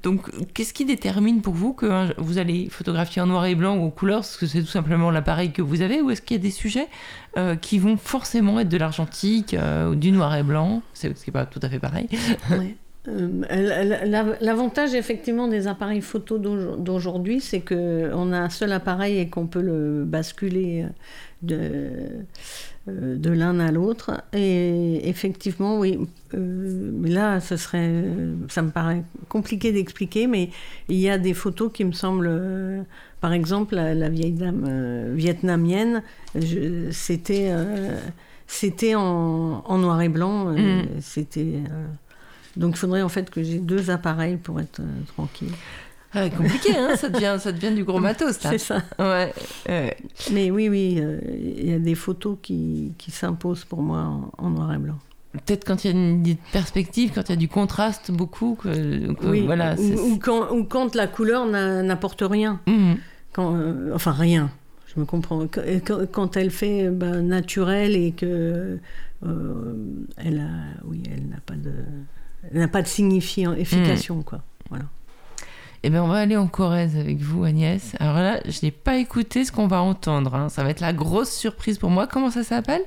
donc, qu'est-ce qui détermine pour vous que hein, vous allez photographier en noir et blanc ou en couleur? Est-ce que c'est tout simplement l'appareil que vous avez ou est-ce qu'il y a des sujets euh, qui vont forcément être de l'argentique ou du noir et blanc? C'est ce qui n'est pas tout à fait pareil. Ouais. Euh, L'avantage effectivement des appareils photo d'aujo- d'aujourd'hui, c'est que on a un seul appareil et qu'on peut le basculer euh, de, euh, de l'un à l'autre. Et effectivement, oui. euh, mais là, ce serait, ça me paraît compliqué d'expliquer, mais il y a des photos qui me semblent, euh, par exemple, la, la vieille dame vietnamienne, c'était. c'était en, en noir et blanc. euh, Mm. C'était. Donc il faudrait en fait que j'ai deux appareils pour être euh, tranquille. Ah, compliqué, hein ça, devient, ça devient du gros [LAUGHS] matos. C'est ça. Ouais, ouais. Mais oui, oui, euh, il y a des photos qui, qui s'imposent pour moi en, en noir et blanc. Peut-être quand il y a une perspective, quand il y a du contraste beaucoup, que, que oui, voilà. ou, quand, ou quand la couleur n'a- n'apporte rien. Mhm. Quand, euh, enfin, rien. Je me comprends. Quand, elle fait ben, naturel et que euh, elle a, oui, elle n'a pas de, n'a pas de signification, quoi. Voilà. Eh bien, on va aller en Corrèze avec vous, Agnès. Alors là, je n'ai pas écouté ce qu'on va entendre. hein. Ça va être la grosse surprise pour moi. Comment ça s'appelle?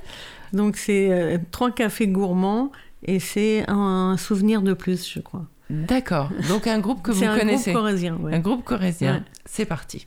Donc c'est euh, trois cafés gourmands et c'est un souvenir de plus, je crois. D'accord. Donc un groupe que vous C'est un connaissez. groupe corésien, ouais. Un groupe. Ouais. C'est parti.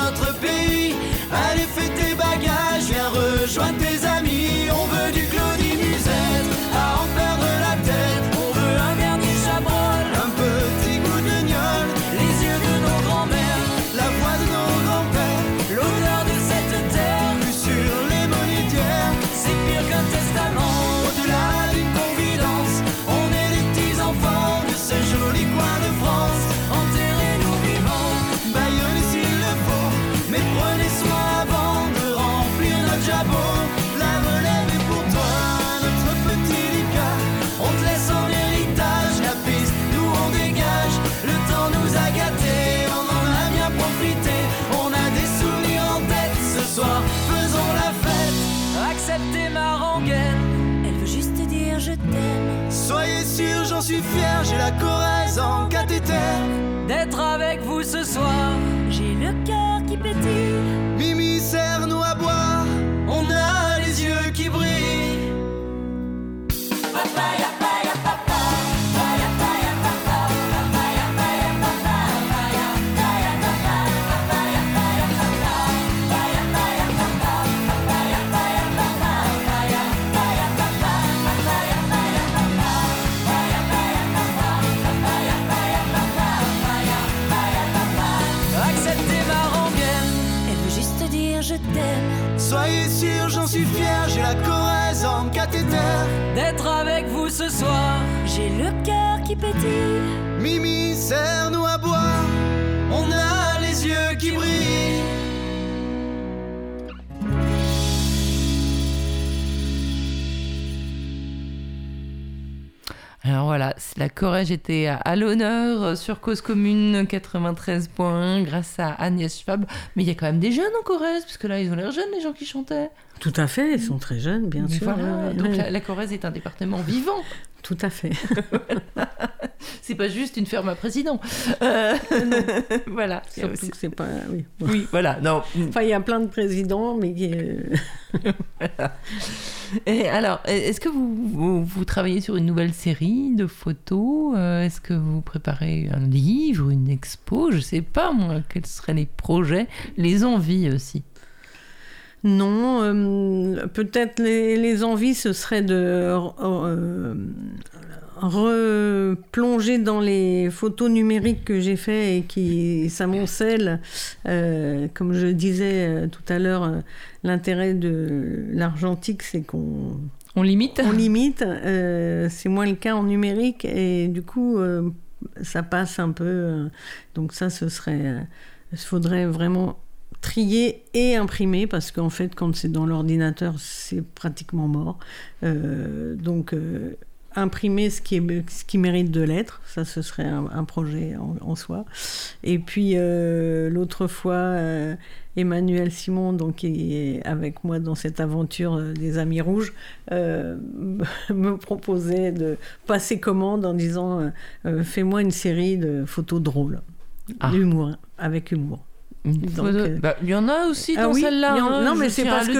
rejoindre tes amis. Fier, j'ai la Corrèze en cathéter. Mimi, serre-nous à boire, on a les yeux qui brillent. Alors voilà, la Corrège était à, l'honneur sur Cause Commune 93.1 grâce à Agnès Schwab. Mais il y a quand même des jeunes en Corrèze, parce que là, ils ont l'air jeunes, les gens qui chantaient. Tout à fait, ils sont très jeunes, bien Mais sûr. voilà, ouais, ouais, donc ouais. la, la Corrèze est un département vivant. Tout à fait. [LAUGHS] C'est pas juste une ferme à président. Euh, [LAUGHS] voilà. Surtout que c'est pas. Oui. Oui, voilà. Non. Enfin, il y a plein de présidents, mais qui, euh, [LAUGHS] Et alors, est-ce que vous, vous, vous travaillez sur une nouvelle série de photos Euh, Est-ce que vous préparez un livre, une expo Je sais pas, moi, quels seraient les projets, les envies aussi? Non, euh, peut-être les, les envies, ce serait de euh, replonger dans les photos numériques que j'ai fait et qui s'amoncellent. Euh, comme je disais euh, tout à l'heure, euh, l'intérêt de l'argentique, c'est qu'on On limite on limite. euh, c'est moins le cas en numérique et du coup, euh, ça passe un peu. euh, donc ça, ce serait, il faudrait vraiment trier et imprimer parce qu'en fait, quand c'est dans l'ordinateur, c'est pratiquement mort. Euh, donc euh, imprimer ce qui, est, ce qui mérite de l'être, ça ce serait un, un projet en, en soi. Et puis euh, l'autre fois, Emmanuel Simon, donc, qui est avec moi dans cette aventure des Amis Rouges, [LAUGHS] me proposait de passer commande en disant Fais-moi une série de photos drôles, Ah. d'humour, avec humour. Photo- euh, bah, il y en a aussi Ah dans oui, celle-là. en- hein, non, je mais c'est parce que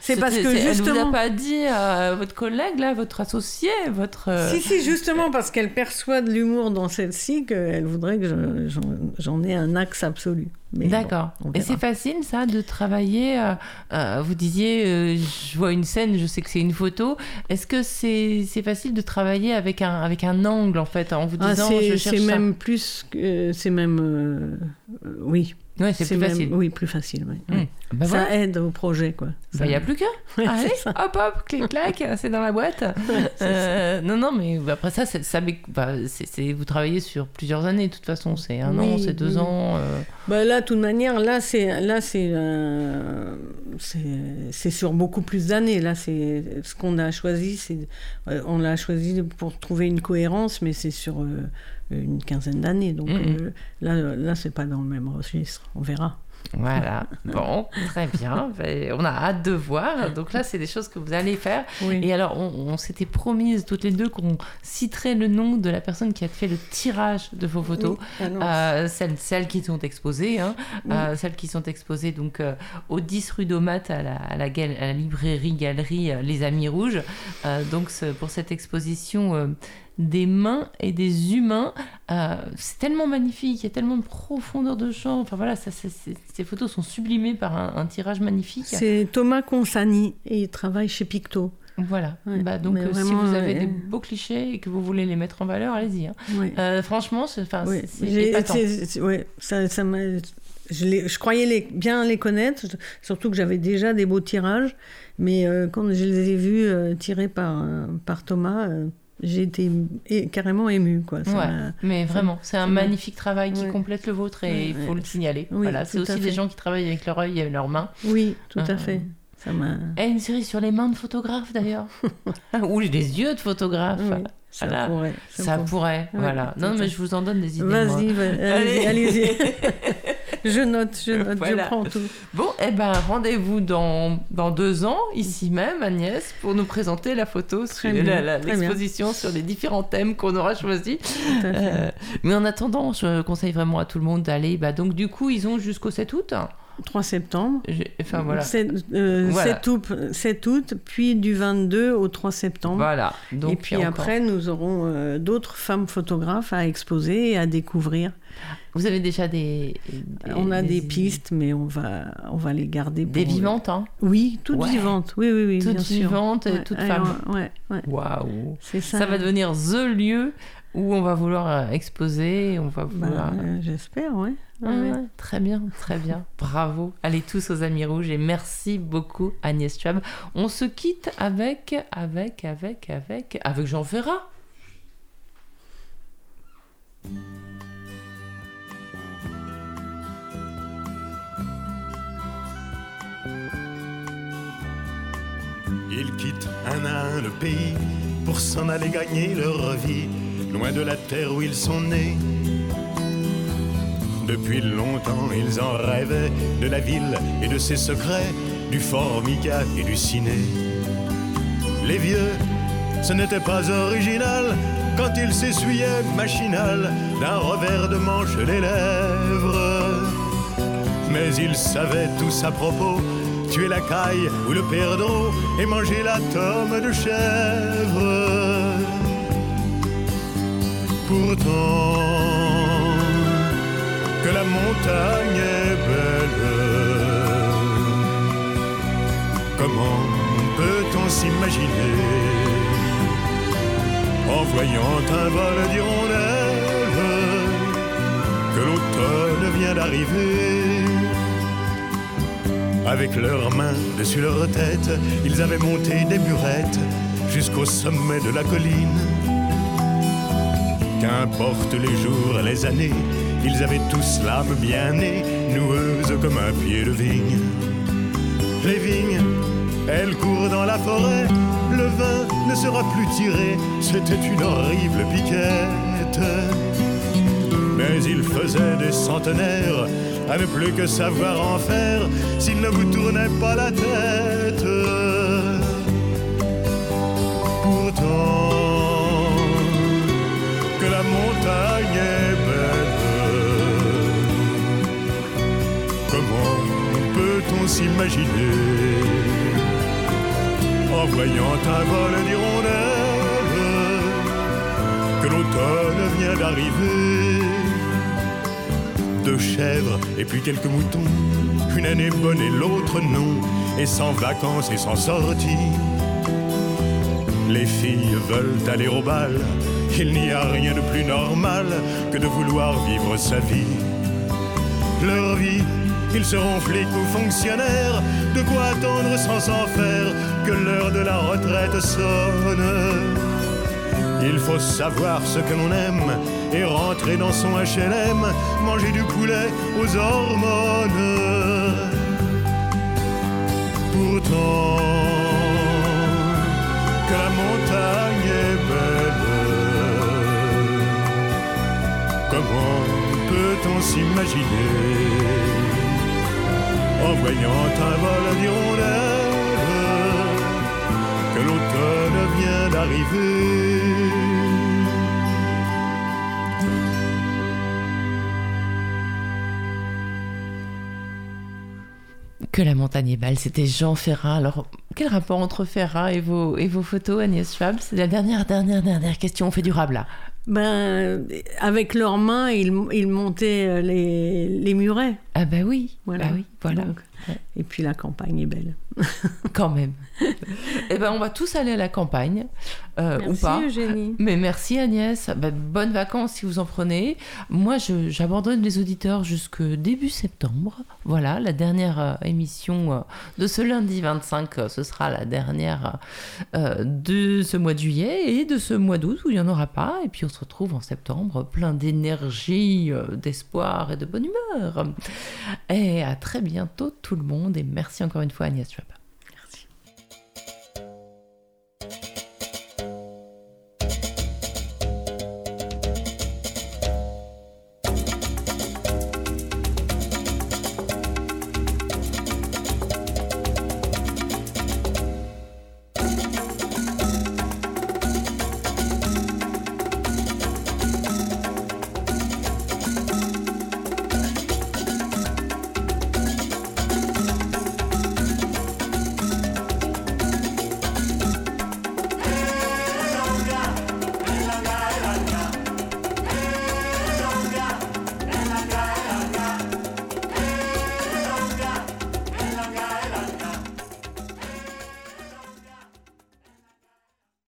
c'est parce que c'est- Elle vous justement- a pas dit à votre collègue, là, votre associé, votre. euh, Si, si, justement, parce qu'elle perçoit de l'humour dans celle-ci qu'elle voudrait que je- j'en j'en ai un axe absolu. D'accord. bon, Et c'est facile, ça, de travailler. euh, euh, vous disiez, euh, je vois une scène, je sais que c'est une photo. Est-ce que c'est c'est facile de travailler avec un, avec un angle, en fait, en vous Ah, disant, c'est je c'est cherche ça même plus. que- c'est même. oui. Ouais, c'est plus même- facile. Oui, plus facile. oui. Hum. Bah ça voilà. aide au projet, quoi. Il n'y a plus qu'à. [LAUGHS] Ouais, Allez, hop, hop, clic, clac, [LAUGHS] c'est dans la boîte. Euh, non, non, mais après ça, ça bah, vous travaillez sur plusieurs années, de toute façon. C'est un an, c'est deux oui. ans. euh, Bah là, de toute manière, là, c'est là, c'est euh, c'est sur beaucoup plus d'années. Là, c'est ce qu'on a choisi. C'est on l'a choisi pour trouver une cohérence, mais c'est sur une quinzaine d'années. Donc euh, là, là, c'est pas dans le même registre. On verra. Voilà. [LAUGHS] Bon, très bien. Ben, On a hâte de voir. Donc là, c'est des choses que vous allez faire. Oui. Et alors, on, on s'était promise toutes les deux qu'on citerait le nom de la personne qui a fait le tirage de vos photos. Oui. Ah Euh, celles, celles qui sont exposées, hein. Oui. Euh, celles qui sont exposées donc euh, au 10 rue d'Aumat à la, à la, gal- à la librairie galerie Les Amis Rouges. Donc ce- pour cette exposition des mains et des humains, euh, c'est tellement magnifique, il y a tellement de profondeur de champ. Enfin voilà, ça, ces photos sont sublimées par un, un tirage magnifique. C'est Thomas Consani et il travaille chez Picto. Voilà. Ouais, Bah, donc euh, si vous avez euh, des beaux clichés et que vous voulez les mettre en valeur, allez-y. hein. Euh, franchement, c'est ça, ça je, les- je croyais les, bien les connaître, surtout que j'avais déjà des beaux tirages, mais euh, quand je les ai vus euh, tirés par, par Thomas, j'ai été é- carrément émue. Quoi. Ça Ouais, m'a- mais vraiment, c'est un magnifique travail qui Ouais. complète le vôtre et Ouais, il faut le signaler. Oui, voilà, c'est aussi des gens qui travaillent avec leur œil et leurs mains. Oui, tout Euh, à fait. Ça m'a... Et une série sur les mains de photographes d'ailleurs. [LAUGHS] Ou les yeux de photographes. oui, ça Voilà. pourrait. Ça pourrait, Ouais, voilà. Non, mais je vous en donne des idées. Vas-y, va- Allez. allez-y. allez-y. [LAUGHS] je note, je note, Voilà. je prends tout. Bon, eh ben, rendez-vous dans, dans deux ans, ici même, Agnès, pour nous présenter la photo, sur, la- la- l'exposition sur les différents thèmes qu'on aura choisis. Euh, mais en attendant, je conseille vraiment à tout le monde d'aller. Bah, donc, du coup, ils ont jusqu'au 7 août. 3 septembre. Enfin, voilà. 7, euh, Voilà. 7 août, 7 août, puis du 22 au 3 septembre. Voilà. Donc, et puis après, nous aurons euh, d'autres femmes photographes à exposer et à découvrir. Vous avez déjà des. des- on a des, pistes, mais on va, on va les garder. Pour... Des vivantes, hein? Oui, toutes Ouais. vivantes. Oui, oui, oui. Toutes bien sûr. vivantes Ouais, toutes ouais, femmes. Ouais. Waouh C'est ça. Ça va devenir THE lieu où on va vouloir euh, exposer, on va Bah, vouloir. euh, J'espère, ouais. Ouais, Ouais, très bien, très bien. [LAUGHS] Bravo. Allez tous aux Amis Rouges et merci beaucoup Agnès Chuab. On se quitte avec, avec, avec, avec, avec Jean Ferrat. Ils quittent un à un le pays pour s'en aller gagner leur vie, loin de la terre où ils sont nés. Depuis longtemps, ils en rêvaient de la ville et de ses secrets, du formica et du ciné. Les vieux, ce n'était pas original quand ils s'essuyaient machinal d'un revers de manche les lèvres. Mais ils savaient tous à propos tuer la caille ou le perdreau et manger la tome de chèvre. Pourtant, que la montagne est belle, comment peut-on s'imaginer en voyant un vol d'hirondelles que l'automne vient d'arriver? Avec leurs mains dessus leur tête, ils avaient monté des burettes jusqu'au sommet de la colline. Qu'importe les jours les années, ils avaient tous l'âme bien née, noueuse comme un pied de vigne. Les vignes, elles courent dans la forêt, le vin ne sera plus tiré, c'était une horrible piquette. Mais il faisait des centenaires à ne plus que savoir en faire s'il ne vous tournait pas la tête. Belle, peut-on s'imaginer en voyant un vol d'hirondelles que l'automne vient d'arriver? Deux chèvres et puis quelques moutons, une année bonne et l'autre non, et sans vacances et sans sortie. Les filles veulent aller au bal, il n'y a rien de plus normal que de vouloir vivre sa vie. Leur vie, ils seront flics ou fonctionnaires, de quoi attendre sans s'en faire que l'heure de la retraite sonne. Il faut savoir ce que l'on aime et rentrer dans son HLM, manger du poulet aux hormones. Pourtant, que la montagne est belle, comment peut-on s'imaginer en voyant un vol d'hirondelles que l'automne vient d'arriver? Que la montagne est belle, c'était Jean Ferrat. Alors, quel rapport entre Ferrat et vos, et vos photos, Agnès Schwab? C'est la dernière, dernière, dernière question. On fait durable là. Ben, avec leurs mains, ils, ils montaient euh, les, les murets. Ah bah oui, Voilà. Bah oui, voilà. Donc, et puis la campagne est belle. [LAUGHS] Quand même. Eh ben, on va tous aller à la campagne, euh, ou Merci pas. Eugénie. Mais merci Agnès. Ben, bonnes vacances si vous en prenez. Moi, je- j'abandonne les auditeurs jusque début septembre. Voilà, la dernière euh, émission euh, de ce lundi 25, euh, ce sera la dernière euh, de ce mois de juillet et de ce mois d'août où il n'y en aura pas. Et puis on se retrouve en septembre plein d'énergie, d'espoir et de bonne humeur. Et à très bientôt tout le monde. Et merci encore une fois Agnès Schwab.